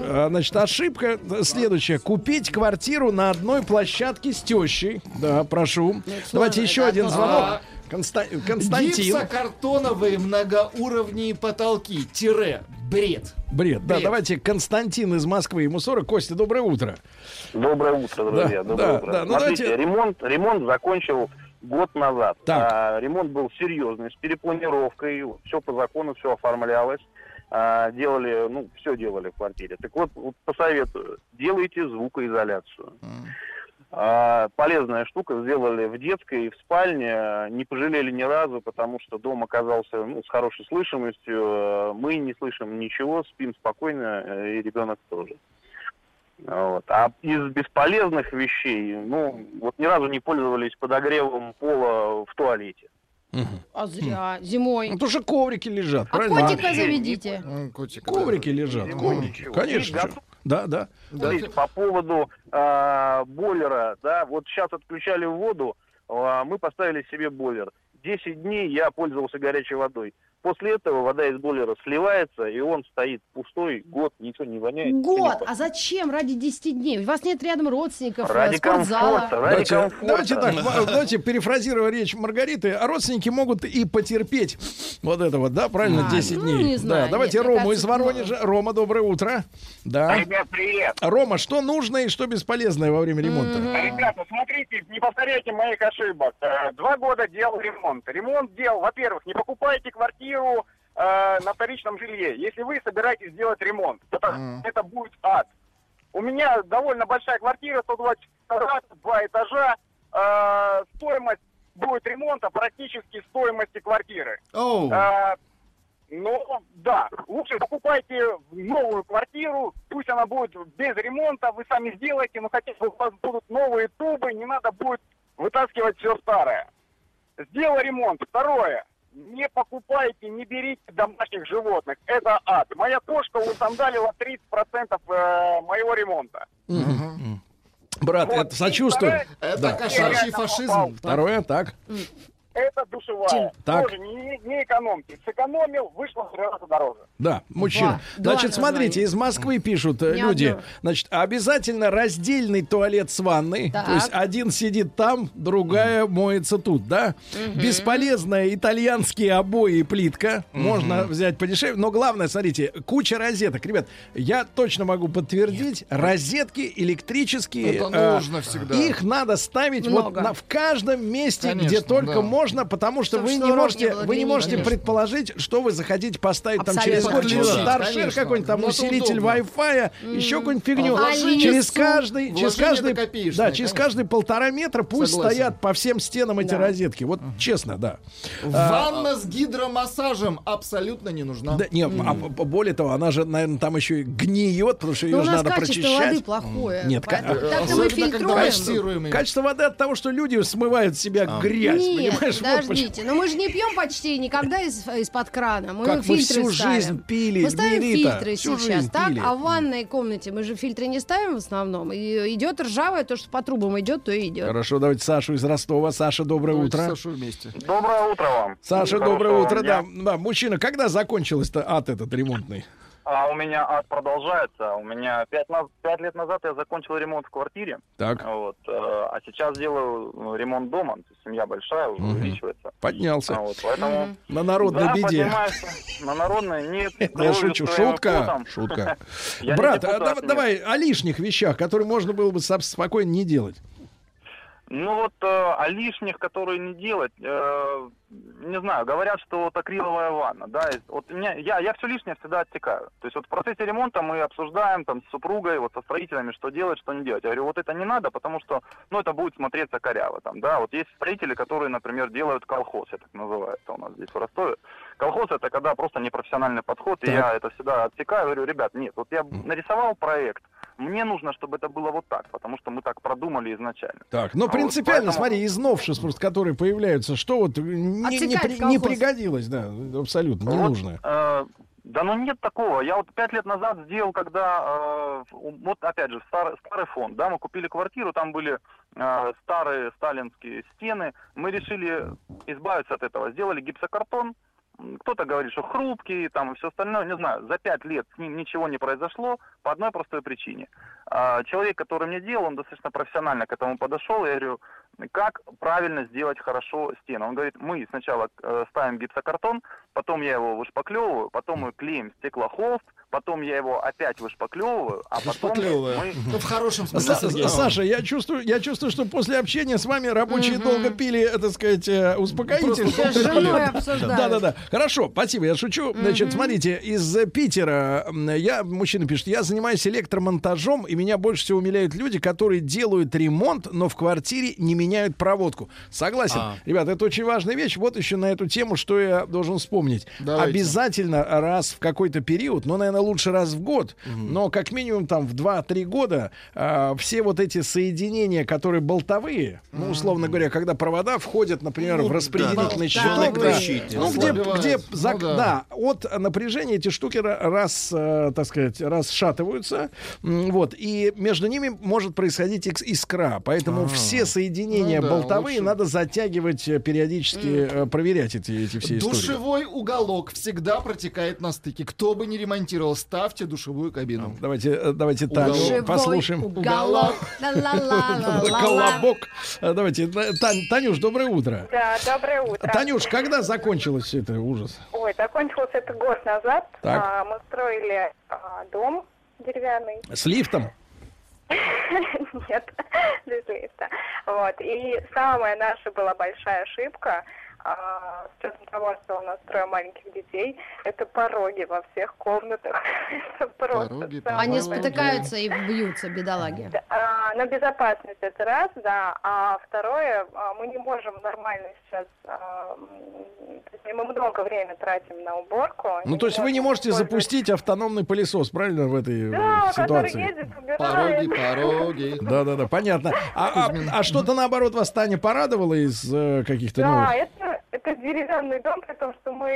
А, Значит, ошибка следующая. Купить квартиру на одной площадке с тещей. Да, прошу. Давайте еще один одно. звонок. А, Конста- Константин. Гипсокартоновые многоуровневые потолки. Тире. Бред. Бред. Да, Бред. давайте Константин из Москвы. Ему 40. Костя, доброе утро. Доброе утро, друзья. Да, Доброе да, утро. да, ну Смотрите, давайте- ремонт, ремонт закончил год назад. Так. А, ремонт был серьезный, с перепланировкой, все по закону, все оформлялось. А, делали, ну, все делали в квартире. Так вот, вот посоветую, делайте звукоизоляцию. А, полезная штука, сделали в детской и в спальне, не пожалели ни разу, потому что дом оказался ну, с хорошей слышимостью, э, мы не слышим ничего, спим спокойно, э, и ребенок тоже. Вот. А из бесполезных вещей, ну, вот ни разу не пользовались подогревом пола в туалете. А зря. Зимой. Ну, потому что коврики лежат, А правильно? котика заведите. М, котик, Коврики лежат. Зимой коврики. ничего. Конечно. Да, да. Смотрите, по поводу а, бойлера, да, вот сейчас отключали воду, а, мы поставили себе бойлер. 10 дней я пользовался горячей водой. После этого вода из бойлера сливается, и он стоит пустой, год, ничего не воняет. не Год. А зачем ради 10 дней? У вас нет рядом родственников, Ради спортзала. комфорта, ради Давайте, комфорта. давайте так, ва- давайте перефразируя речь Маргариты, а родственники могут и потерпеть вот это вот, да, правильно, А, 10 ну, дней. не знаю, да, давайте нет, Рому из Воронежа. Рома, доброе утро. Да. Ребят, привет. Рома, что нужно и что бесполезное во время ремонта? Ребята, смотрите, не повторяйте моих ошибок. Э, Два года делал ремонт. Ремонт делал, во-первых, не покупайте квартиру э, на вторичном жилье, если вы собираетесь делать ремонт. Это, это будет ад. У меня довольно большая квартира, 120 квадратов, два этажа. Э, стоимость будет ремонта практически стоимости квартиры. Oh. А, ну, да, лучше покупайте новую квартиру, пусть она будет без ремонта, вы сами сделаете, но хотя бы у вас будут новые трубы, не надо будет вытаскивать все старое. Сделай ремонт. Второе. Не покупайте, не берите домашних животных. Это ад. Моя кошка усандалила 30% э, моего ремонта. Брат, Вот, это сочувствую. Это Да. кошачий фашизм. Второе, так. Это душевая. Так. Тоже не, не экономьте. Сэкономил, вышло в три раза дороже. Да, мужчина. Два. Значит, Два смотрите, из Москвы пишут э, Не люди. одно. Значит, обязательно раздельный туалет с ванной. Так. То есть один сидит там, другая моется тут, да? Бесполезная итальянские обои и плитка. Можно взять подешевле. Но главное, смотрите, куча розеток. Ребят, я точно могу подтвердить, розетки электрические. Это э, нужно всегда. Их надо ставить вот на- в каждом месте, Конечно, где только да. можно, потому что Чтобы вы не можете, не вы не можете Конечно. предположить, что вы захотите поставить там через Абсолютно. год, через старшер какой-нибудь там Ну, усилитель. Wi-Fi, еще какую-нибудь фигню. А вложение через каждый, через каждый, да, через каждые полтора метра пусть Согласен. стоят по всем стенам эти Да. розетки. Вот честно, да. А, Ванна с гидромассажем абсолютно не нужна. Да, не, а п- более того, она же, наверное, там еще и гниет, потому что ее же надо качество прочищать. воды плохое. Нет, Так-то мы фильтруем. Качество воды от того, что люди смывают себя А. грязь, Нет, понимаешь? Подождите, но мы же не пьем почти никогда из, из-под крана. Мы Как мы фильтры всю ставим. жизнь пили, Мы ставим Мирита, фильтры сейчас, так? пили. А в ванной комнате мы же фильтры не ставим в основном. И идет ржавое, то, что по трубам идет, то и идет. Хорошо, давайте Сашу из Ростова. Саша, доброе утро. Сашу вместе. Доброе утро вам. Саша, доброе утро. Да, да, мужчина, когда закончился-то ад этот ремонтный? А у меня ад продолжается. У меня пять, наз- пять лет назад я закончил ремонт в квартире. Так. Вот, э, а сейчас делаю ну, ремонт дома. Семья большая, уже Мгм. увеличивается. Поднялся. А вот, поэтому... На народной да, беде. на народной нет. Я шучу, шутка, шутка. Брат, а давай о лишних вещах, которые можно было бы спокойно не делать. Ну вот э, о лишних, которые не делать, э, не знаю, говорят, что вот акриловая ванна, да, и вот меня, я, я все лишнее всегда оттекаю. То есть вот в процессе ремонта мы обсуждаем там с супругой, вот со строителями, что делать, что не делать. Я говорю, вот это не надо, потому что, ну, это будет смотреться коряво там, да. Вот есть строители, которые, например, делают колхоз, я так называю, это у нас здесь в Ростове. Колхоз это когда просто непрофессиональный подход, и Так. я это всегда отсекаю, говорю, ребят, нет, вот я нарисовал проект, мне нужно, чтобы это было вот так, потому что мы так продумали изначально. Так, но Вот, принципиально, поэтому- смотри, из новшеств, просто, которые появляются, что вот не, не Отсекать при- колхоз. не пригодилось, да, абсолютно, не Вот, нужно. э, да ну нет такого. Я вот пять лет назад сделал, когда, э, вот опять же, старый, старый фонд, да, мы купили квартиру, там были э, старые сталинские стены, мы решили избавиться от этого, сделали гипсокартон, кто-то говорит, что хрупкий, там и все остальное, не знаю, за пять лет с ним ничего не произошло по одной простой причине. А, Человек, который мне делал, он достаточно профессионально к этому подошел, я говорю, как правильно сделать хорошо стену. Он говорит, мы сначала э, ставим гипсокартон, потом я его вышпаклевываю, потом мы клеим стеклохолст, потом я его опять вышпаклевываю, а потом мы... Ну, в хорошем смысле, Сергей. Саша, я чувствую, я чувствую, что после общения с вами рабочие долго пили, э, так сказать, э, успокоитель. Просто с женой обсуждают. Да, да, да. Хорошо, спасибо, я шучу. Значит, смотрите, из э, Питера я, мужчина пишет, я занимаюсь электромонтажом, и меня больше всего умиляют люди, которые делают ремонт, но в квартире не меняют проводку. Согласен. А. Ребята, это очень важная вещь. Вот еще на эту тему, что я должен вспомнить. Давайте. Обязательно раз в какой-то период, ну, наверное, лучше раз в год, но как минимум там в 2-3 года а, все вот эти соединения, которые болтовые, ну, условно говоря, когда провода входят, например, Ну, в распределительный да. щиток, да, ну, где, где Ну, зак- да. да, от напряжения эти штуки ра- раз, э, так сказать, расшатываются, вот, и между ними может происходить искра, поэтому все соединения Ну да, болтовые лучше. надо затягивать э, периодически, э, проверять эти, эти все истории. Душевой уголок всегда протекает на стыке. Кто бы ни ремонтировал, ставьте душевую кабину. Давайте, э, давайте Таню Живой послушаем. уголок. Колобок. Давайте, Танюш, доброе утро. Да, доброе утро. Танюш, когда закончилось это ужас? Ой, закончилось это год назад. Так. А, мы строили а, дом деревянный. С лифтом? Нет, лифта. Вот. И самая наша была большая ошибка, а, с учетом того, что у нас трое маленьких детей, это пороги во всех комнатах. Это просто Пороги, самое Они спотыкаются и бьются, бедолаги. А, на безопасность это раз, да. А второе, а, мы не можем нормально сейчас... а, м, то есть мы много времени тратим на уборку. Ну, то есть вы не можете запустить автономный пылесос, правильно, в этой э, Да, который ситуации? ездит. Пороги, пороги. Да, да, да, понятно. А, а- а что-то наоборот вас Таня порадовало из э, каких-то Да, новых? это, это деревянный дом, при том, что мы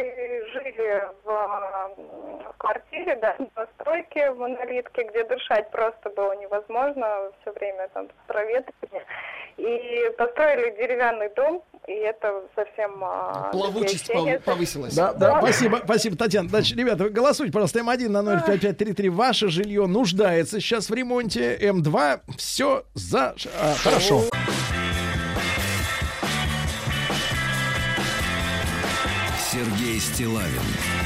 жили в, в квартире, да, в постройке, в монолитке, где дышать просто было невозможно, все время там проветривание. И построили деревянный дом, и это совсем... а, Плавучесть пов- повысилась. Да, да, спасибо, спасибо, Татьяна. Значит, ребята, голосуйте, пожалуйста, М1 на 05533. Ваше жилье нуждается сейчас в ремонте. М2 все за... а, хорошо. Сергей Стилавин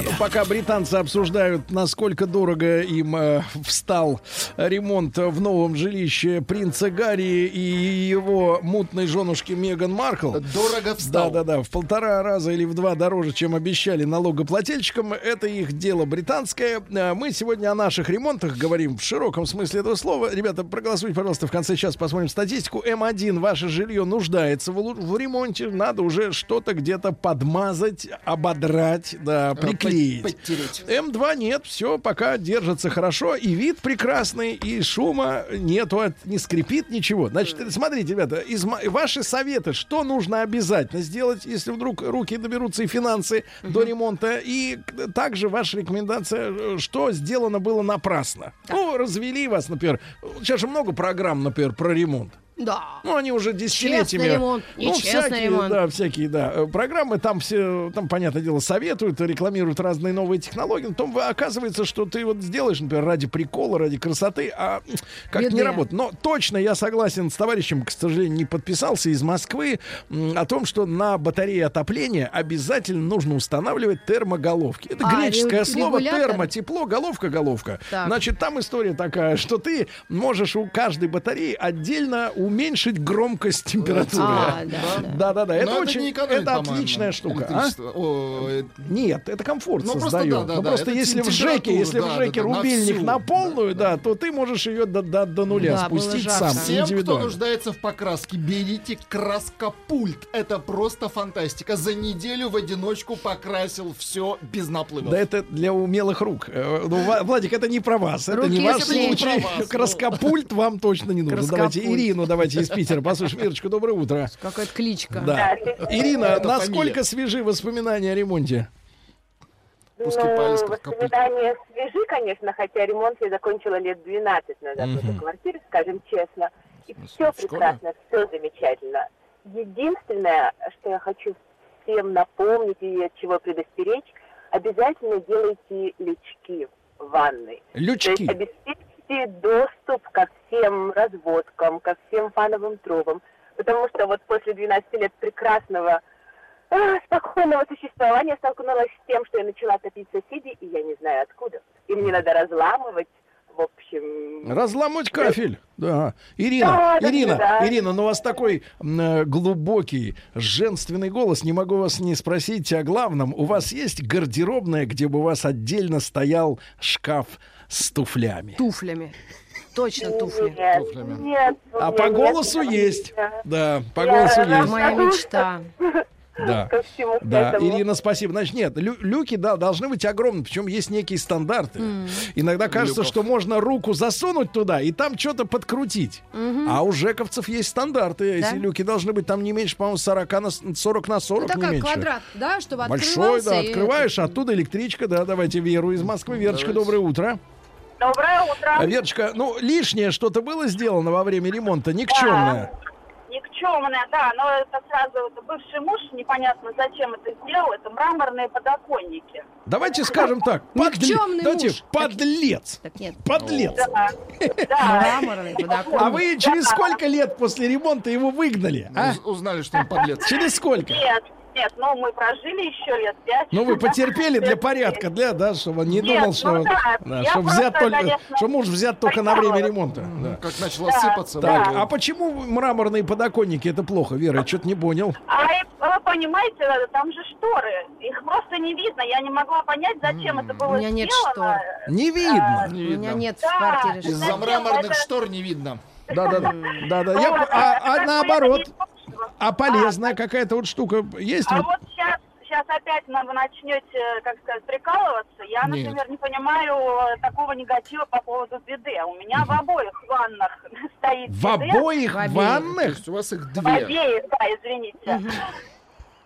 Маяке. Пока британцы обсуждают, насколько дорого им э, встал ремонт в новом жилище принца Гарри и его мутной женушки Меган Маркл. Дорого встал. Да, да, да, в полтора раза или в два дороже, чем обещали налогоплательщикам. Это их дело британское. Э, Мы сегодня о наших ремонтах говорим в широком смысле этого слова. Ребята, проголосуйте, пожалуйста, в конце часа посмотрим статистику. М1, ваше жилье нуждается в, в ремонте. Надо уже что-то где-то подмазать, ободрать, да, приклеить Подтереть. М2 нет, все пока держится хорошо, и вид прекрасный, и шума нету, от- не скрипит ничего. Значит, смотрите, ребята, из ваши советы, что нужно обязательно сделать, если вдруг руки доберутся и финансы до ремонта, и также ваша рекомендация, э, что сделано было напрасно. Ну, развели вас, например, сейчас же много программ, например, про ремонт. Да. Ну, они уже десятилетиями. Честный ремонт, ну, всякие, ремонт. да, всякие, да. э, Программы там все, там, понятное дело, советуют, рекламируют разные новые технологии. Но Потом оказывается, что ты вот сделаешь, например, ради прикола, ради красоты, а как не работает. Но точно я согласен с товарищем, к сожалению, не подписался из Москвы, о том, что на батарее отопления обязательно нужно устанавливать термоголовки. Это А, греческое ре- слово регулятор? термо, тепло, головка, головка. Так. Значит, там история такая, что ты можешь у каждой батареи отдельно уменьшить громкость температуры. А, да, да. Да. Это очень, это отличная штука. а? э, Нет, это комфорт Ну, просто создает. да, да, ну, да, просто это если в ЖЭКе, если в ЖЭКе рубильник всю. на полную, да, то ты можешь ее до, до, до нуля спустить сам Всем, кто нуждается в покраске, берите краскопульт. Это просто фантастика. За неделю в одиночку покрасил все без наплывов. Да это для умелых рук. Э, ну, Владик, это не про вас, это не ваш случай. Ну. Краскопульт вам точно не нужен. Давайте. Ирину, давайте из Питера. Послушаем, Ирочка, доброе утро. Какая-то кличка. Да. Ирина, Это насколько фамилия. свежи воспоминания о ремонте? Пускай ну, копыт. воспоминания свежи, конечно, хотя ремонт я закончила лет 12 назад в этой квартире, скажем честно. И все в школе? прекрасно, все замечательно. Единственное, что я хочу всем напомнить и от чего предостеречь, обязательно делайте лючки в ванной. То Лючки. есть обеспечьте доступ ко всем разводкам, ко всем фановым трубам. Потому что вот после 12 лет прекрасного, а, спокойного существования столкнулась с тем, что я начала топить соседей, и я не знаю откуда. И мне надо разламывать, в общем... Разломать кафель. Да. Ирина, Да, Ирина, да. Ирина, ну у вас такой э, глубокий, женственный голос. Не могу вас не спросить о главном. У вас есть гардеробная, где бы у вас отдельно стоял шкаф с туфлями? Туфлями. Точно туфли. Нет, туфлями. нет. А по нет, голосу есть. Да, по Я голосу есть. Моя мечта. Да. Ко всему Да, этому. Ирина, спасибо. Значит, нет, лю- люки да, должны быть огромные, причем есть некие стандарты. Иногда кажется, Люков. что можно руку засунуть туда и там что-то подкрутить. А у жековцев есть стандарты. Эти Да? люки должны быть там не меньше, по-моему, 40 на, с- 40 на 40, Ну, не такой меньше. квадрат, да, чтобы Большой, да, и- открываешь, оттуда электричка, да, давайте Веру из Москвы. Верочка, доброе утро. Доброе утро. Верочка, ну, лишнее что-то было сделано во время ремонта, никчемное. Никчемная, да, но это сразу это бывший муж, непонятно зачем это сделал, это мраморные подоконники. Давайте скажем так, Никчемный давайте, муж. подлец, Так нет. подлец. Да, да. Мраморный подоконник. А вы через сколько лет после ремонта его выгнали? А? Уз- Узнали, что он подлец. Через сколько? Нет, нет, ну мы прожили еще лет пять. Ну, вы потерпели для порядка, для, да, чтобы он не Нет, думал, ну что, да, да, что взят только, конечно, что муж взят только на время ремонта. да. Как начало Да. сыпаться. Так, а почему мраморные подоконники это плохо, Вера? Я что-то не понял. А и, вы понимаете, там же шторы, их просто не видно. Я не могла понять, зачем это было У меня нет сделано. Не видно. Не У меня нет в Да. квартире. Из-за Из-за мраморных Это- штор не видно. Да, да, да. Да, да. Я, а, а бы наоборот, а полезная какая-то вот штука есть? А Вот вот сейчас, сейчас опять вы начнете, как сказать, прикалываться. Я, Нет. например, не понимаю э, такого негатива по поводу биде. У меня в обоих ваннах стоит В В обеих. То ваннах? есть у вас их В две. обеих, да, извините.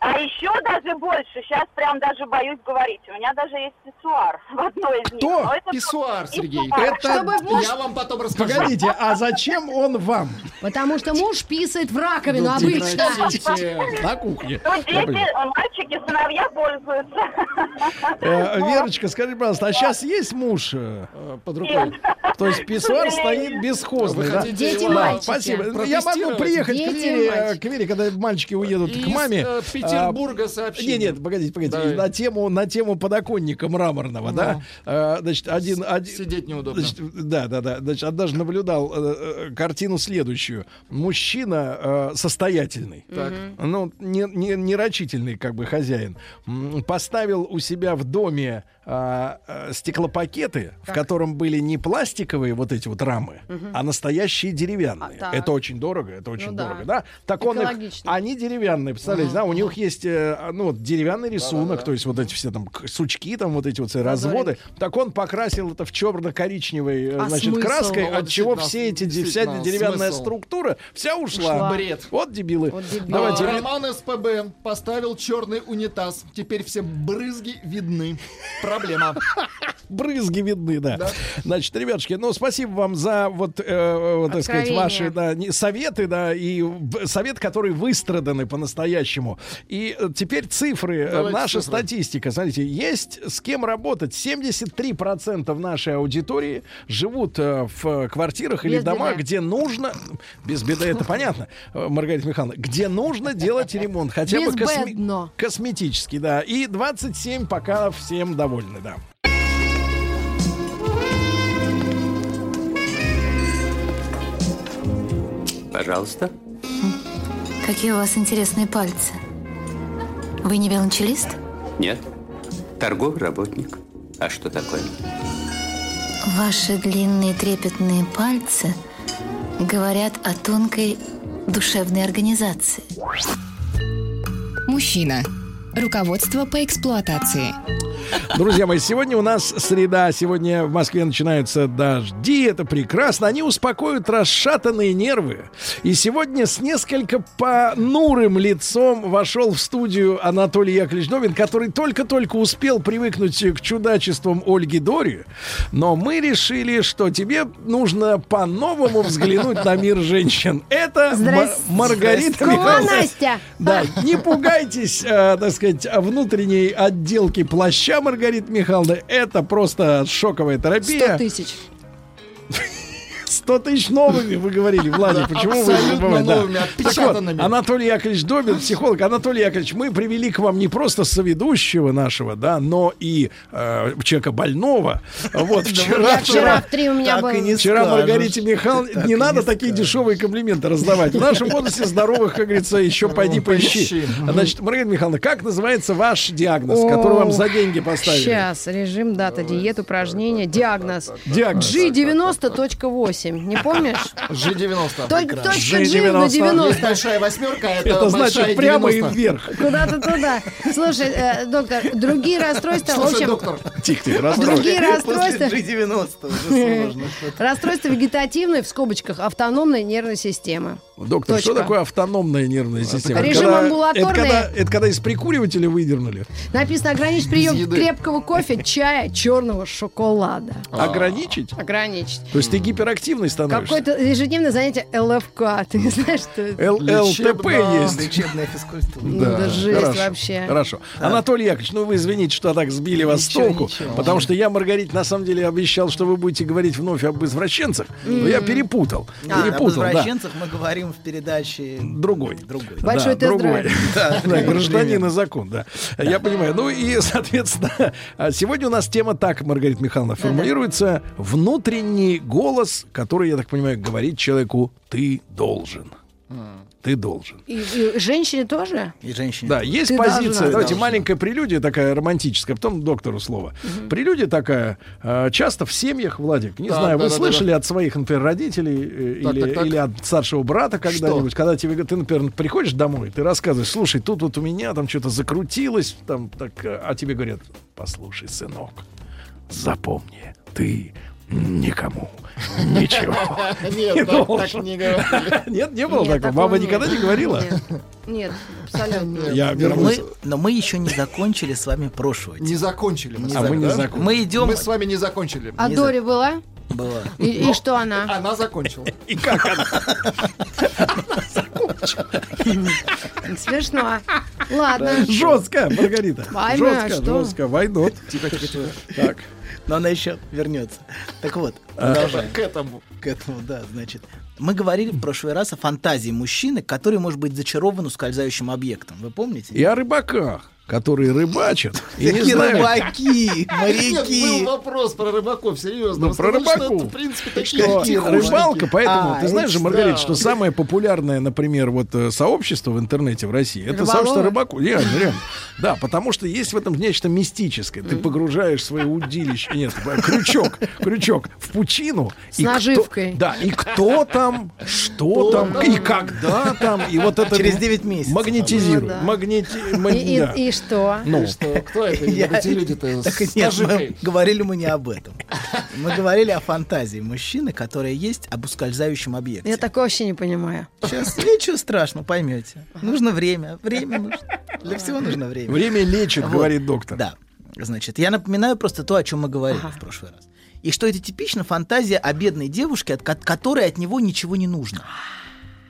А еще даже больше, сейчас прям даже боюсь говорить. У меня даже есть писсуар в одной из них. Кто? Это Писсуар, Сергей. Писсуар. Это- Чтобы муж... Я вам потом расскажу. Погодите, а зачем он вам? Потому что муж писает в раковину Ну, обычно. На кухне. Ну, дети, понял. мальчики, сыновья пользуются. Э, Верочка, скажи, пожалуйста, а сейчас есть муж? э, Э, Под рукой. То есть писсуар стоит бесхозный, да? хотите Дети его Да, мальчики. спасибо. Я могу приехать к Дети Вере, э, к Вере, когда мальчики уедут к маме. э, Петербурга сообщение. Не, нет, погодите, погодите. Давай. На тему, на тему подоконника мраморного, да? Э, Значит, один, один, Сидеть неудобно. Значит, да, да, да. Значит, однажды наблюдал э, э, картину следующую. Мужчина э, состоятельный, Так. ну, не, не, не рачительный, как бы, хозяин, поставил у себя в доме а, а, стеклопакеты, в котором были не пластиковые вот эти вот рамы, Мгм. а настоящие деревянные. А, так. это очень дорого, это очень Ну да. дорого, да? Так он их, они деревянные, представляете, Ага, да? У них есть, э, ну, вот деревянный рисунок, то есть вот эти все там сучки, там вот эти вот все разводы. Так он покрасил это в черно-коричневой, э, А значит, смысл? краской, Вот от чего все эти, вся деревянная смысл. структура вся ушла. Ушла. Бред. Вот дебилы. Давайте. Давайте. Роман СПБ поставил черный унитаз. Теперь все брызги видны. Проблема. Брызги видны, да. Значит, ребятушки, ну, спасибо вам за вот, э, вот, так сказать, ваши да, не- советы, да, и совет, которые выстраданы по-настоящему. И э, теперь цифры, э, Давайте наша цифры. статистика. Смотрите, есть с кем работать. 73% нашей аудитории живут э, в квартирах или Без домах, беды. где нужно... Без беды, это понятно, э, Маргарита Михайловна. Где нужно делать ремонт. Хотя бы косме- косметический, да. И 27 пока всем довольны, да. Пожалуйста. Какие у вас интересные пальцы. Вы не велончелист? Нет. Торговый работник. А что такое? Ваши длинные трепетные пальцы говорят о тонкой душевной организации. Мужчина. Руководство по эксплуатации. Друзья мои, сегодня у нас среда, сегодня в Москве начинаются дожди, это прекрасно. Они успокоят расшатанные нервы. И сегодня с несколько понурым лицом вошел в студию Анатолий Яковлевич Новин, который только-только успел привыкнуть к чудачествам Ольги Дори. Но мы решили, что тебе нужно по-новому взглянуть на мир женщин. Это. Маргарита. Михайловна. Настя. Да, не пугайтесь, э, так сказать, внутренней отделки плаща Маргарита Михайловна. Это просто шоковая терапия. 100 тысяч. 100 тысяч новыми, вы говорили, Владик, почему вы забываете? Анатолий Яковлевич Добин, психолог. Анатолий Яковлевич, мы привели к вам не просто соведущего нашего, да, но и э, человека больного. Вот вчера, вчера в три у меня был. Вчера Маргарите Михайловне не надо такие дешевые комплименты раздавать. В нашем возрасте здоровых, как говорится, еще пойди поищи. поищи. Значит, Маргарита Михайловна, как называется ваш диагноз, который вам за деньги поставили? Сейчас, режим, дата, диет, упражнения, диагноз. Диагноз. G90.8, не помнишь? G90. Толь- Точка G на Есть 90. большая восьмерка, это, Это значит прямо и 90. вверх. Куда-то туда. Слушай, э, доктор, другие расстройства, в Слушай, общем, доктор. Тихо, тихо, расстройство. другие расстройства, G90 уже сложно. расстройства вегетативной, в скобочках, автономной нервной системы. Доктор, что Точка. такое автономная нервная система? Это Режим когда- амбулаторный. Это когда, это когда из прикуривателя выдернули? Написано ограничить прием крепкого кофе, чая, черного шоколада. Ограничить? Ограничить. То есть ты гиперактивный становишься? Какое-то ежедневное занятие ЛФК. Ты не знаешь, что это? ЛТП есть. Лечебная физкультура. Ну да жесть вообще. Хорошо. Анатолий Яковлевич, ну вы извините, что так сбили вас с толку. ничего. Потому что я, Маргарите, на самом деле обещал, что вы будете говорить вновь об извращенцах. Но я перепутал. А, об перепутал, да. извращенцах мы говорим в передаче Другой. другой. Большой да, другой. Да, гражданин и закон, да. Я понимаю. Ну и, соответственно, а, сегодня у нас тема так, Маргарита Михайловна, формулируется внутренний голос, который, я так понимаю, говорит человеку «ты должен». Ты должен. И, и женщине тоже? И женщине. Да, есть Ты позиция. должна. Давайте Должна. маленькая прелюдия такая романтическая, потом доктору слово. Прелюдия такая. э, часто в семьях, Владик, не Так, знаю, да, вы да, слышали от своих, например, родителей э, Так, или, так, так. или от старшего брата когда-нибудь, когда тебе, говорят, ты, например, приходишь домой, ты рассказываешь, слушай, тут вот у меня там что-то закрутилось, там так, э, а тебе говорят, послушай, сынок, запомни, ты никому ничего Нет, не так- не говорили. Нет, не было такого. Мама никогда не говорила? Нет, Нет, абсолютно. Я Но вернусь. мы, но мы еще не закончили с вами прошлую Не закончили. мы А мы не да? закончили. Мы идем... Мы с вами не закончили. А Дори была? Была. И, и что она? Она закончила. И как она? Смешно. Ладно. Жестко, Маргарита. Жестко, жестко. Войнот. Тихо, тихо, тихо. Так. Но она еще вернется. Так вот, А. продолжаем. К этому. К этому, да, значит. Мы говорили в прошлый раз о фантазии мужчины, который может быть зачарован ускользающим объектом. Вы помните? И о рыбаках. Которые рыбачат. И не рыбаки, Нет, был моряки. вопрос про рыбаков, серьезно. Ну, про рыбаков. это, в принципе, такие что рыбалка, поэтому А, ты знаешь же, Маргарита, да. что самое популярное, например, вот э, сообщество в интернете в России, это Рыболовы? сообщество рыбаков. Реально, реально. Да, потому что есть в этом нечто мистическое. Ты погружаешь свое удилище, нет, крючок, крючок в пучину. С и кто- наживкой. да, и кто там, что там, и когда там, и вот это Через 9 месяцев. магнетизирует. Ну да. Магнети- и что? Ну, Что, кто это? Я- Эти люди-то Так с нет, мы говорили мы не об этом. Мы говорили о фантазии мужчины, которая есть об ускользающем объекте. Я такое вообще не понимаю. Сейчас ничего страшного, поймете. Нужно время. Время нужно. Для всего нужно время. время лечит, говорит доктор. Да. Значит, я напоминаю просто то, о чем мы говорили в прошлый раз. И что это типично фантазия о бедной девушке, от ко- которой от него ничего не нужно.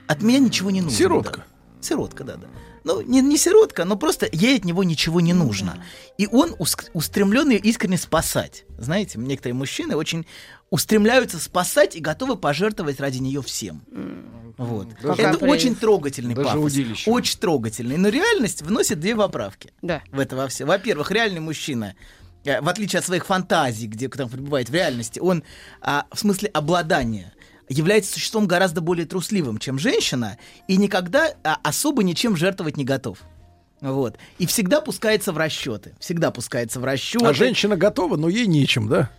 От меня ничего не нужно. Сиротка. да. Сиротка, да, да. Ну, не, не сиротка, но просто ей от него ничего не нужно. И он устремлен ее искренне спасать. Знаете, некоторые мужчины очень устремляются спасать и готовы пожертвовать ради нее всем. Вот. Какая Это прелесть. очень трогательный Даже пафос. удилище. Очень трогательный. Но реальность вносит две поправки Да. в это во все. Во-первых, реальный мужчина, э, в отличие от своих фантазий, где там пребывает в реальности, он а, в смысле обладания является существом гораздо более трусливым, чем женщина, и никогда а, особо ничем жертвовать не готов. Вот. И всегда пускается в расчеты. Всегда пускается в расчеты. А женщина готова, но ей нечем, да?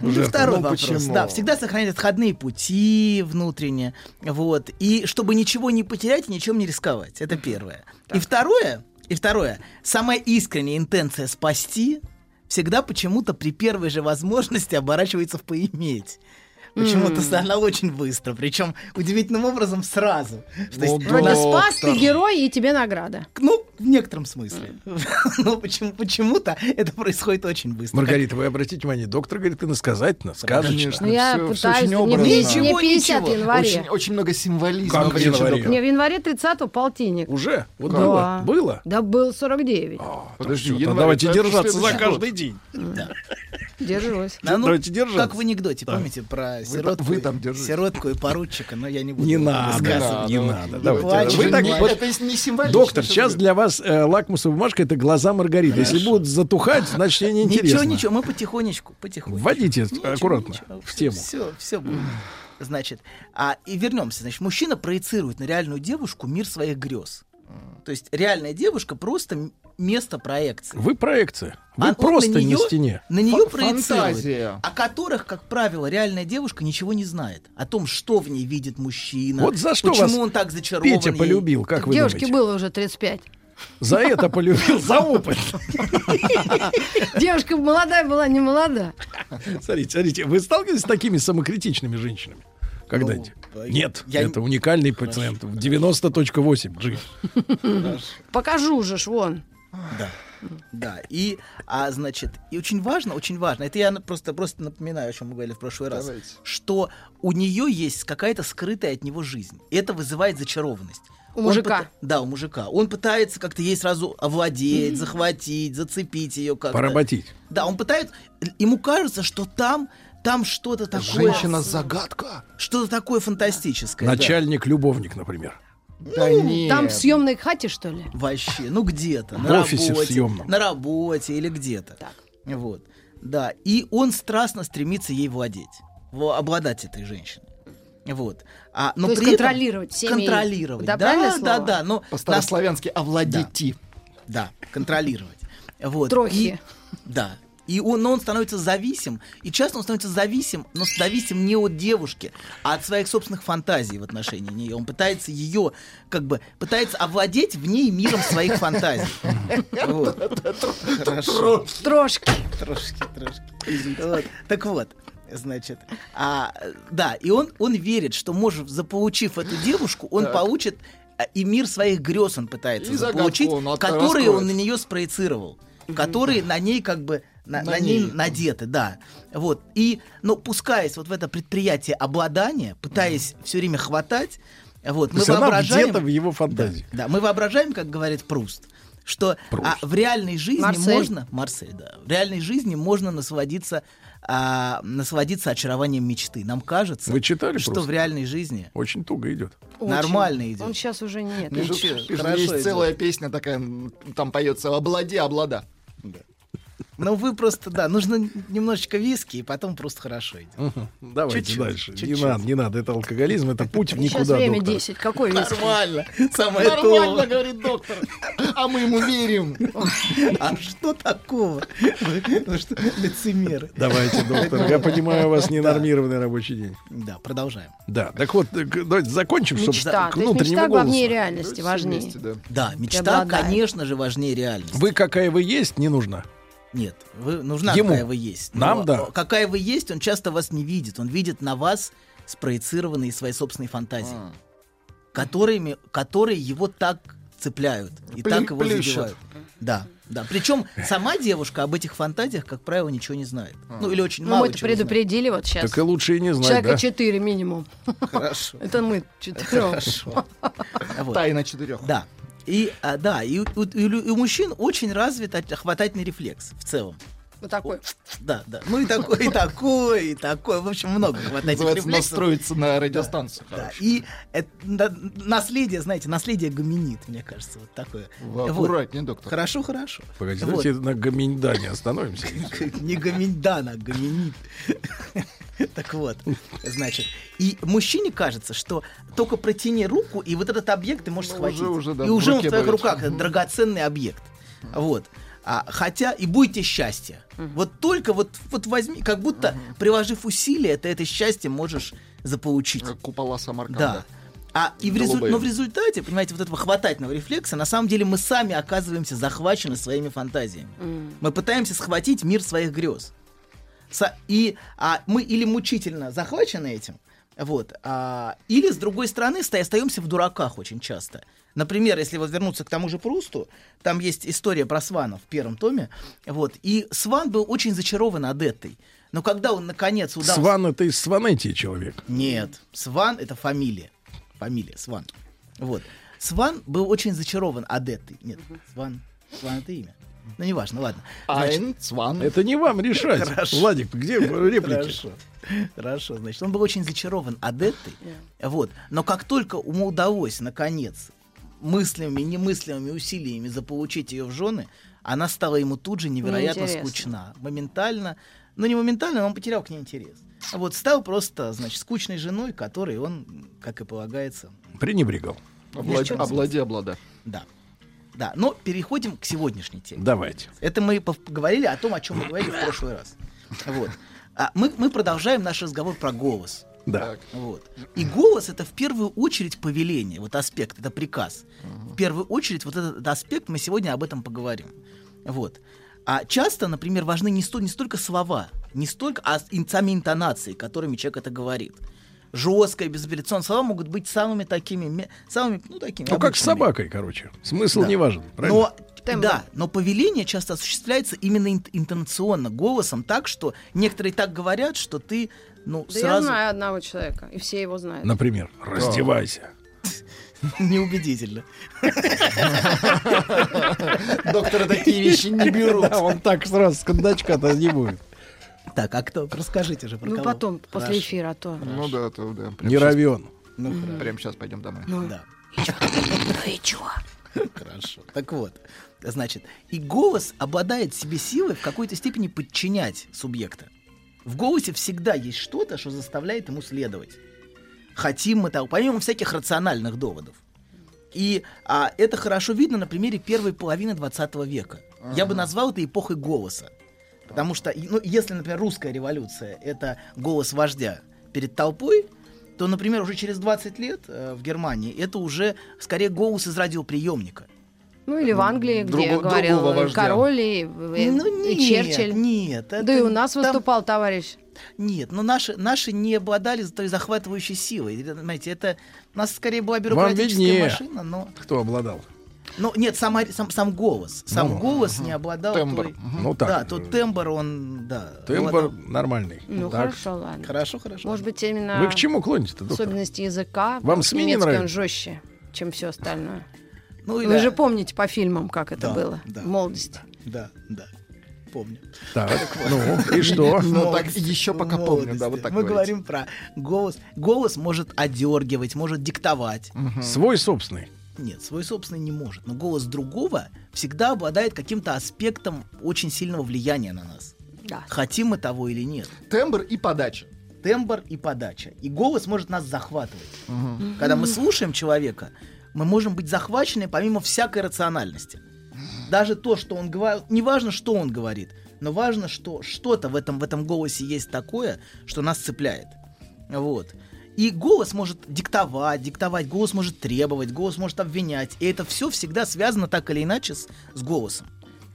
Ну, второй Ну, вопрос. почему? Да, всегда сохраняет отходные пути внутренне. Вот. И чтобы ничего не потерять ничем не рисковать. Это первое. И второе, и второе, самая искренняя интенция спасти всегда почему-то при первой же возможности оборачивается в поиметь. Почему-то она очень быстро, причем удивительным образом сразу. То есть, Вроде спас, ты герой, и тебе награда. ну, в некотором смысле. Но почему, почему-то это происходит очень быстро. Маргарита, вы обратите внимание, доктор говорит иносказательно, сказочно. Конечно. Ну, я пытаюсь, очень мне, образно. мне Ничего, 50 в январе. Очень, очень много символизма. Как в январе? Мне в январе 30-го полтинник. Уже? Вот Да. было? Было? Да был 49. Подожди, Всё, январь, давайте держаться за каждый день. Держусь. Да, ну, Давайте держаться. Как в анекдоте, помните про Вы сиротку, вы там держитесь. сиротку и поручика, но я не буду Не надо, рассказывать. не надо. не Давайте. плачь, Вы так вот- Это не символично. Доктор, сейчас для вас э, лакмусовая бумажка это глаза Маргариты. Если будут затухать, значит ей неинтересно. Ничего, ничего, мы потихонечку, потихонечку. Вводите аккуратно в тему. Все, все будет. Значит, а, и вернемся. Значит, мужчина проецирует на реальную девушку мир своих грез. То есть реальная девушка просто место проекции. Вы проекция. Вы А просто на не неё- стене. На нее проецирует. фантазия. О которых, как правило, реальная девушка ничего не знает. О том, что в ней видит мужчина. Вот за что почему вас он так зачарован. Петя ей. полюбил, как вы Девушке думаете? было уже 35. За это полюбил, за опыт. Девушка молодая была, не молода. Смотрите, смотрите, вы сталкивались с такими самокритичными женщинами? Когда-нибудь? Ну, Нет, я- это уникальный пациент. 90.8 G. Покажу же ж, вон. Да. Да, и, а, значит, и очень важно, очень важно, это я просто, просто напоминаю, о чем мы говорили в прошлый раз, Давайте. что у нее есть какая-то скрытая от него жизнь. И это вызывает зачарованность. У Он мужика. пыта- Да, у мужика. Он пытается как-то ей сразу овладеть, захватить, зацепить ее как-то. Поработить. Да, он пытается, ему кажется, что там, там что-то такое... Женщина-загадка. Что-то такое фантастическое. Начальник-любовник, например. Да нет. Там в съемной хате, что ли? Вообще, ну где-то. В на офисе в работе, съемном. На работе или где-то. Вот. Да. И он страстно стремится ей владеть. Обладать этой женщиной. Вот. А, но То есть при этом- контролировать всеми- Контролировать. Да, Да, да, да. Но По-старославянски овладети. Да, контролировать. Вот. Трохи. И- да. И он, но он становится зависим, и часто он становится зависим, но зависим не от девушки, а от своих собственных фантазий в отношении нее. Он пытается ее, как бы, пытается овладеть в ней миром своих фантазий. Трошки. Трошки, трошки. Так вот, значит, а, да, и он, он верит, что, может, заполучив эту девушку, он Так. получит а, и мир своих грез он пытается И заполучить, он которые раскроет. он на нее спроецировал, которые на ней как бы на, На на ней ней. надеты, да. Вот. И, но пускаясь вот в это предприятие обладания, пытаясь все время хватать, вот, То мы воображаем... где-то в его фантазии. Да, мы воображаем, как говорит Пруст, что а, в реальной жизни Марсель. можно... Марсель, да. В реальной жизни можно насладиться, а, насладиться очарованием мечты. Нам кажется, Вы читали что просто? в реальной жизни Очень туго идет. Очень. нормально идет. Он сейчас уже нет. Ничего, Пишут, пишут, есть идет. целая песня такая, там поется «Облади, облада». Ну, вы просто, да, нужно немножечко виски, и потом просто хорошо идет. Мгм. Давайте Чуть-чуть, дальше. Не чуть-чуть. надо, не надо. Это алкоголизм, это путь в Сейчас никуда. время доктор. 10. Какой виски? Нормально. Самое Нормально, то. говорит доктор. А мы ему верим. А что такого? Вы что, лицемеры. Давайте, доктор. Я понимаю, у вас ненормированный рабочий день. Да, продолжаем. Да, так вот, э, давайте закончим, чтобы Мечта. к внутреннему мечта главнее голосу. реальности, важнее. Да. Мечта, конечно же, важнее реальности. Вы какая вы есть, не нужна. Нет, вы, нужна Ему. какая вы есть. Нам Но, да. Какая вы есть, он часто вас не видит. Он видит на вас спроецированные свои собственные фантазии, А. которыми, которые его так цепляют и Плю- так его плющат. задевают. Да, да. Причем сама девушка об этих фантазиях, как правило, ничего не знает. Ну или очень Ну, мало. чего знает. предупредили вот сейчас. Так и лучше и не знать, Человека да? 4 минимум. Хорошо. Это мы четвером. Хорошо. Вот. Тайна четырех. Да. И, а, да, и, у- у- у- мужчин очень развит хватательный рефлекс в целом. Вот такой. Да, да. Ну и такой, и такой, и такой. В общем, много Называется рефлексов. настроиться на радиостанцию. Да, хорошо. и это, на- наследие, знаете, наследие гоминид, мне кажется, вот такое. Вы Вот. аккуратнее, доктор. Хорошо, хорошо. Погодите, Вот. давайте на гоминдане остановимся. Не гоминдан, а гоминид. Так вот, значит, и мужчине кажется, что только протяни руку, и вот этот объект ты можешь Ну, схватить. уже- уже, да, и уже он в твоих руках, это драгоценный объект. Вот. А, хотя и будете счастье. Вот только вот, вот возьми, как будто приложив усилия, ты это счастье можешь заполучить. Как Купола Самарканда. Да. А и в резу- но в результате, понимаете, вот этого хватательного рефлекса, на самом деле мы сами оказываемся захвачены своими фантазиями. Мы пытаемся схватить мир своих грез. Со- и а, мы или мучительно захвачены этим, вот, а, или с другой стороны ста- остаемся в дураках очень часто. Например, если вот вернуться к тому же Прусту, там есть история про Свана в первом томе, вот, и Сван был очень зачарован Адеттой. Но когда он наконец удался... Сван это из Сванетии человек. Нет, Сван это фамилия. Фамилия Сван. Вот. Сван был очень зачарован Адеттой. Нет, Сван. Сван это имя. Ну, неважно, ладно. Айн, Сван. Это не вам решать. Хорошо. Владик, где реплики? Хорошо. Хорошо, значит, он был очень зачарован Адеттой. Вот. Но как только ему удалось, наконец, мыслями, немыслимыми усилиями заполучить ее в жены, она стала ему тут же невероятно Неинтересно. скучна. Моментально, ну не моментально, но он потерял к ней интерес. Вот стал просто, значит, скучной женой, которой он, как и полагается, Пренебрегал. Облади, облади, облада. да. Да, но переходим к сегодняшней теме. Давайте. Это мы поговорили о том, о чем мы говорили в прошлый раз. Вот. А мы, мы продолжаем наш разговор про голос. Да. Вот. И голос это в первую очередь повеление, вот аспект, это приказ. В первую очередь вот этот аспект, мы сегодня об этом поговорим. Вот. А часто, например, важны не, сто- не столько слова, не столько, а ин- сами интонации, которыми человек это говорит. Жесткое, безапелляционные слова могут быть самыми такими, самыми, ну, такими Ну, как с обычными. собакой, короче. Смысл Да. не важен. Правильно? Но, да, но повеление часто осуществляется именно ин- интонационно, голосом, так, что некоторые так говорят, что ты, ну, Да я сразу... знаю одного человека, и все его знают. Например, раздевайся. Неубедительно. Доктора такие вещи не берут. Да, он так сразу с кондачка-то не будет. Так, а кто? Расскажите же про Ну, потом, после эфира, а то. Ну да, то да. Не равен. Ну, Прямо сейчас пойдем домой. Ну, Да. ну и чё? Хорошо. Так вот, значит, и голос обладает себе силой в какой-то степени подчинять субъекта. В голосе всегда есть что-то, что заставляет ему следовать. Хотим мы того, помимо всяких рациональных доводов. И а, это хорошо видно на примере первой половины 20 века. Я бы назвал это эпохой голоса. Потому что, ну, если, например, русская революция — это голос вождя перед толпой, то, например, уже через 20 лет э, в Германии это уже скорее голос из радиоприемника. Ну или в Англии, где Друго- говорил и вождя. король, и, и- Ну, и нет, Черчилль. Нет, Да это и у нас там- выступал товарищ. Нет, но наши, наши не обладали той захватывающей силой. Знаете, это у нас скорее была бюрократическая машина, но... кто обладал. Но нет, сама, сам, сам голос. Сам Ну, голос не обладал Тембр. той... Ну так. Да, тот тембр, он, да. Тембр обладал- нормальный. Ну Так. хорошо, ладно. Хорошо, хорошо. Может быть, именно Вы к чему клоните-то, доктор? особенности языка. Вам СМИ не немецкий он нравится? жестче, чем все остальное. Ну, Вы или- же помните по фильмам, как это Да, было да, в молодости. Да, да. Помню. Так, ну, и что? Ну, так еще пока помню, да, вот так Мы говорите. говорим про голос. Голос может одергивать, может диктовать. Свой собственный. Нет, свой собственный не может. Но голос другого всегда обладает каким-то аспектом очень сильного влияния на нас. Да. Хотим мы того или нет. Тембр и подача. Тембр и подача. И голос может нас захватывать. Когда мы слушаем человека, мы можем быть захвачены помимо всякой рациональности. Даже то, что он говорит, не важно, что он говорит, но важно, что что-то в этом, в этом голосе есть такое, что нас цепляет. Вот. И голос может диктовать, диктовать, голос может требовать, голос может обвинять. И это все всегда связано так или иначе с, с голосом.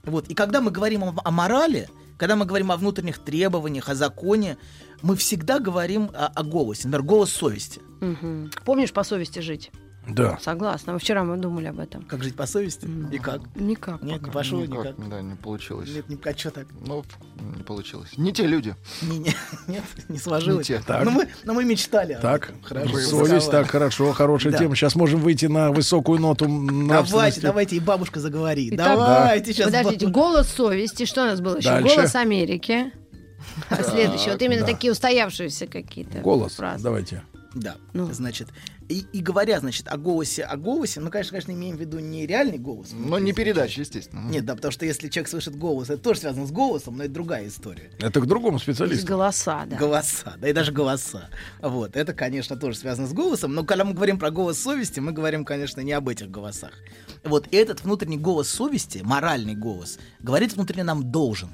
Вот. И когда мы говорим о, о морали, когда мы говорим о внутренних требованиях, о законе, мы всегда говорим о, о голосе. Например, голос совести. Мгм. Помнишь по совести жить? Да. Согласна. Вчера мы думали об этом. Как жить по совести? И как? Никак. Нет, пока. не пошло Никак, никак. Да, не получилось. Нет, не, а что так? Ну, не получилось. Не те люди. Не, не, нет, не сложилось. Не те. Так. Но, мы, но мы мечтали. Так. Хорошо. совесть, так, хорошо, хорошая Да. тема. Сейчас можем выйти на высокую ноту Давайте, давайте, и бабушка заговорит. Итак, давайте сейчас. Подождите, голос совести. Что у нас было еще? Дальше. Голос Америки. А следующий. Вот именно да. такие устоявшиеся какие-то. Голос, фразы. давайте. Да, Ну. значит, и, и говоря, значит, о голосе, о голосе, ну, конечно, конечно, имеем в виду не реальный голос. Но не передача, естественно. Нет, да, потому что если человек слышит голос, это тоже связано с голосом, но это другая история. Это к другому Есть специалисту. голоса, да. Голоса, да и даже голоса. Вот, это, конечно, тоже связано с голосом, но когда мы говорим про голос совести, мы говорим, конечно, не об этих голосах. Вот этот внутренний голос совести, моральный голос, говорит внутренне нам должен.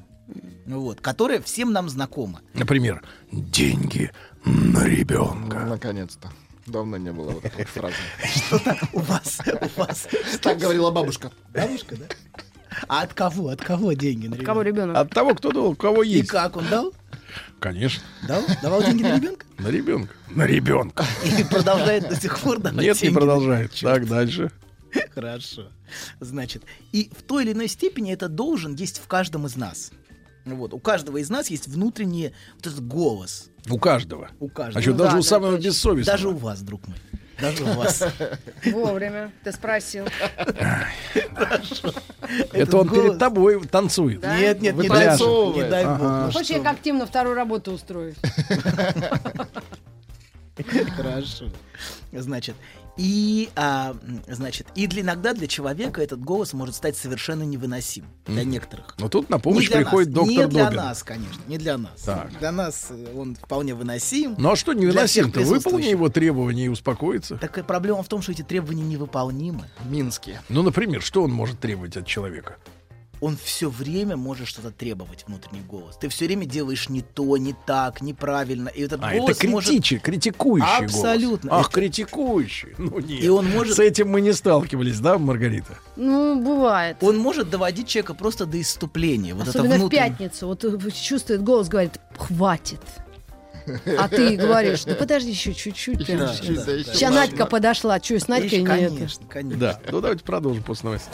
Вот, которое всем нам знакомо. Например, деньги на ребенка. Ну, наконец-то. Давно не было вот этой фразы. Что-то у вас, у вас. Так говорила бабушка. Бабушка, да? А от кого? От кого деньги на Кого ребенка? ребенок? От того, кто дал, у кого И есть. как он дал? Конечно. Дал? Давал деньги на ребенка? На ребенка. На ребенка. И продолжает до сих пор давать Нет, не продолжает. Так, дальше. Хорошо. Значит, и в той или иной степени это должен есть в каждом из нас. Вот, у каждого из нас есть внутренний вот этот голос. У каждого. У каждого. А что, Ну даже да, у да, самого точно. бессовестного. Даже у вас, друг мой. Даже у вас. Вовремя. Ты спросил. Это он перед тобой танцует. Да? Нет, нет, не дай бог. Вытанцовывает. Не дай бог. Ага. ну Хочешь, я как Тим на вторую работу устрою? Хорошо. Значит, и, а, значит, и для, иногда для человека этот голос может стать совершенно невыносим. Для некоторых. Но тут на помощь приходит нас, доктор Не для Добин. нас, конечно, не для нас. Так. Для нас э, он вполне выносим. Ну а что невыносим-то? Выполни его требования и успокоится. Так и проблема в том, что эти требования невыполнимы. Минские. Ну, например, что он может требовать от человека? Он все время может что-то требовать, внутренний голос. Ты все время делаешь не то, не так, неправильно. И этот А, это голос может... критичи, критикующий Абсолютно. голос. Ах, Это- критикующий. Ну нет. И он может- С этим мы не сталкивались, да, Маргарита? Ну, бывает. Он может доводить человека просто до иступления. Вот Особенно это в внутреннее. пятницу. Вот э, чувствует голос, говорит, хватит. А ты говоришь, да подожди еще чуть-чуть. Да, сейчас. да, Сейчас да. Надька подошла. Что, с Надькой Ишь, не это? Конечно, конечно. Да. Ну давайте продолжим после новостей.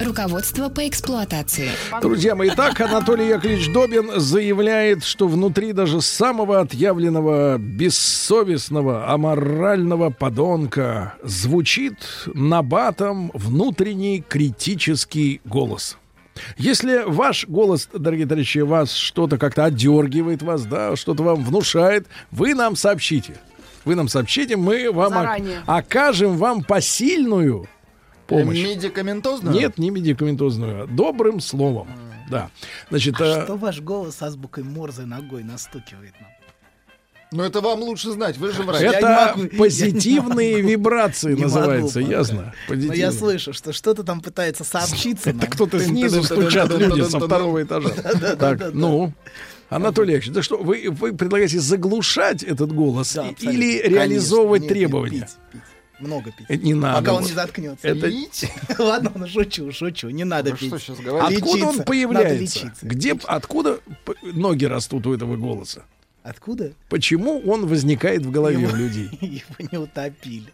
Руководство по эксплуатации. Друзья мои, итак, Анатолий Яковлевич Добин заявляет, что внутри даже самого отъявленного, бессовестного, аморального подонка звучит набатом внутренний критический голос. Если ваш голос, дорогие товарищи, вас что-то как-то отдергивает вас, да, что-то вам внушает, вы нам сообщите. Вы нам сообщите, мы вам ок- окажем вам посильную помощь. Медикаментозную? Нет, не медикаментозную, а добрым словом. Да. Значит, А э, что ваш голос азбукой Морзе ногой настукивает нам? Ну это вам лучше знать, вы же врач. Это могу, позитивные вибрации Не называется, могу ясно? Но Позитивные. я слышу, что что-то там пытается сообщиться Это кто-то снизу стучат люди со второго этажа. Так, ну, Анатолий Яковлевич, да что, вы, вы предлагаете заглушать этот голос Да, или Конечно. реализовывать требования? пить, пить. Много пить. Это не надо. Пока он не заткнется. Это- Ладно, ну шучу, шучу. Не надо Вы пить. что сейчас говорите? Откуда Лечиться. он Надо появляется? лечиться. Где, откуда п- ноги растут у этого голоса? Откуда? Почему он возникает в голове Его- у людей? Его не утопили.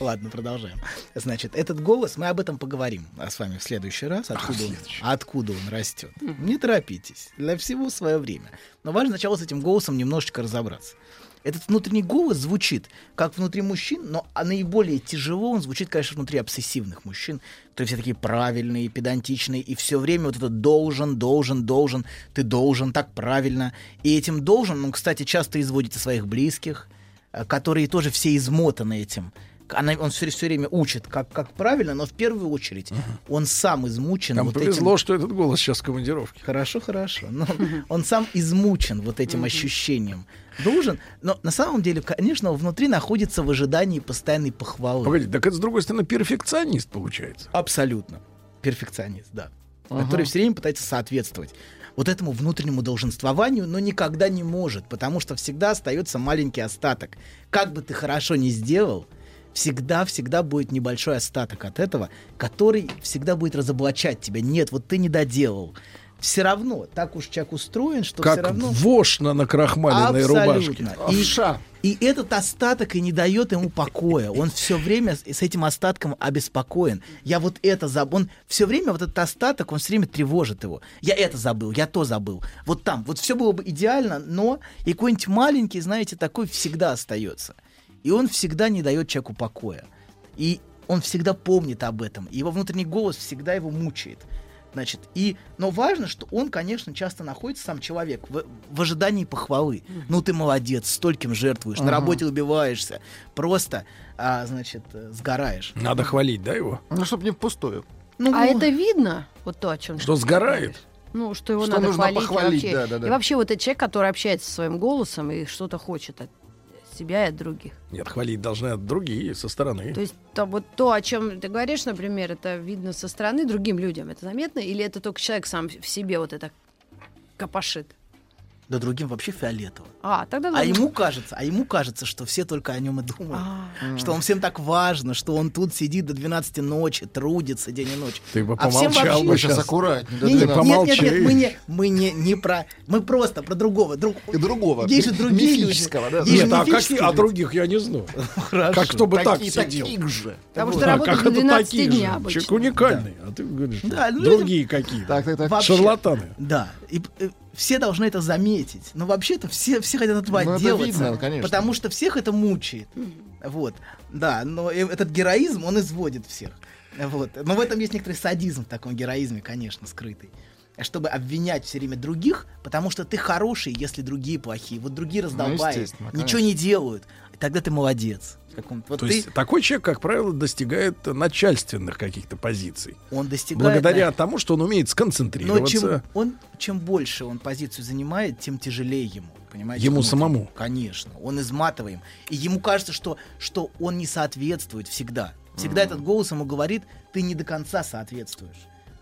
Ладно, продолжаем. Значит, этот голос, мы об этом поговорим а с вами в следующий раз. Откуда, он, откуда он растет. Не торопитесь. Для всего свое время. Но важно сначала с этим голосом немножечко разобраться. Этот внутренний голос звучит как внутри мужчин, но а наиболее тяжело он звучит, конечно, внутри обсессивных мужчин, которые все такие правильные, педантичные, и все время вот это должен, должен, должен, ты должен, так правильно. И этим должен, он, кстати, часто изводит своих близких, э, которые тоже все измотаны этим. Она, он все, время учит, как, как правильно, но в первую очередь он сам измучен. Нам вот повезло, этим. что этот голос сейчас в командировке. Хорошо, хорошо. Но он сам измучен вот этим ощущением. Должен. Но на самом деле, конечно, внутри находится в ожидании постоянной похвалы. Погоди, так это, с другой стороны, перфекционист получается. Абсолютно. Перфекционист, да. Ага. Который все время пытается соответствовать вот этому внутреннему долженствованию, но никогда не может, потому что всегда остается маленький остаток. Как бы ты хорошо ни сделал, всегда-всегда будет небольшой остаток от этого, который всегда будет разоблачать тебя. Нет, вот ты не доделал. Все равно, так уж человек устроен, что все Как равно... вошь на накрахмаленной рубашке. И, и этот остаток и не дает ему покоя. Он все время с с этим остатком обеспокоен. Я вот это забыл. Он все время вот этот остаток, он все время тревожит его. Я это забыл, я то забыл. Вот там, вот все было бы идеально, но и какой-нибудь маленький, знаете, такой всегда остается. И он всегда не дает человеку покоя. И он всегда помнит об этом. И его внутренний голос всегда его мучает. Значит, и, но важно, что он, конечно, часто находится, сам человек, в, в ожидании похвалы. Ну, ты молодец, стольким жертвуешь, на Ага. работе убиваешься, просто, а, значит, сгораешь. Надо хвалить, да, его? Ну, чтобы не впустую. Ну, а это видно, вот то, о чем Что сгорает? Ну, что его Что надо нужно хвалить. и похвалить, вообще. да, да, да. И вообще вот этот человек, который общается со своим голосом и что-то хочет от себя и от других. Нет, хвалить должны от другие, со стороны. То есть то, вот то, о чем ты говоришь, например, это видно со стороны другим людям. Это заметно? Или это только человек сам в себе вот это копошит? Да другим вообще фиолетово. А, тогда А ему кажется, а ему кажется, что все только о нем и думают. А. Что он всем так важно, что он тут сидит до 12 ночи, трудится день и ночь. Ты бы А всем помолчал вообще- бы сейчас. аккуратнее, Не, нет, нет, нет, нет, мы не, мы не, не про, мы просто про другого, друг, И другого. есть же другие люди. Мифического, да? Есть Нет, а, мифические какие- а других я не знаю. Хорошо. Как кто бы так сидел. таких же. Потому что работают как до это 12 такие дня же? обычно. Человек уникальный. А ты говоришь, Да, ну, другие какие. Шарлатаны. Да, и э, все должны это заметить. Но вообще-то все, все хотят от этого Ну, это отделаться. видно, конечно. Потому что всех это мучает. Вот. Да, но этот героизм, он изводит всех. Вот. Но в этом есть некоторый садизм в таком героизме, конечно, скрытый. Чтобы обвинять все время других, потому что ты хороший, если другие плохие. Вот другие раздолбают, естественно, ничего конечно. не делают. Тогда ты молодец. Каком-то- Вот То ты, есть такой человек, как правило, достигает начальственных каких-то позиций. он достигает... Благодаря на- тому, что он умеет Но чем, сконцентрироваться. он, чем больше он позицию занимает, тем тяжелее ему. Понимаете? Ему внутри. самому? Конечно. Он изматываем. И ему кажется, что, что он не соответствует всегда. Всегда этот голос ему говорит, ты не до конца соответствуешь.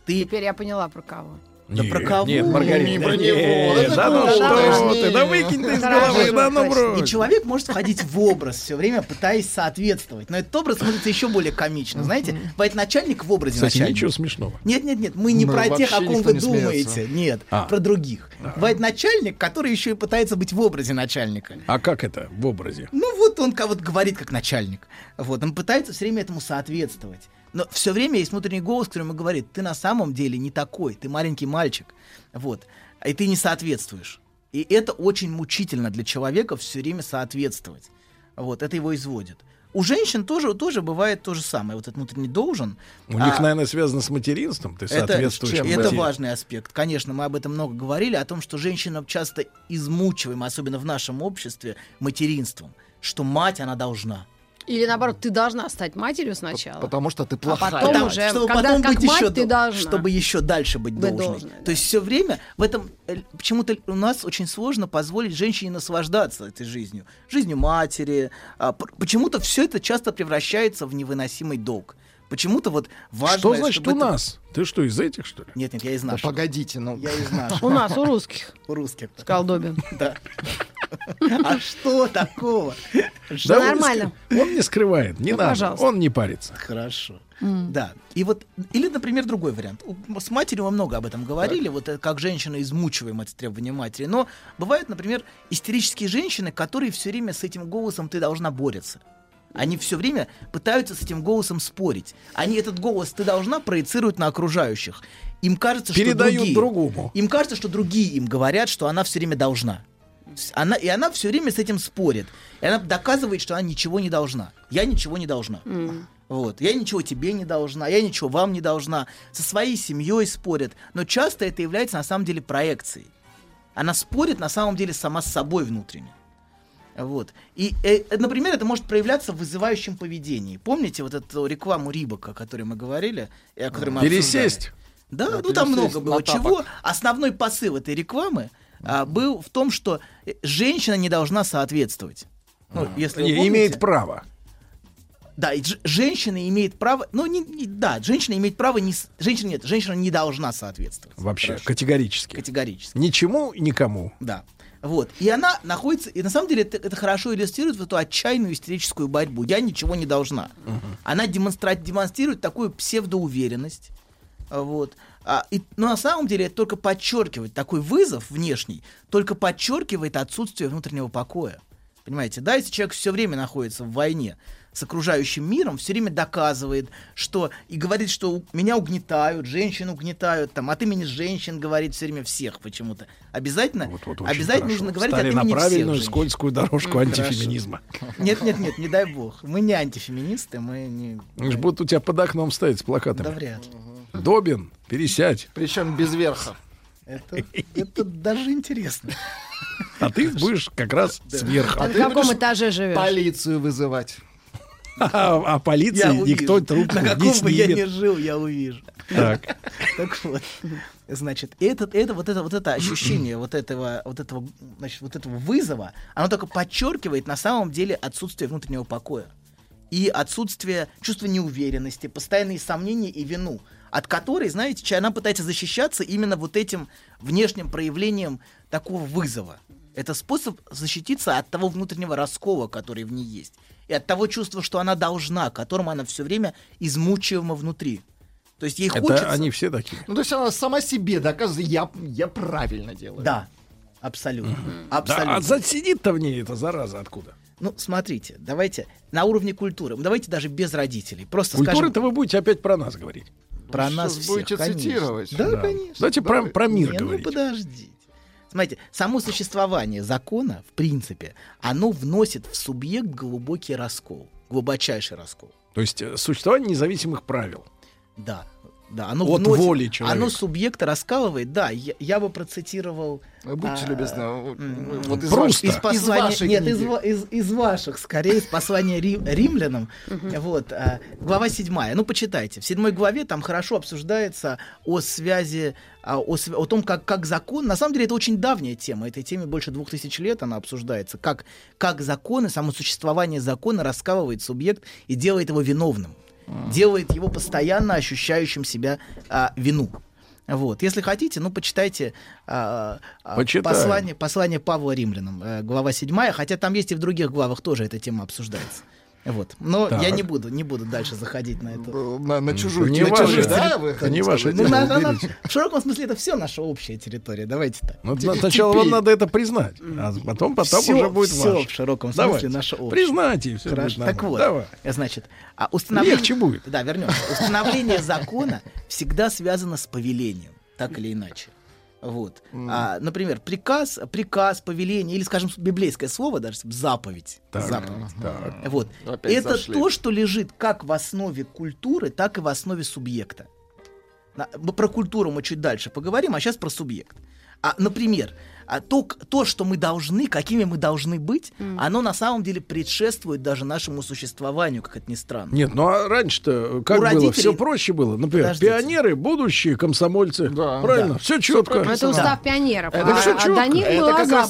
Ты... Теперь я поняла про кого. Да про кого? Нет, Маргарита, Не про него. да ну что ты, да выкинь ты из головы, да ну точно. И брось. человек может входить в образ все время, пытаясь соответствовать. Но этот образ смотрится еще более комично. Знаете, бывает начальник в образе Кстати, начальника. ничего смешного. Нет, нет, нет, мы не Ну, про тех, о ком вы не смеется. думаете. Нет, А. про других. Бывает начальник, который еще и пытается быть в образе начальника. А как это в образе? Ну вот он кого-то говорит как начальник. Вот, он пытается все время этому соответствовать. Но все время есть внутренний голос, который ему говорит, ты на самом деле не такой, ты маленький мальчик. Вот. И ты не соответствуешь. И это очень мучительно для человека все время соответствовать. Вот, это его изводит. У женщин тоже, тоже бывает то же самое. Вот этот внутренний должен. У них, а, наверное, связано с материнством. Ты это, соответствуешь это матери. важный аспект. Конечно, мы об этом много говорили, о том, что женщина часто измучиваем, особенно в нашем обществе, материнством. Что мать, она должна. Или наоборот, ты должна стать матерью сначала. Потому что ты А плохая. потом Потому- уже, чтобы когда потом как быть мать еще ты дол- должна. чтобы еще дальше быть, Быть должной. должной, То да. есть все время в этом э, почему-то у нас очень сложно позволить женщине наслаждаться этой жизнью, жизнью матери. А, почему-то все это часто превращается в невыносимый долг. Почему-то вот важно. Что значит у это- нас? Ты что, из этих, что ли? Нет, нет, я из Да наших. погодите, ну. Я из наших. У нас, у русских, У русских. сказал Добин. Да. А что такого? Да нормально. Он не скрывает, не Ну, надо, пожалуйста. он не парится. Хорошо. Да. И вот, или, например, другой вариант. С матерью мы много об этом говорили, вот э, как женщина измучиваем от требования матери. Но бывают, например, истерические женщины, которые все время с этим голосом ты должна бороться. Они все время пытаются с этим голосом спорить. Они этот голос ты должна проецируют на окружающих. Им кажется, что Передают другие, другому. Им кажется, что другие им говорят, что она все время должна. Она, и она все время с этим спорит. И она доказывает, что она ничего не должна. Я ничего не должна. Вот. Я ничего тебе не должна, я ничего вам не должна. Со своей семьей спорят. Но часто это является на самом деле проекцией. Она спорит на самом деле сама с собой внутренне. Вот. И, э, э, например, это может проявляться в вызывающем поведении. Помните вот эту рекламу Рибака, о которой мы говорили, и о которой мы Пересесть. обсуждали? Да, Да, ну там много было тапок. чего. Основной посыл этой рекламы а, был в том, что э, женщина не должна соответствовать. Ну, если вы И- помните- имеет право. да, и женщина имеет право, ну не, не- да, женщина имеет право не, женщина нет, женщина не должна соответствовать. Вообще, Хорошо. категорически. Категорически. Ничему никому. Да. Вот. И она находится, и на самом деле это, это хорошо иллюстрирует вот эту отчаянную истерическую борьбу. Я ничего не должна. Она демонстра- демонстрирует такую псевдоуверенность. Вот. А, и, но на самом деле это только подчеркивает такой вызов внешний, только подчеркивает отсутствие внутреннего покоя. Понимаете, да, если человек все время находится в войне с окружающим миром, все время доказывает, что и говорит, что меня угнетают, женщин угнетают, там, от имени женщин говорит все время всех почему-то. Обязательно, Очень обязательно хорошо. нужно говорить Встали от на имени всех правильную женщин. скользкую дорожку М, антифеминизма. хорошо. Нет, нет, нет, не дай бог. Мы не антифеминисты, мы не. Они ж будут у тебя под окном стоять с плакатами. Да вряд ли. Добин, пересядь. Причем без верха. Это, это даже интересно. А ты будешь как раз сверху. А на каком этаже живешь? Полицию вызывать. А, а полиции никто трубку На не каком бы я ни снимет. жил, я увижу. Так. Так вот. Значит, это, это, вот, это, вот это ощущение вот этого, вот, этого, значит, вот этого вызова, оно только подчеркивает на самом деле отсутствие внутреннего покоя. И отсутствие чувства неуверенности, постоянные сомнения и вину, от которой, знаете, она пытается защищаться именно вот этим внешним проявлением такого вызова. Это способ защититься от того внутреннего раскола, который в ней есть. И от того чувства, что она должна, которым она все время измучиваема внутри. То есть ей Это хочется... они все такие. Ну, то есть она сама себе доказывает, я, я правильно делаю. Да, абсолютно. Да, Абсолютно. а засидит-то в ней эта зараза откуда? Ну, смотрите, давайте на уровне культуры, давайте даже без родителей. Просто скажем Культура-то вы будете опять про нас говорить. про Вы нас сейчас всех, будете конечно. цитировать. Да, Да. конечно. Давайте про, про мир Не, ну говорить. Смотрите, само существование закона, в принципе, оно вносит в субъект глубокий раскол, глубочайший раскол. То есть э, существование независимых правил. Да, да, оно От вносит- воли человека. Оно субъекта раскалывает, да. Я, я бы процитировал. Будьте а, любезны, м, вот из, Просто. ваш- из послания, вашей нет, из, книги. из, из ваших, скорее, из послания Рим- римлянам. Вот, а, глава 7. Ну, почитайте. В седьмой главе там хорошо обсуждается о связи, а, о, о том, как, как закон... На самом деле, это очень давняя тема. Этой теме больше двух тысяч лет она обсуждается. Как, как законы, само существование закона раскалывает субъект и делает его виновным. Делает его постоянно ощущающим себя а, вину. Вот. Если хотите, ну, почитайте а, а, Почитаем. послание, послание Павла римлянам, э, глава 7, хотя там есть и в других главах тоже эта тема обсуждается. Вот. Но Так. я не буду, не буду дальше заходить на это. На, на чужую Не территорию, ваше, да, вы не сказать? Ну, на- на- в широком смысле это все наша общая территория. Давайте так. Ну, Теперь- сначала вам надо это признать, а потом, потом Всё- уже будет всё ваше. в широком Давайте. смысле наше общее. Признайте, все Хорошо. Так вот. Давай. значит, а установление... Легче будет. Да, вернемся. Установление закона всегда связано с повелением, так или иначе. Вот. А, например, приказ, приказ, повеление, или, скажем, библейское слово, даже заповедь. Так, заповедь. так. Вот. Опять Это зашли. то, что лежит как в основе культуры, так и в основе субъекта. Про культуру мы чуть дальше поговорим, а сейчас про субъект. А, например, а то, то, что мы должны, какими мы должны быть, оно на самом деле предшествует даже нашему существованию, как это ни странно. Нет, ну а раньше-то как У было? родителей- Все проще было. Например, Подождите. пионеры, будущие комсомольцы. Да. Правильно, Да. все четко. Это устав пионеров. Это а, всё а чётко. до них Это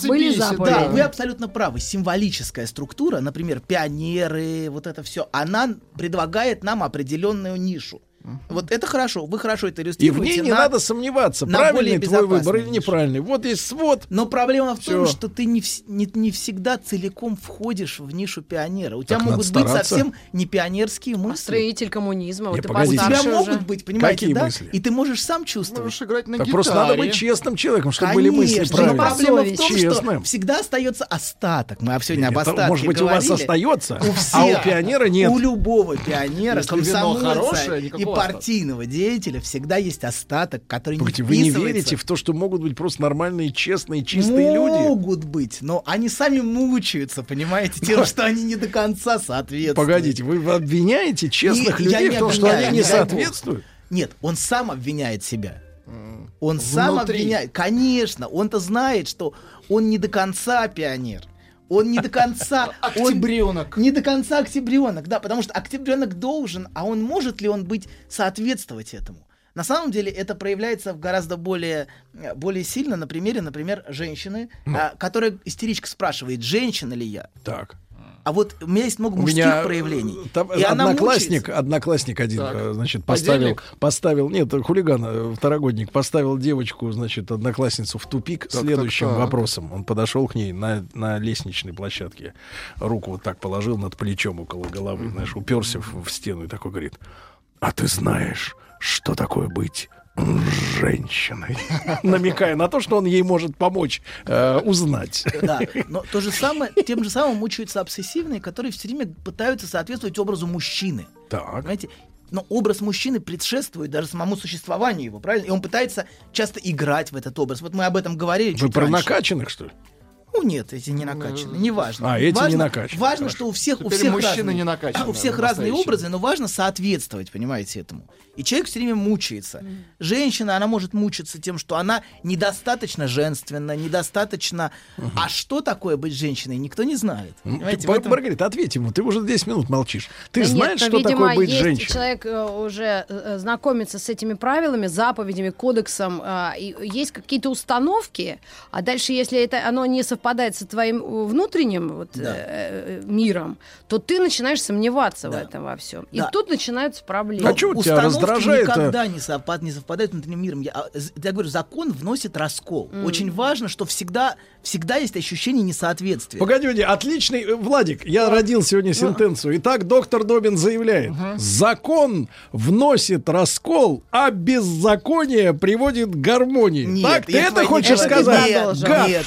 и были заповеди. Да, вы абсолютно правы. Символическая структура, например, пионеры, вот это все, она предлагает нам определенную нишу. Вот это хорошо, вы хорошо это И в иллюстрируете. ней не на- надо сомневаться, на правильный твой выбор или неправильный. Вот есть свод. Но проблема в том, Всё. что ты не, не, не всегда целиком входишь в нишу пионера. У тебя Так могут быть совсем не пионерские мысли. Строитель коммунизма. Не, Вот. У тебя постарше могут уже. быть, понимаете, Какие да? мысли? И ты можешь сам чувствовать. Можешь играть на Так гитаре. просто надо быть честным человеком, чтобы были мысли Конечно, но правильные. проблема в том, Честным. что всегда остается остаток. Мы сегодня об Это, остатке может быть, у вас говорили. остается, У а у всех. пионера нет. У любого пионера, комсомольца хорошее, и никакого партийного деятеля всегда есть остаток, который не Погодите, вы не верите в то, что могут быть просто нормальные, честные, чистые люди? Могут быть, но они сами мучаются, понимаете, тем, что они не до конца соответствуют. Погодите, вы обвиняете честных И людей в не том, что они не не соответствуют? Нет, он сам обвиняет себя. Он сам Внутри. обвиняет. Конечно, он-то знает, что он не до конца пионер. Он не до конца... он Октябренок. Не до конца октябренок, да, потому что октябренок должен, а он может ли он быть соответствовать этому? На самом деле это проявляется в гораздо более, э, более сильно на примере, например, женщины, а, которая истеричка спрашивает, женщина ли я. Так. А вот у меня есть много У мужских меня проявлений. э, там И одноклассник, одноклассник один, Так. э, значит, поставил, Подельник? поставил, нет, хулиган, э, второгодник, поставил девочку, значит, одноклассницу в тупик Так, следующим так, так. вопросом. Он подошел к ней на, на лестничной площадке, руку вот так положил над плечом около головы, знаешь, уперся в, в стену и такой говорит, а ты знаешь, что такое быть женщиной, намекая на то, что он ей может помочь э, узнать. Да, но то же самое, тем же самым мучаются обсессивные, которые все время пытаются соответствовать образу мужчины. Так. Понимаете? Но образ мужчины предшествует даже самому существованию его, правильно? И он пытается часто играть в этот образ. Вот мы об этом говорили Вы про раньше. накачанных, что ли? Ну нет, эти не накачанные, неважно. А, эти не важно, накачанные, Важно, хорошо. что у всех, у Теперь всех мужчины разные, не накачанные, у всех а разные образы, но важно соответствовать, понимаете, этому. И человек все время мучается. Женщина, она может мучиться тем, что она недостаточно женственна, недостаточно... А что такое быть женщиной, никто не знает. Ну, Понимаете, ты, этом- Маргарита, ответь ему, ты уже 10 минут молчишь. Ты Да знаешь, нет, что видимо, такое быть есть женщиной? Человек э, уже э, знакомится с этими правилами, заповедями, кодексом, э, и есть какие-то установки, а дальше, если это оно не совпадает со твоим э, внутренним вот, Да. э, э, миром, то ты начинаешь сомневаться в Да. этом во всем. И Да. тут начинаются проблемы. А у тебя Установки раздражает, никогда не, совпад, не совпадают с внутренним миром. Я, а, я говорю, закон вносит раскол. Очень важно, что всегда, всегда есть ощущение несоответствия. Погоди, погоди, отличный, э, Владик, я родил сегодня сентенцию. Итак, доктор Добин заявляет, закон вносит раскол, а беззаконие приводит к гармонии. Нет, так, ты это хочешь сказать? Нет, Гад. нет,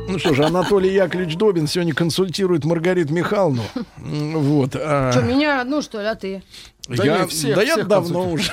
Ну что же, Анатолий Яковлевич Добин сегодня консультирует Маргариту Михайловну. Вот. а, Что, меня одну, что ли, а ты? Да я, не, всех- да я всех давно уже.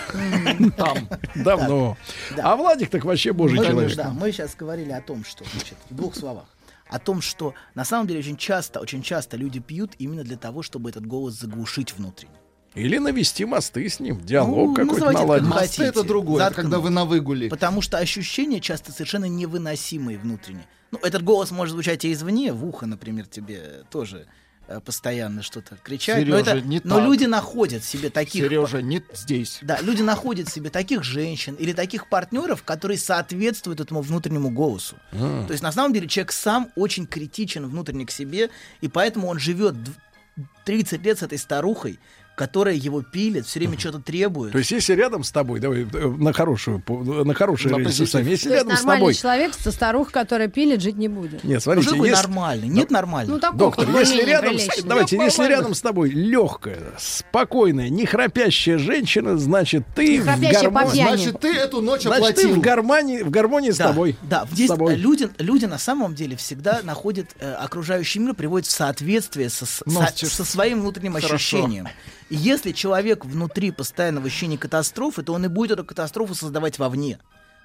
Там. Давно. А Владик так вообще божий мы, человек. да, мы сейчас говорили о том, что, значит, в двух словах, о том, что на самом деле очень часто, очень часто люди пьют именно для того, чтобы этот голос заглушить внутренне. Или навести мосты с ним, диалог Ну, какой-то наладить. как Мосты это другое, Заткнуть. когда вы на выгуле. Потому что ощущения часто совершенно невыносимые внутренне. Ну, этот голос может звучать и извне, в ухо, например, тебе тоже э, постоянно что-то кричать. но, Серёжа, это- не но так. люди находят себе таких... Сережа, не здесь. Да, люди находят себе таких женщин или таких партнеров, которые соответствуют этому внутреннему голосу. А. То есть на самом деле человек сам очень критичен внутренне к себе, и поэтому он живет д- 30 лет с этой старухой, которая его пилит, все время что-то требует. То есть, если рядом с тобой, давай э, на хорошую, на хорошее На сами, если То есть рядом с нормальный тобой. человек со старух, которая пилит, жить не будет. Нет, Ну, смотрите, такое есть- нормальный? Нет нормального. Ну, такой Доктор, если рядом, с- давайте, Нет, если рядом с тобой легкая, спокойная, не храпящая женщина, значит ты Не в гармонии. Значит, ты эту ночь Значит, ты оплатил. в гармонии, в гармонии с да, тобой. Да, С здесь тобой. люди, люди на самом деле всегда находят э, окружающий мир, приводят в соответствие со, с- со, со своим внутренним Хорошо. ощущением. И если человек внутри постоянно в ощущении катастрофы, то он и будет эту катастрофу создавать вовне.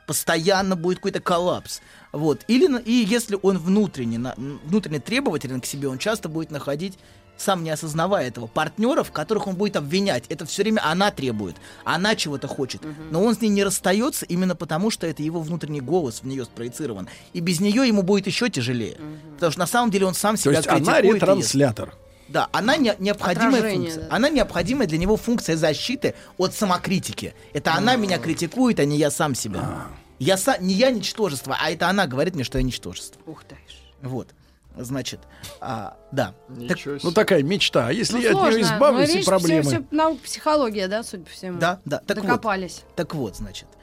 Постоянно будет какой-то коллапс. Вот. Или, на- и если он внутренне, на- внутренне требователен к себе, он часто будет находить сам не осознавая этого, партнеров, которых он будет обвинять. Это все время она требует, она чего-то хочет. Но он с ней не расстается именно потому, что это его внутренний голос в нее спроецирован. И без нее ему будет еще тяжелее. Потому что на самом деле он сам То себя есть она ретранслятор. Да, она не- необходимая Отражение, функция. да. Она необходимая для него функция защиты от самокритики. Это она меня критикует, а не я сам себя. Я са- не я ничтожество, а это она говорит мне, что я ничтожество. Ух ты. Вот. Значит, а, да. Так- Ну такая мечта. А если Ну, я от сложно. нее избавлюсь, Но и речь проблемы. Все, наука, психология, да, судя по всему. Да, да. Так вот. Докопались. Так вот, значит. А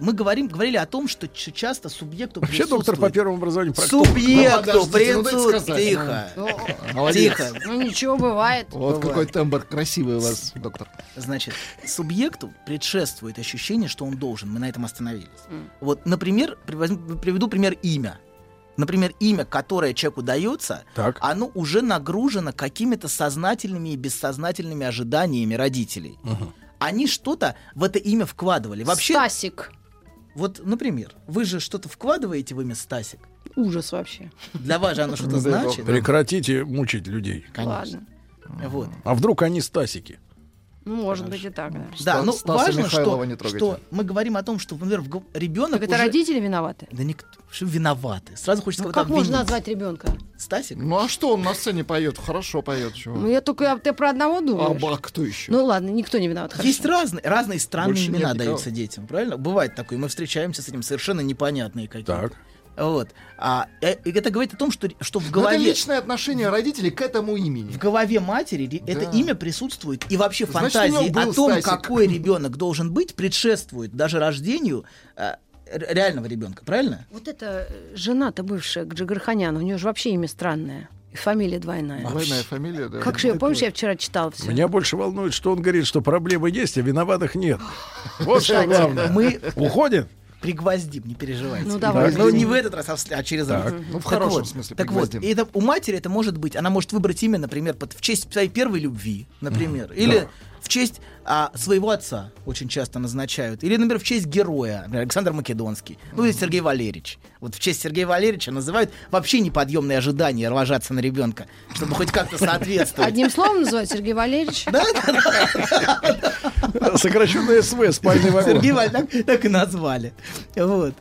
мы говорим, говорили о том, что ч- часто субъекту Вообще доктор по первому образованию проктолог. Субъекту Ну, ну, присутствует... Тихо. Ну. Тихо. Ну ничего, бывает. Вот Бывает. какой тембр красивый у вас, доктор. Значит, субъекту предшествует ощущение, что он должен. Мы на этом остановились. Вот, например, приведу пример имя. Например, имя, которое человеку дается, Так. оно уже нагружено какими-то сознательными и бессознательными ожиданиями родителей. Они что-то в это имя вкладывали. Вообще, Стасик. вот, например, вы же что-то вкладываете в имя Стасик. Ужас вообще. Для вас же оно что-то значит. Прекратите мучить людей. Конечно. Ладно. Вот. А вдруг они Стасики? Ну, может быть и так, да. Да, ну Стаса важно, Михайлова что, не трогайте. что мы говорим о том, что, например, ребенок Так это уже... родители виноваты? Да никто, что виноваты. Сразу хочется Ну, как можно обвинить. назвать ребенка? Стасик? Ну а что, он на сцене поет, хорошо поет. Чего? Ну, я только а ты про одного а, думаешь. ба, кто еще? Ну ладно, никто не виноват. хорошо. Есть разные, разные странные Больше имена даются детям, правильно? Бывает такое, мы встречаемся с этим совершенно непонятные какие-то. Так. Вот. А, э, и это говорит о том, что, что в Ну, это голове... личное отношение родителей к этому имени. В голове матери ре- это Да. имя присутствует, и вообще Значит, фантазии о том, Стасик. какой ребенок должен быть, предшествует даже рождению э, реального ребенка, правильно? Вот эта э, жена-то бывшая, Джигарханян, у нее же вообще имя странное. И фамилия двойная. Двойная фамилия, да. Как же, я- помнишь, я вчера читал все? Меня больше волнует, что он говорит, что проблемы есть, а виноватых нет. Вот что главное. Мы Уходит? Пригвоздим, не переживайте. Ну, давай. Но не в этот раз, а, в а через раз. Ну, в Так хорошем вот, смысле Так вот, и это, у матери это может быть, она может выбрать имя, например, под, в честь своей первой любви, например, или в честь а, своего отца очень часто назначают, или, например, в честь героя, например, Александр Македонский, ну или Сергей Валерьевич. Вот в честь Сергея Валерьевича называют вообще неподъемные ожидания ложатся на ребенка, чтобы хоть как-то соответствовать. Одним словом называют Сергей Валерьевич? Да, да, Сокращенное СВ, спальный вагон. Сергей Валь, так, так и назвали. Вот.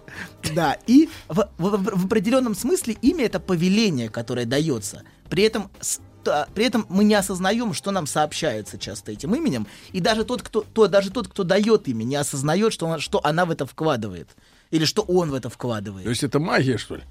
Да, и в, в- в определенном смысле имя это повеление, которое дается. При этом, с- та- при этом мы не осознаем, что нам сообщается часто этим именем. И даже тот, кто, то, даже тот, кто дает имя, не осознает, что, он- что она в это вкладывает. Или что он в это вкладывает. То есть это магия, что ли?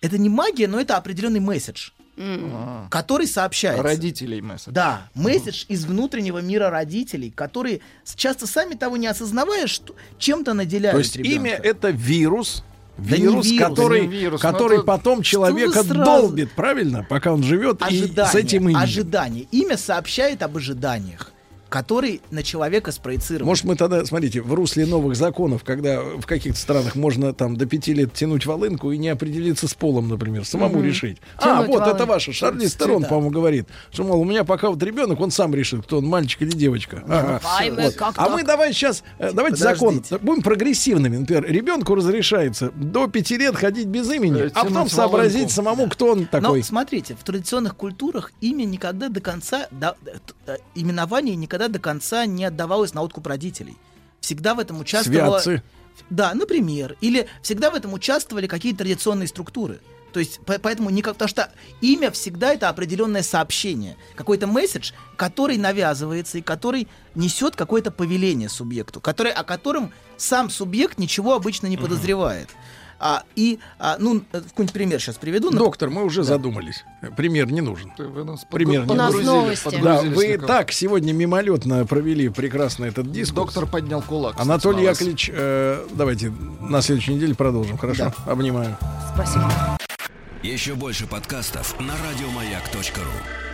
Это не магия, но это определенный месседж, А, который сообщается. Родителей месседж. Да, месседж из внутреннего мира родителей, которые часто сами того не осознавая, что чем-то наделяют То есть ребенка. имя это вирус. Да Вирус, вирус, который, вирус, который это- потом человека сразу- долбит, правильно? Пока он живет и ожидание, с этим именем. ожидание. Имя сообщает об ожиданиях, которые на человека спроецированы. Может, мы тогда, смотрите, в русле новых законов, когда в каких-то странах можно там до пяти лет тянуть волынку и не определиться с полом, например, самому Мгм. решить. а, Тянуть вот это волынку. ваша. Шарли Стерон, Да. по-моему, говорит, что, мол, у меня пока вот ребенок, он сам решит, кто он, мальчик или девочка. Ага. Ай, вы Вот. как А так? мы давай сейчас, э, давайте закон, Подождите. будем прогрессивными. Например, ребенку разрешается до пяти лет ходить без имени, Э, а потом сообразить волынку. самому, кто он такой. Но смотрите, в традиционных культурах имя никогда до конца, да, т- э, именование никогда до конца не отдавалось на откуп родителей. Всегда в этом участвовала... Святцы. Да, например. Или всегда в этом участвовали какие-то традиционные структуры. То есть, по- поэтому никак, потому что имя всегда это определенное сообщение, какой-то месседж, который навязывается и который несет какое-то повеление субъекту, который, о котором сам субъект ничего обычно не подозревает. А, и, а, ну, какой-нибудь пример сейчас приведу. Доктор, мы уже задумались. Пример не нужен. Ты- вы нас Пример подгру- не У нас подгрузили, новости. Да, вы слегка. так сегодня мимолетно провели прекрасно этот дискурс. Доктор поднял кулак. Анатолий на. Яковлевич, э, давайте на следующей неделе продолжим, хорошо? Обнимаю. Спасибо. Еще больше подкастов на радиомаяк.ру.